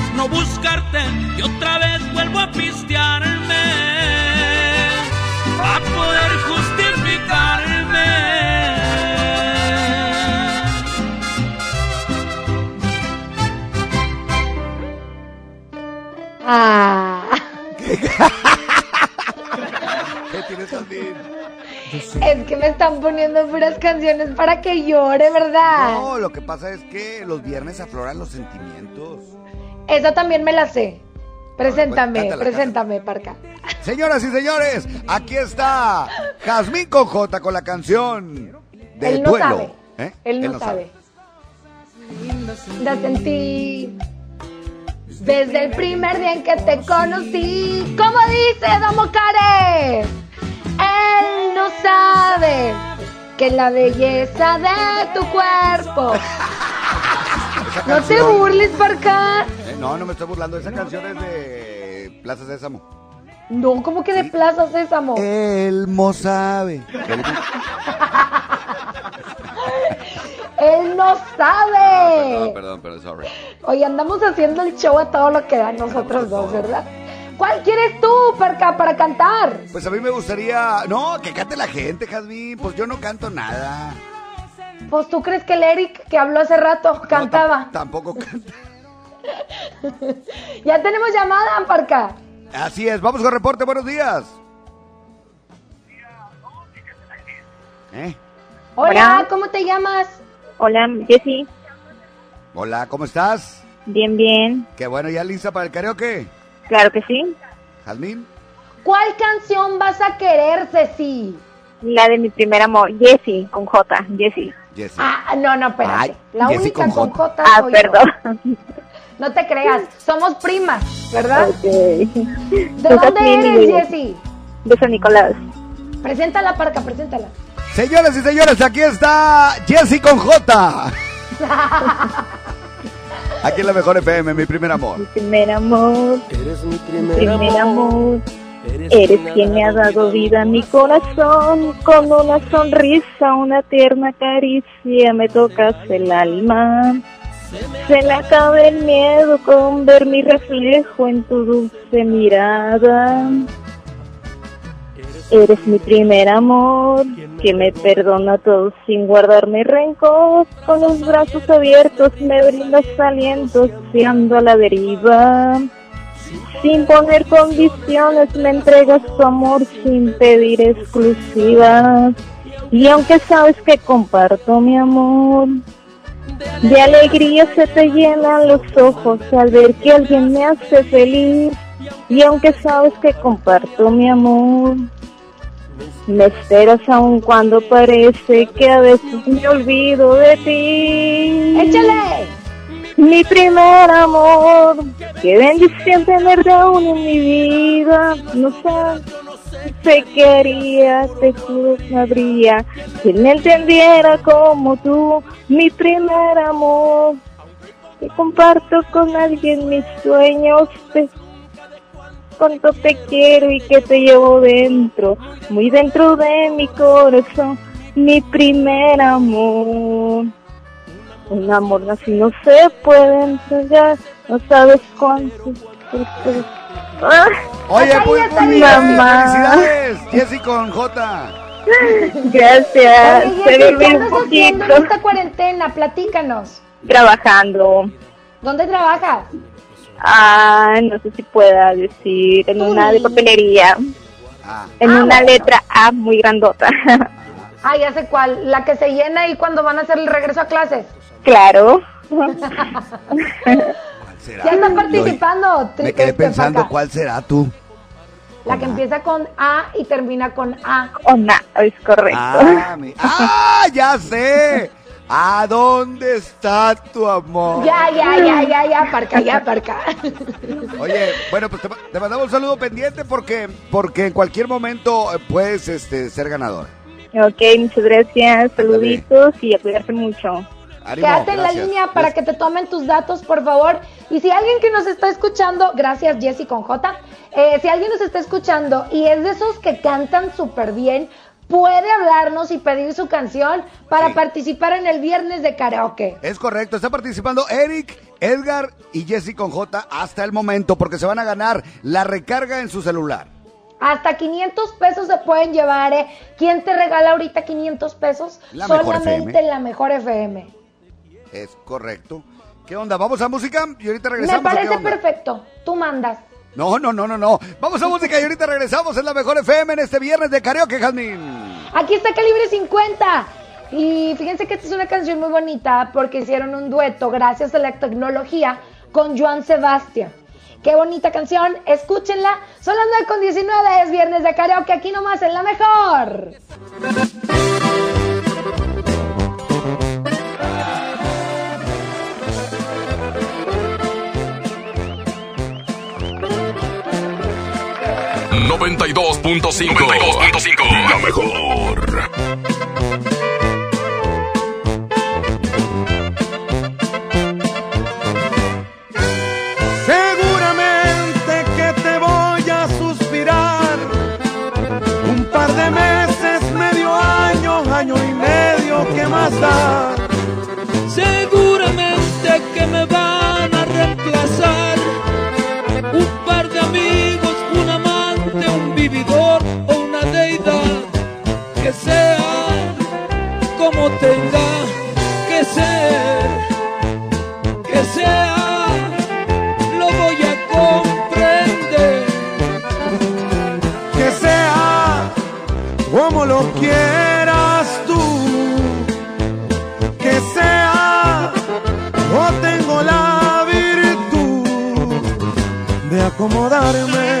no buscarte y otra vez vuelvo a pistearme a poder justificarme. Ah. ¿Qué tienes también? Es que me están poniendo puras canciones para que llore, ¿verdad? No, lo que pasa es que los viernes afloran los sentimientos. Esa también me la sé. Preséntame, cántala, preséntame, Parca. Señoras y señores, aquí está Jazmín con J con la canción de Él no duelo. sabe. ¿Eh? Él no, sabe. La sentí desde el primer día en que te conocí. ¿Cómo dice Domo Care? Él no sabe que la belleza de tu cuerpo. No te burles, Parca. No, no me estoy burlando. Esa canción es de Plaza Sésamo. No, como que de Plaza Sésamo. Él no sabe. Él no sabe. Perdón, perdón, perdón, sorry. Hoy andamos haciendo el show a todo lo que dan nosotros dos, ¿verdad? ¿Cuál quieres tú, Parca, para cantar? Pues a mí me gustaría. No, que cante la gente, Jazmín. Pues yo no canto nada. Pues tú crees que el Eric que habló hace rato cantaba. Tampoco canta. ya tenemos llamada, Parca. Así es, vamos con reporte, buenos días. ¿Eh? Hola, Hola. ¿cómo te llamas? Hola, Jessy. Hola, ¿cómo estás? Bien, bien. Qué bueno, ¿ya lista para el karaoke? Claro que sí. Jazmín. ¿Cuál canción vas a querer, Ceci? La de mi primer amor, Jessy, con J, Jessy. Jessy. Ah, no, no, espérate. Ay, la Jessy única con con J. J. Ah, yo. No te creas, somos primas, ¿verdad? Ok. ¿De dónde eres, Jessy? De San Nicolás. Preséntala, Parca, preséntala. Señoras y señores, aquí está Jessy con J. Aquí en la mejor FM, mi primer amor. Primer amor. Eres mi Primer amor. Eres quien me ha dado vida a mi corazón. Con una sonrisa, una tierna caricia, me tocas el alma. Se me acaba el miedo con ver mi reflejo en tu dulce mirada. Eres mi primer amor, que me perdona todo sin guardarme rencor. Con los brazos abiertos me brindas alientos, si ando a la deriva. Sin poner condiciones me entregas tu amor sin pedir exclusivas. Y aunque sabes que comparto mi amor, de alegría se te llenan los ojos al ver que alguien me hace feliz. Y aunque sabes que comparto mi amor, me esperas aun cuando parece que a veces me olvido de ti. ¡Échale! Mi primer amor, qué bendición tenerte aún en mi vida. No sé, sé que haría, te juro habría quien me entendiera como tú. Mi primer amor, que comparto con alguien mis sueños. Te cuánto te quiero y que te llevo dentro, muy dentro de mi corazón, mi primer amor. Un amor así no se puede entregar, no sabes cuánto. Ah, Oye, pues muy bien. felicidades, Jessy con J. Gracias, Oye, se Jessy, ¿qué un andas haciendo en poquito esta cuarentena? Platícanos. trabajando. ¿Dónde trabajas? Ah, no sé si pueda decir, en una de papelería, Ah, en Ah, una bueno. letra A muy grandota. Ah, ya sé cuál. La que se llena ahí cuando van a hacer el regreso a clases. claro. ¿Cuál será? Ya están Yo participando. Me quedé pensando. ¿cuál será tú? La que empieza con A y termina con A. Ona, es correcto. Ah, mi- ¡Ah, ya sé! ¿A dónde está tu amor? Ya, ya, ya, ya, ya, parca, ya, parca. Oye, bueno, pues te, te mandamos un saludo pendiente porque, porque en cualquier momento eh, puedes este, ser ganador. Ok, muchas gracias, saluditos y a cuidarse mucho. Ánimo, Quédate en la línea para que te tomen tus datos, por favor. Y si alguien que nos está escuchando, gracias Jessy con J, eh, si alguien nos está escuchando y es de esos que cantan súper bien, puede hablarnos y pedir su canción para Sí. participar en el viernes de karaoke. Es correcto, está participando Eric, Edgar y Jesse con J hasta el momento porque se van a ganar la recarga en su celular. Hasta 500 pesos se pueden llevar, ¿eh? ¿Quién te regala ahorita 500 pesos? La Mejor Solamente FM. la mejor FM. Es correcto. ¿Qué onda? ¿Vamos a música? Y ahorita Me regresamos. ¿o qué parece perfecto. Tú mandas. No, no, no, no, no. Vamos a música y ahorita regresamos en la mejor FM en este viernes de karaoke, Jazmín. Aquí está Calibre 50. Y fíjense que esta es una canción muy bonita porque hicieron un dueto gracias a la tecnología con Joan Sebastián. Qué bonita canción, escúchenla. Son las 9 con 19, es viernes de karaoke, aquí nomás en la mejor. Cinco 92.5. La mejor. Seguramente o una deidad que sea como tenga que ser, que sea, lo voy a comprender. Que sea como lo quieras tú. Que sea, yo tengo la virtud de acomodarme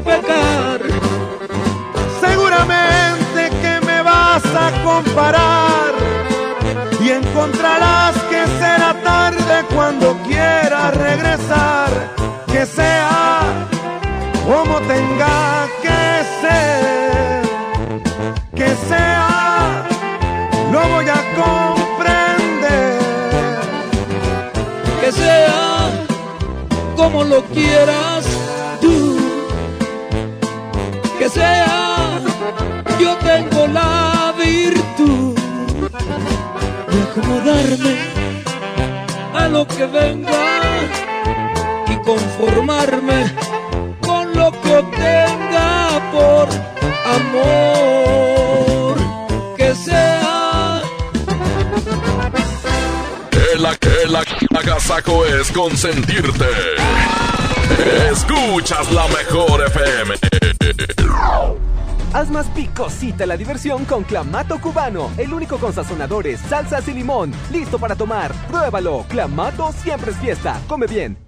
Pecar. Seguramente que me vas a comparar y encontrarás que será tarde cuando quieras regresar, que sea como tenga que ser, que sea, lo voy a comprender. Que sea como lo quieras que venga y conformarme con lo que obtenga por amor. Que sea El, el, el agasajo es consentirte. Escuchas la mejor FM. Haz más picosita la diversión con Clamato Cubano, el único con sazonadores, salsas y limón. Listo para tomar. Pruébalo. Clamato siempre es fiesta. Come bien.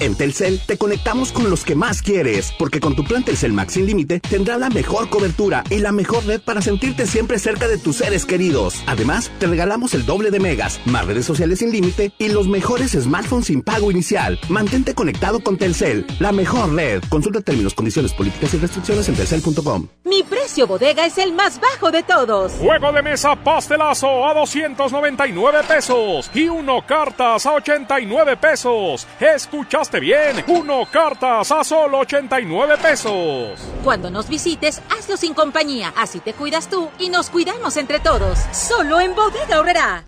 En Telcel te conectamos con los que más quieres, porque con tu plan Telcel Max sin límite tendrás la mejor cobertura y la mejor red para sentirte siempre cerca de tus seres queridos. Además, te regalamos el doble de megas, más redes sociales sin límite y los mejores smartphones sin pago inicial. Mantente conectado con Telcel, la mejor red. Consulta términos, condiciones, políticas y restricciones en telcel.com. Mi precio bodega es el más bajo de todos. Juego de mesa pastelazo a 299 pesos y uno cartas a 89 pesos. Bien, uno cartas a solo 89 pesos. Cuando nos visites, hazlo sin compañía, así te cuidas tú y nos cuidamos entre todos. Solo en Bodega Horrera.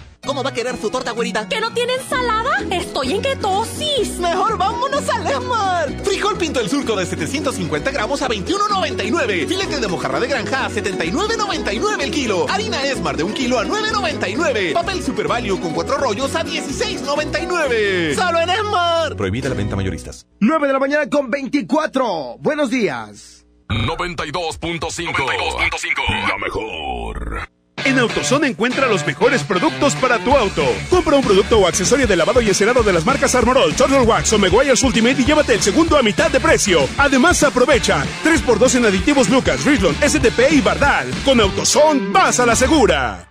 ¿Cómo va a querer su torta, güerita? ¿Que no tiene ensalada? Estoy en ketosis. Mejor vámonos al Esmart. Frijol pinto el surco de 750 gramos a 21.99. Filete de mojarra de granja a 79.99 el kilo. Harina Esmart de un kilo a 9.99. Papel Super Value con cuatro rollos a 16.99. Solo en Esmart. Prohibida la venta mayoristas. 9 de la mañana con 24. Buenos días. 92.5. La mejor. En AutoZone encuentra los mejores productos para tu auto. Compra un producto o accesorio de lavado y encerado de las marcas Armorol, Turtle Wax o Meguiar's Ultimate y llévate el segundo a mitad de precio. Además, aprovecha 3x2 en aditivos Lucas, Richland, SDP y Bardal. Con AutoZone, vas a la segura.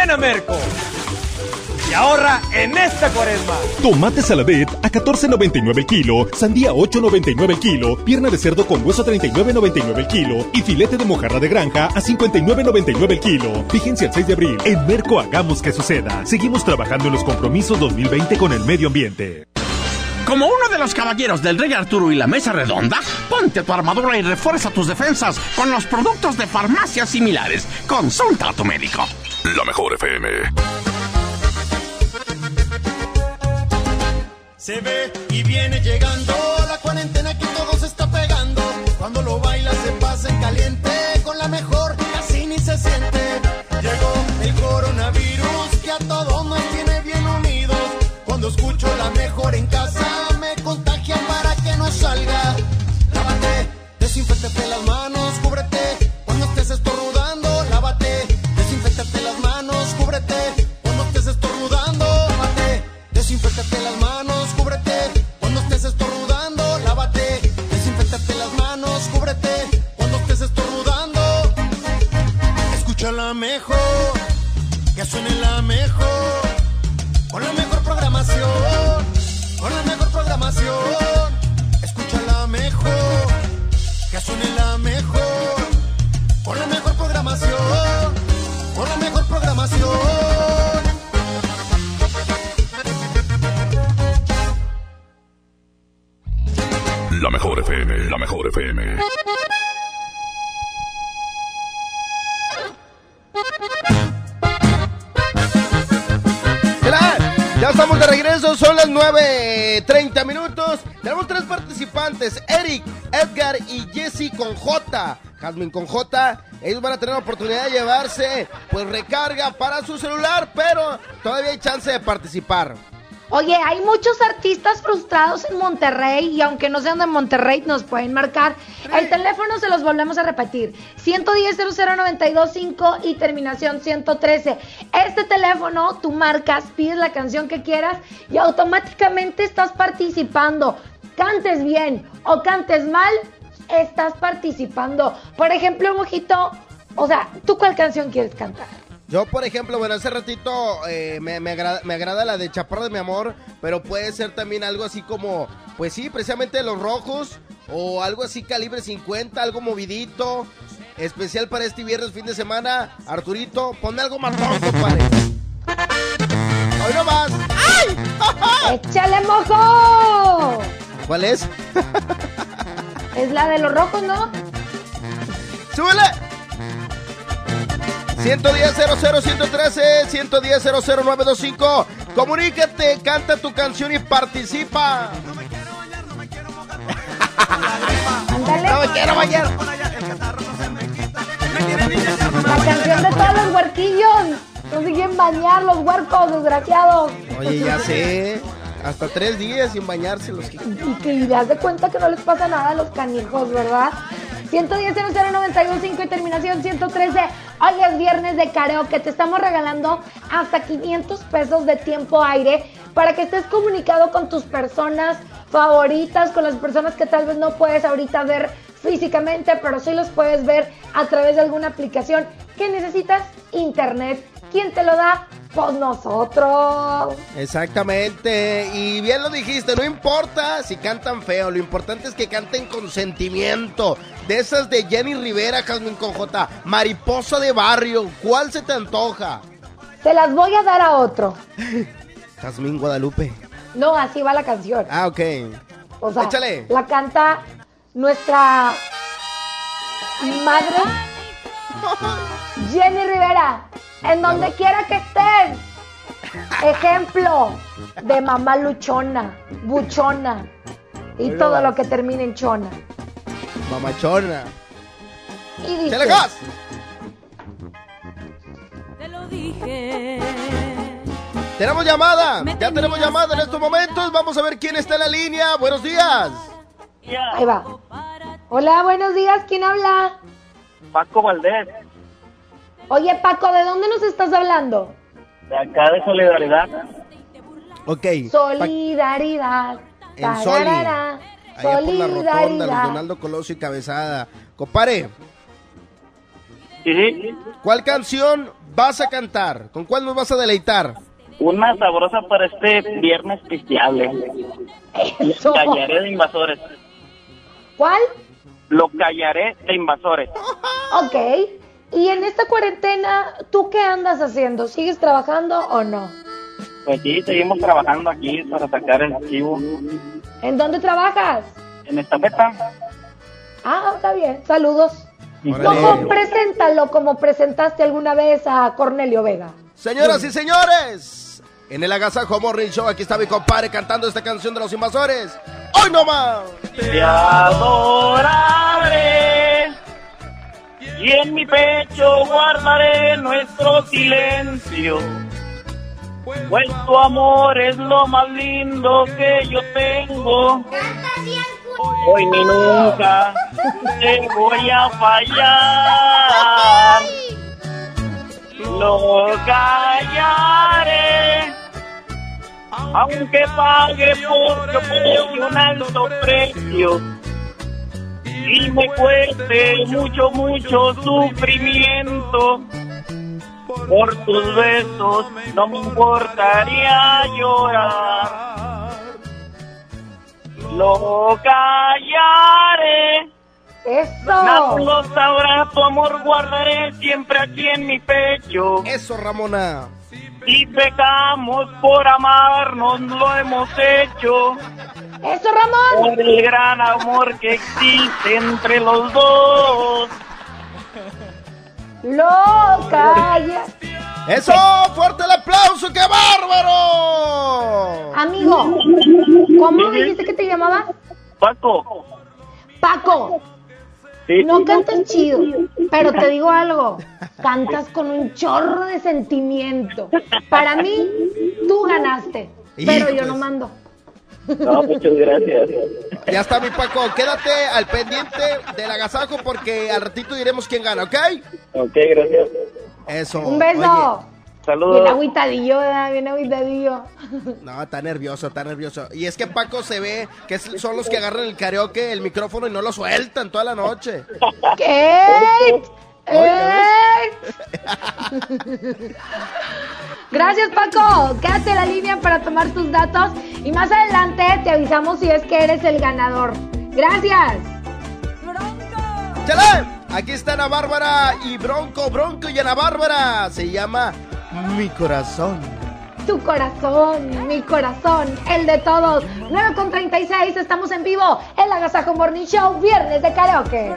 Ven a Merco y ahorra en esta cuaresma. Tomate saladet a 14.99 el kilo, sandía 8.99 el kilo, pierna de cerdo con hueso 39.99 el kilo y filete de mojarra de granja a 59.99 el kilo. Vigencia el 6 de abril. En Merco hagamos que suceda. Seguimos trabajando en los compromisos 2020 con el medio ambiente. Como uno de los caballeros del Rey Arturo y la Mesa Redonda, ponte tu armadura y refuerza tus defensas con los productos de farmacias similares. Consulta a tu médico. La mejor FM. Se ve y viene llegando la cuarentena que todo se está pegando. Cuando lo baila se pasa en caliente, con la mejor casi ni se siente. Mejor, que suene la mejor, con la mejor programación, con la mejor programación, escucha la mejor, que suene la mejor, con la mejor programación, con la mejor programación. La mejor FM. La mejor FM. Estamos de regreso, son las 9.30 minutos. Tenemos tres participantes, Eric, Edgar y Jesse con J. Jasmine con J. Ellos van a tener la oportunidad de llevarse pues recarga para su celular, pero todavía hay chance de participar. Oye, hay muchos artistas frustrados en Monterrey y aunque no sean de Monterrey nos pueden marcar. El teléfono se los volvemos a repetir. 110-00925 y terminación 113. Este teléfono tú marcas, pides la canción que quieras y automáticamente estás participando. Cantes bien o cantes mal, estás participando. Por ejemplo, Mojito, o sea, ¿tú cuál canción quieres cantar? Yo, por ejemplo, bueno, hace ratito eh, me, me agrada, me agrada la de Chaparro de mi amor, pero puede ser también algo así como, pues sí, precisamente los rojos, o algo así calibre 50, algo movidito, especial para este viernes fin de semana. Arturito, ponme algo matón, compadre. Hoy no más. ¡Ay! ¡Échale mojo! ¿Cuál es? Es la de los rojos, ¿no? ¡Súbele! 110 00 113 110 00 925 Comunícate, canta tu canción y participa. Ándale. No me quiero bañar. La canción de todos los huerquillos. No se quieren bañar los huercos, desgraciados. Oye, ya sé. Hasta tres días sin bañarse los chicos. Y que te das de cuenta que no les pasa nada a los canijos, ¿verdad? 110 00925 y terminación 113. Hoy es viernes de karaoke. Te estamos regalando hasta 500 pesos de tiempo aire para que estés comunicado con tus personas favoritas, con las personas que tal vez no puedes ahorita ver físicamente, pero sí los puedes ver a través de alguna aplicación. ¿Qué necesitas? Internet. ¿Quién te lo da? Pues nosotros. Exactamente. Y bien lo dijiste, no importa si cantan feo, lo importante es que canten con sentimiento. De esas de Jenny Rivera, Jasmine con J. Mariposa de barrio, ¿cuál se te antoja? Te las voy a dar a otro. Jasmine Guadalupe. No, así va la canción. Ah, ok. O sea, Échale. la canta nuestra madre Jenny Rivera. En donde quiera que estés. Ejemplo de mamá luchona, buchona y todo lo que termine en chona. Mamachona. Y dice, ¡Échale gas! Te lo dije. Tenemos llamada. Ya tenemos llamada en estos momentos. Vamos a ver quién está en la línea. Buenos días. Ahí va. Hola, buenos días. ¿Quién habla? Paco Valdés, Oye, Paco, ¿de dónde nos estás hablando? de acá de Solidaridad. Ok. Solidaridad. En Soli. Allá por la rotonda. Donaldo Colosio y Cabezada. Compare. Sí, ¿Cuál canción vas a cantar? ¿Con cuál nos vas a deleitar? Una sabrosa para este viernes pisteable. Eso. Lo callaré de invasores. ¿Cuál? Lo callaré de invasores. Ok. Y en esta cuarentena, ¿tú qué andas haciendo? ¿Sigues trabajando o no? Pues sí, seguimos trabajando aquí para sacar el archivo. ¿En dónde trabajas? En esta meta. Ah, está bien. Saludos. Coco, preséntalo como presentaste alguna vez a Cornelio Vega. Señoras y señores, en el Agasajo Morning Show, aquí está mi compadre cantando esta canción de los invasores. ¡Hoy no más! Te adoraré y en mi pecho guardaré nuestro silencio. Pues tu amor es lo más lindo que yo tengo. Hoy ni nunca te voy a fallar. Lo callaré. Aunque pague por por un alto precio y me cueste mucho, mucho sufrimiento. Por tus besos no me importaría llorar. Lo callaré. Eso. Nada lo sabrá, tu amor guardaré siempre aquí en mi pecho. Eso, Ramona. Si pecamos por amarnos, lo hemos hecho. Eso, Ramón. Por el gran amor que existe entre los dos. Lo calla. ¡Eso! ¡Fuerte el aplauso! ¡Qué bárbaro! Amigo, ¿cómo dijiste que te llamabas? Paco. Paco. Sí. No cantas chido, pero te digo algo, cantas con un chorro de sentimiento. Para mí, tú ganaste, pero yo no mando. No, muchas gracias. Ya está, mi Paco. Quédate al pendiente del agasajo porque al ratito diremos quién gana, ¿ok? Ok, gracias. Eso. Un beso. Bien Saludos. agüitadillo, ¿verdad? Bien agüitadillo. No, está nervioso, está nervioso. Y es que Paco se ve que son los que agarran el karaoke, el micrófono y no lo sueltan toda la noche. ¿Qué? Gracias, Paco. Quédate en la línea para tomar tus datos y más adelante te avisamos si es que eres el ganador. Gracias. ¡Chale! Aquí está Ana Bárbara y Bronco, Bronco y Ana Bárbara. Se llama Mi Corazón. Tu corazón, mi corazón, el de todos. 9 con 36, estamos en vivo en la Agasajo Morning Show, viernes de karaoke.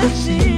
que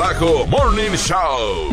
Agasajo Morning Show.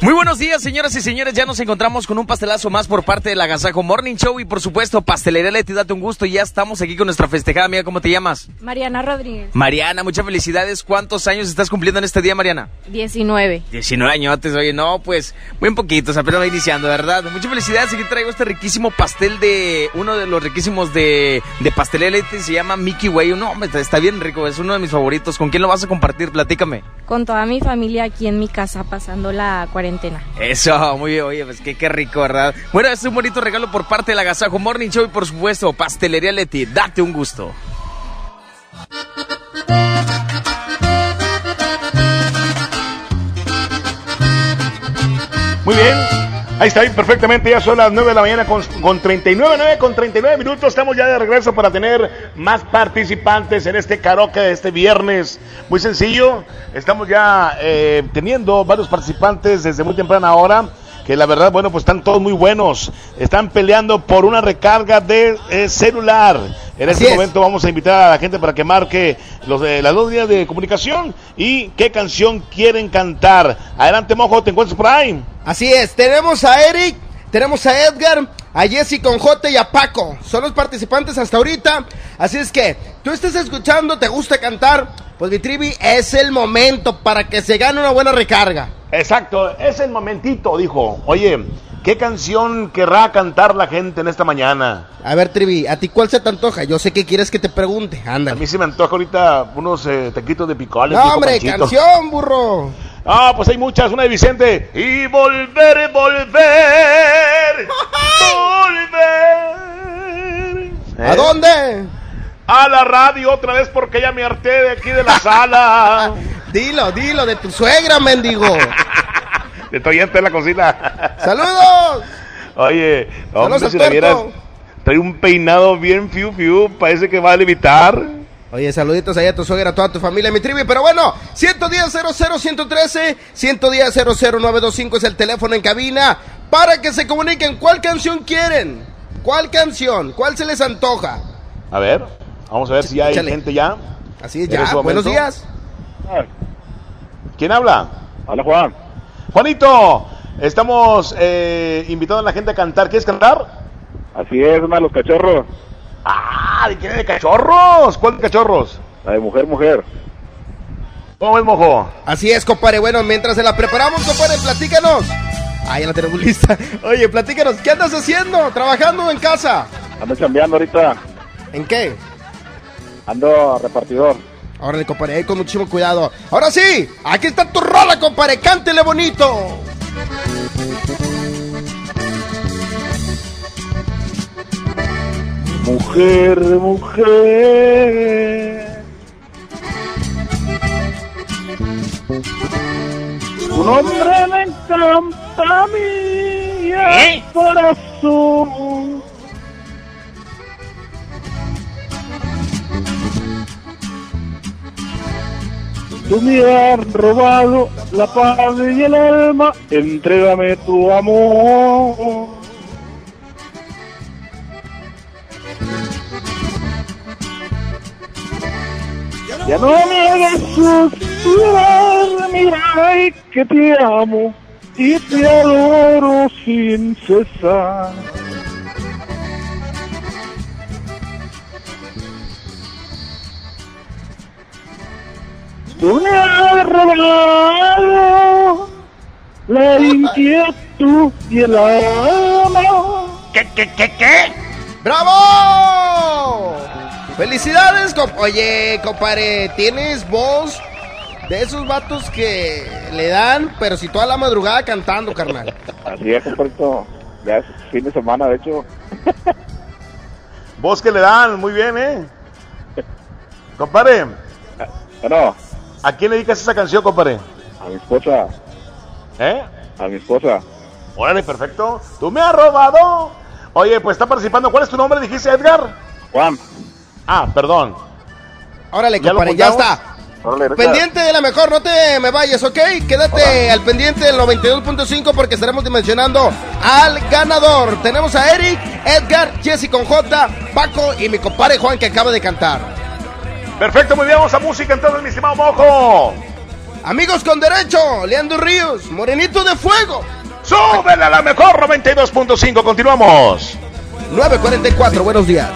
Muy buenos días, señoras y señores. Ya nos encontramos con un pastelazo más por parte del Agasajo Morning Show y, por supuesto, Pastelería Leti, date un gusto. Ya estamos aquí con nuestra festejada amiga. ¿Cómo te llamas? Mariana Rodríguez, Mariana, muchas felicidades. ¿Cuántos años estás cumpliendo en este día, Mariana? 19. 19 añotes, oye, no, pues muy poquitos, apenas va iniciando, ¿verdad? Muchas felicidades. Aquí traigo este riquísimo pastel de uno de los riquísimos de, de Pastelería Leti. Se llama Mickey Way. No, hombre, está, bien rico, es uno de mis favoritos. ¿Con quién lo vas a compartir? Platícame. Con toda mi familia aquí en mi casa pasando la cuarentena. Eso, muy bien, oye, pues qué, qué rico, ¿verdad? Bueno, este es un bonito regalo por parte del Agasajo Morning Show y por supuesto, Pastelería Leti, date un gusto. Muy bien. Ahí está, ahí perfectamente. Ya son las 9 de la mañana con, con 39, 9 con 39 minutos. Estamos ya de regreso para tener más participantes en este karaoke de este viernes. Muy sencillo. Estamos ya eh, teniendo varios participantes desde muy temprana hora. Que la verdad, bueno, pues están todos muy buenos. Están peleando por una recarga de eh, celular. En Así este es. momento vamos a invitar a la gente para que marque los, de las dos líneas de comunicación y qué canción quieren cantar. Adelante, Mojo, te encuentras por ahí. Así es, tenemos a Eric, tenemos a Edgar, a Jesse con J y a Paco. Son los participantes hasta ahorita. Así es que tú estés escuchando, te gusta cantar, pues mi trivi es el momento para que se gane una buena recarga. Exacto, es el momentito, dijo. Oye, ¿qué canción querrá cantar la gente en esta mañana? A ver, Trivi, ¿a ti cuál se te antoja? Yo sé que quieres que te pregunte. A Ándale. mí se me antoja ahorita unos eh, taquitos de picoles. No, hombre, Panchito. canción, burro. Ah, pues hay muchas. Una de Vicente. Y volver, volver. volver. ¿A dónde? A la radio otra vez porque ya me harté de aquí de la sala. Dilo, dilo, de tu suegra, mendigo. De tu oyente de la cocina. ¡Saludos! Oye, hombre, Saludos si la vieras, trae un peinado bien fiu fiu, parece que va a levitar. Oye, saluditos allá a tu suegra, a toda tu familia, mi tribu. Pero bueno, 110 00 113 110 00 925 es el teléfono en cabina para que se comuniquen cuál canción quieren. ¿Cuál canción? ¿Cuál se les antoja? A ver, vamos a ver si hay Échale. gente ya. Así es, ya. ese Buenos días. ¿Quién habla? Hola, Juan. Juanito, estamos eh, invitando a la gente a cantar. ¿Quieres cantar? Así es, una de los cachorros. Ah, ¿de quién es de cachorros? ¿Cuál de cachorros? La de mujer, mujer. ¿Cómo ves, mojo? Así es, compadre. Bueno, mientras se la preparamos, compadre, platícanos. Ah, ya la tenemos lista. Oye, platícanos, ¿qué andas haciendo? ¿Trabajando en casa? Ando chambeando ahorita. ¿En qué? Ando repartidor. Órale, compadre, ahí con muchísimo cuidado. Ahora sí, aquí está tu rola, compadre, cántele bonito. Mujer, mujer. Tu nombre me encanta a mí, el corazón. Tú me has robado la paz y el alma, entrégame tu amor. Ya no me hagas suspirar, mira que te amo y te adoro sin cesar. Tú me has robado la inquietud y el amor. ¿Qué, qué, qué, qué? ¡Bravo! ¡Felicidades, comp Oye, compadre, tienes voz de esos vatos que le dan, pero si toda la madrugada cantando, carnal. Así es, compadrito. Ya es fin de semana, de hecho. Voz que le dan, muy bien, ¿eh? Compadre. Bueno. ¿A quién le dedicas esa canción, compadre? A mi esposa. ¿Eh? A mi esposa. Órale, perfecto. Tú me has robado. Oye, pues está participando. ¿Cuál es tu nombre, dijiste, Edgar? Juan. Ah, perdón. Órale, ¿Ya compadre, ya está. Órale. Pendiente de la mejor, no te me vayas, ¿ok? Quédate al pendiente del 92.5 porque estaremos dimensionando al ganador. Tenemos a Eric, Edgar, Jesse con J, Paco y mi compadre Juan que acaba de cantar. Perfecto, muy bien. Vamos a música entonces, mi estimado Mojo. Amigos con derecho, Leandro Ríos, Morenito de Fuego. Súbele a la mejor 92.5. Continuamos. 9.44, buenos días.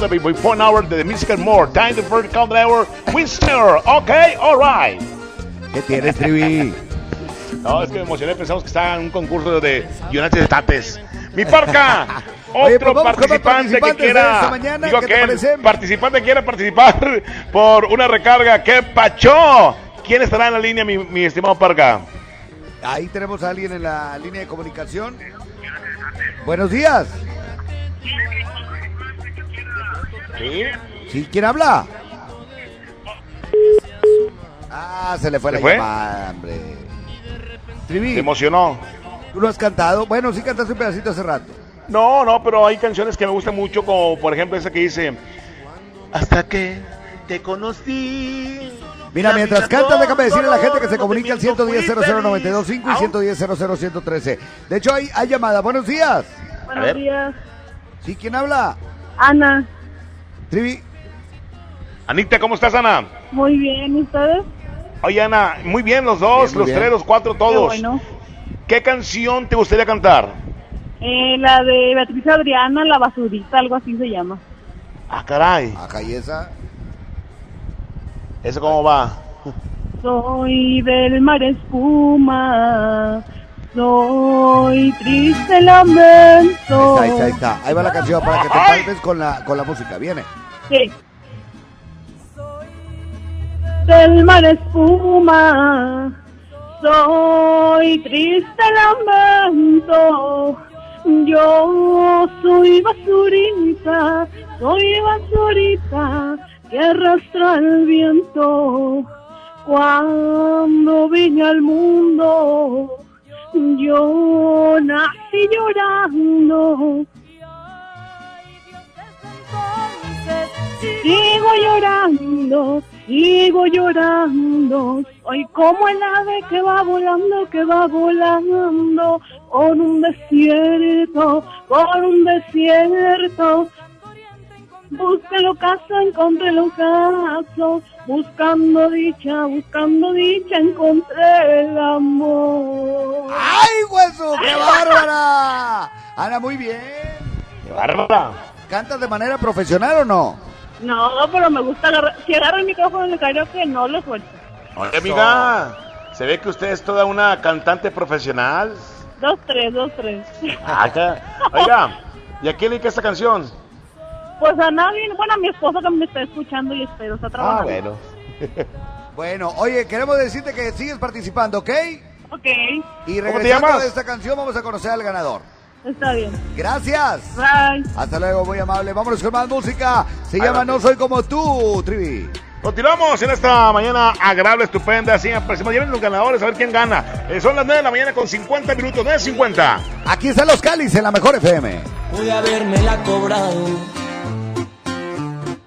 The before an hour the music and more. Time the third count hour. Winster. Okay, all right. ¿Qué tienes, Trivi? No, es que me emocioné. Pensamos que estaba en un concurso de United States. Mi parca. Otro pues participante que de quiera. mañana, digo ¿qué que el participante quiera participar por una recarga. ¡Qué pacho! ¿Quién estará en la línea, mi, mi estimado parca? Ahí tenemos a alguien en la línea de comunicación. Buenos días. ¿Sí? ¿Sí? ¿Quién habla? Ah, se le fue ¿Se la fue? llamada, hombre. Trivi, Se emocionó. ¿tú lo has cantado? Bueno, sí cantaste un pedacito hace rato. No, no, pero hay canciones que me gustan mucho, como por ejemplo esa que dice Hasta que te conocí. Mira, mientras cantas, déjame decirle a la gente que se comunica al domingo fui 110 y feliz. 110 113 De hecho, hay, hay llamada. Buenos días. Ver. días. ¿Sí? ¿Quién habla? Ana, Trivi. Anita, ¿cómo estás, Ana? muy bien, ¿y ustedes? Oye, Ana, muy bien los dos, Bien, los bien. tres, los cuatro, Qué todos. bueno. ¿Qué canción te gustaría cantar? Eh, la de Beatriz Adriana, La Basurita, algo así se llama. Ah, caray. Acá y esa. ¿Eso cómo va? Soy del mar espuma, soy triste lamento. Ahí está, ahí está. Ahí va la canción para que te palmes con la, con la música. Viene. Sí. Del mar espuma, soy triste lamento. Yo soy basurita, soy basurita que arrastra el viento. Cuando vine al mundo, yo nací llorando. Sigo llorando, sigo llorando. Soy como el ave que va volando, que va volando con un desierto, con un desierto. Busque el ocaso, encontré el ocaso. Buscando dicha, buscando dicha, encontré el amor. ¡Ay, hueso! ¡Qué bárbara! Ana, muy bien. ¡Qué bárbara! ¿Cantas de manera profesional o no? No, pero me gusta agarrar. Si agarro el micrófono en el karaoke, no lo suelto. Oye, amiga, se ve que usted es toda una cantante profesional. Dos, tres, dos, tres. Acá. Oiga, ¿y a quién le dedica esta canción? Pues a nadie, bueno, a mi esposo que me está escuchando y espero, está Ah, trabajando. bueno. Bueno, oye, queremos decirte que sigues participando, ¿ok? Ok, Y ¿Cómo te regresando llamas? de esta canción vamos a conocer al ganador. Está bien. Gracias. Bye. Hasta luego, muy amable. Vámonos con más música. Se llama No Soy Como Tú, Trivi. Continuamos en esta mañana agradable, estupenda. Así aparecemos. Lleven los ganadores a ver quién gana. Eh, son las 9 de la mañana con 50 minutos, 9.50. Aquí están los Cáliz en la mejor FM. Pude haberme la cobrado,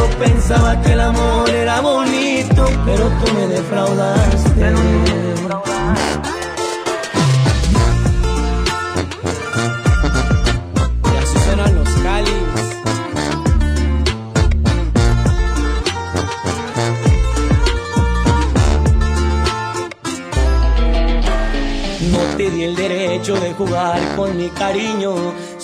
Yo pensaba que el amor era bonito, pero tú me defraudaste. Suenan los cáliz. No te di el derecho de jugar con mi cariño.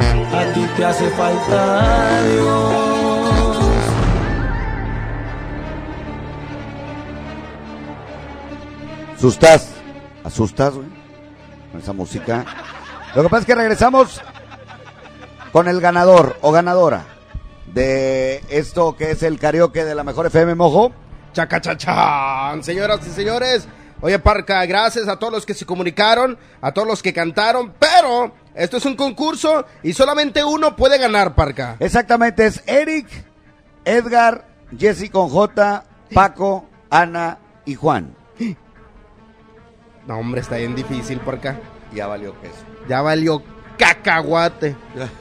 a ti te hace falta Dios. Asustas, asustas, güey, con esa música. Lo que pasa es que regresamos con el ganador o ganadora de esto que es el karaoke de la mejor FM Mojo. Chacachachán, señoras y señores. Oye, Parca, gracias a todos los que se comunicaron, a todos los que cantaron, pero esto es un concurso y solamente uno puede ganar, Parca. Exactamente, es Eric, Edgar, Jesse con J, Paco, Ana y Juan. No, hombre, está bien difícil, Parca. Ya valió queso. Ya valió cacahuate.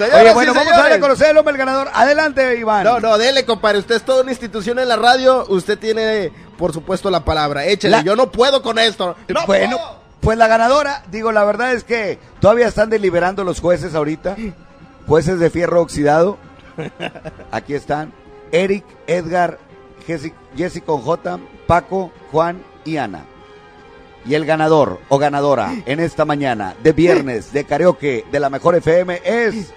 Oye, bueno, vamos a darle a conocer el hombre el ganador. Adelante, Iván. No, no, dele, compadre. Usted es toda una institución en la radio. Usted tiene, por supuesto, la palabra. Échale. La- Yo no puedo con esto. No bueno, pues la ganadora, digo, la verdad es que todavía están deliberando los jueces ahorita. Jueces de fierro oxidado. Aquí están. Eric, Edgar, con J, Paco, Juan y Ana. Y el ganador o ganadora en esta mañana de viernes de karaoke de la mejor FM es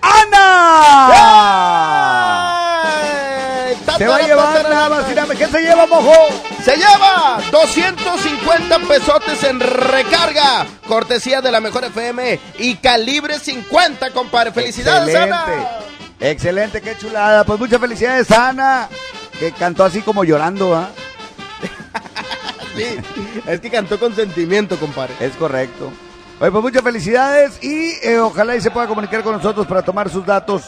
Ana. Se va a llevar nada más. ¿Qué se lleva, mojo? Se lleva 250 pesotes en recarga. Cortesía de la mejor FM y calibre 50, compadre. Felicidades, Ana. Excelente, qué chulada. Pues muchas felicidades, Ana. Que cantó así como llorando, ¿ah? Sí, es que cantó con sentimiento, compadre. Es correcto. Oye, pues muchas felicidades y eh, ojalá y se pueda comunicar con nosotros para tomar sus datos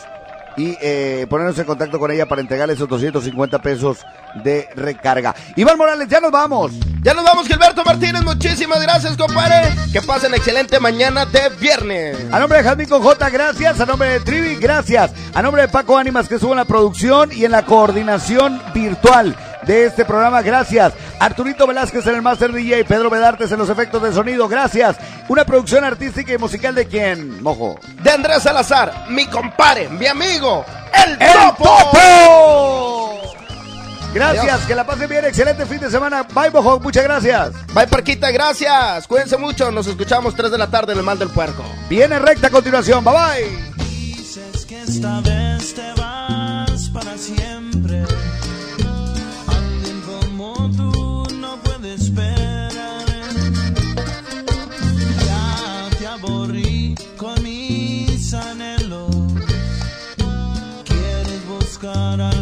y eh, ponernos en contacto con ella para entregarle esos 250 pesos de recarga. Iván Morales, ya nos vamos. Ya nos vamos, Gilberto Martínez. Muchísimas gracias, compadre. Que pasen excelente mañana de viernes. A nombre de Jazmín con J, gracias. A nombre de Trivi, gracias. A nombre de Paco Ánimas, que estuvo en la producción y en la coordinación virtual de este programa, gracias. Arturito Velázquez en el Master DJ, Pedro Bedartes en los efectos de sonido, gracias. Una producción artística y musical de quién, Mojo. De Andrés Salazar, mi compadre, mi amigo, el, ¡El Topo. Topo! Gracias, Adiós. que la pasen bien, excelente fin de semana. Bye, Mojo, muchas gracias. Bye, Parquita, gracias. Cuídense mucho. Nos escuchamos 3 de la tarde en el Mal del Puerco. Viene recta a continuación, bye bye. Dices que esta vez te vas para siempre. mascara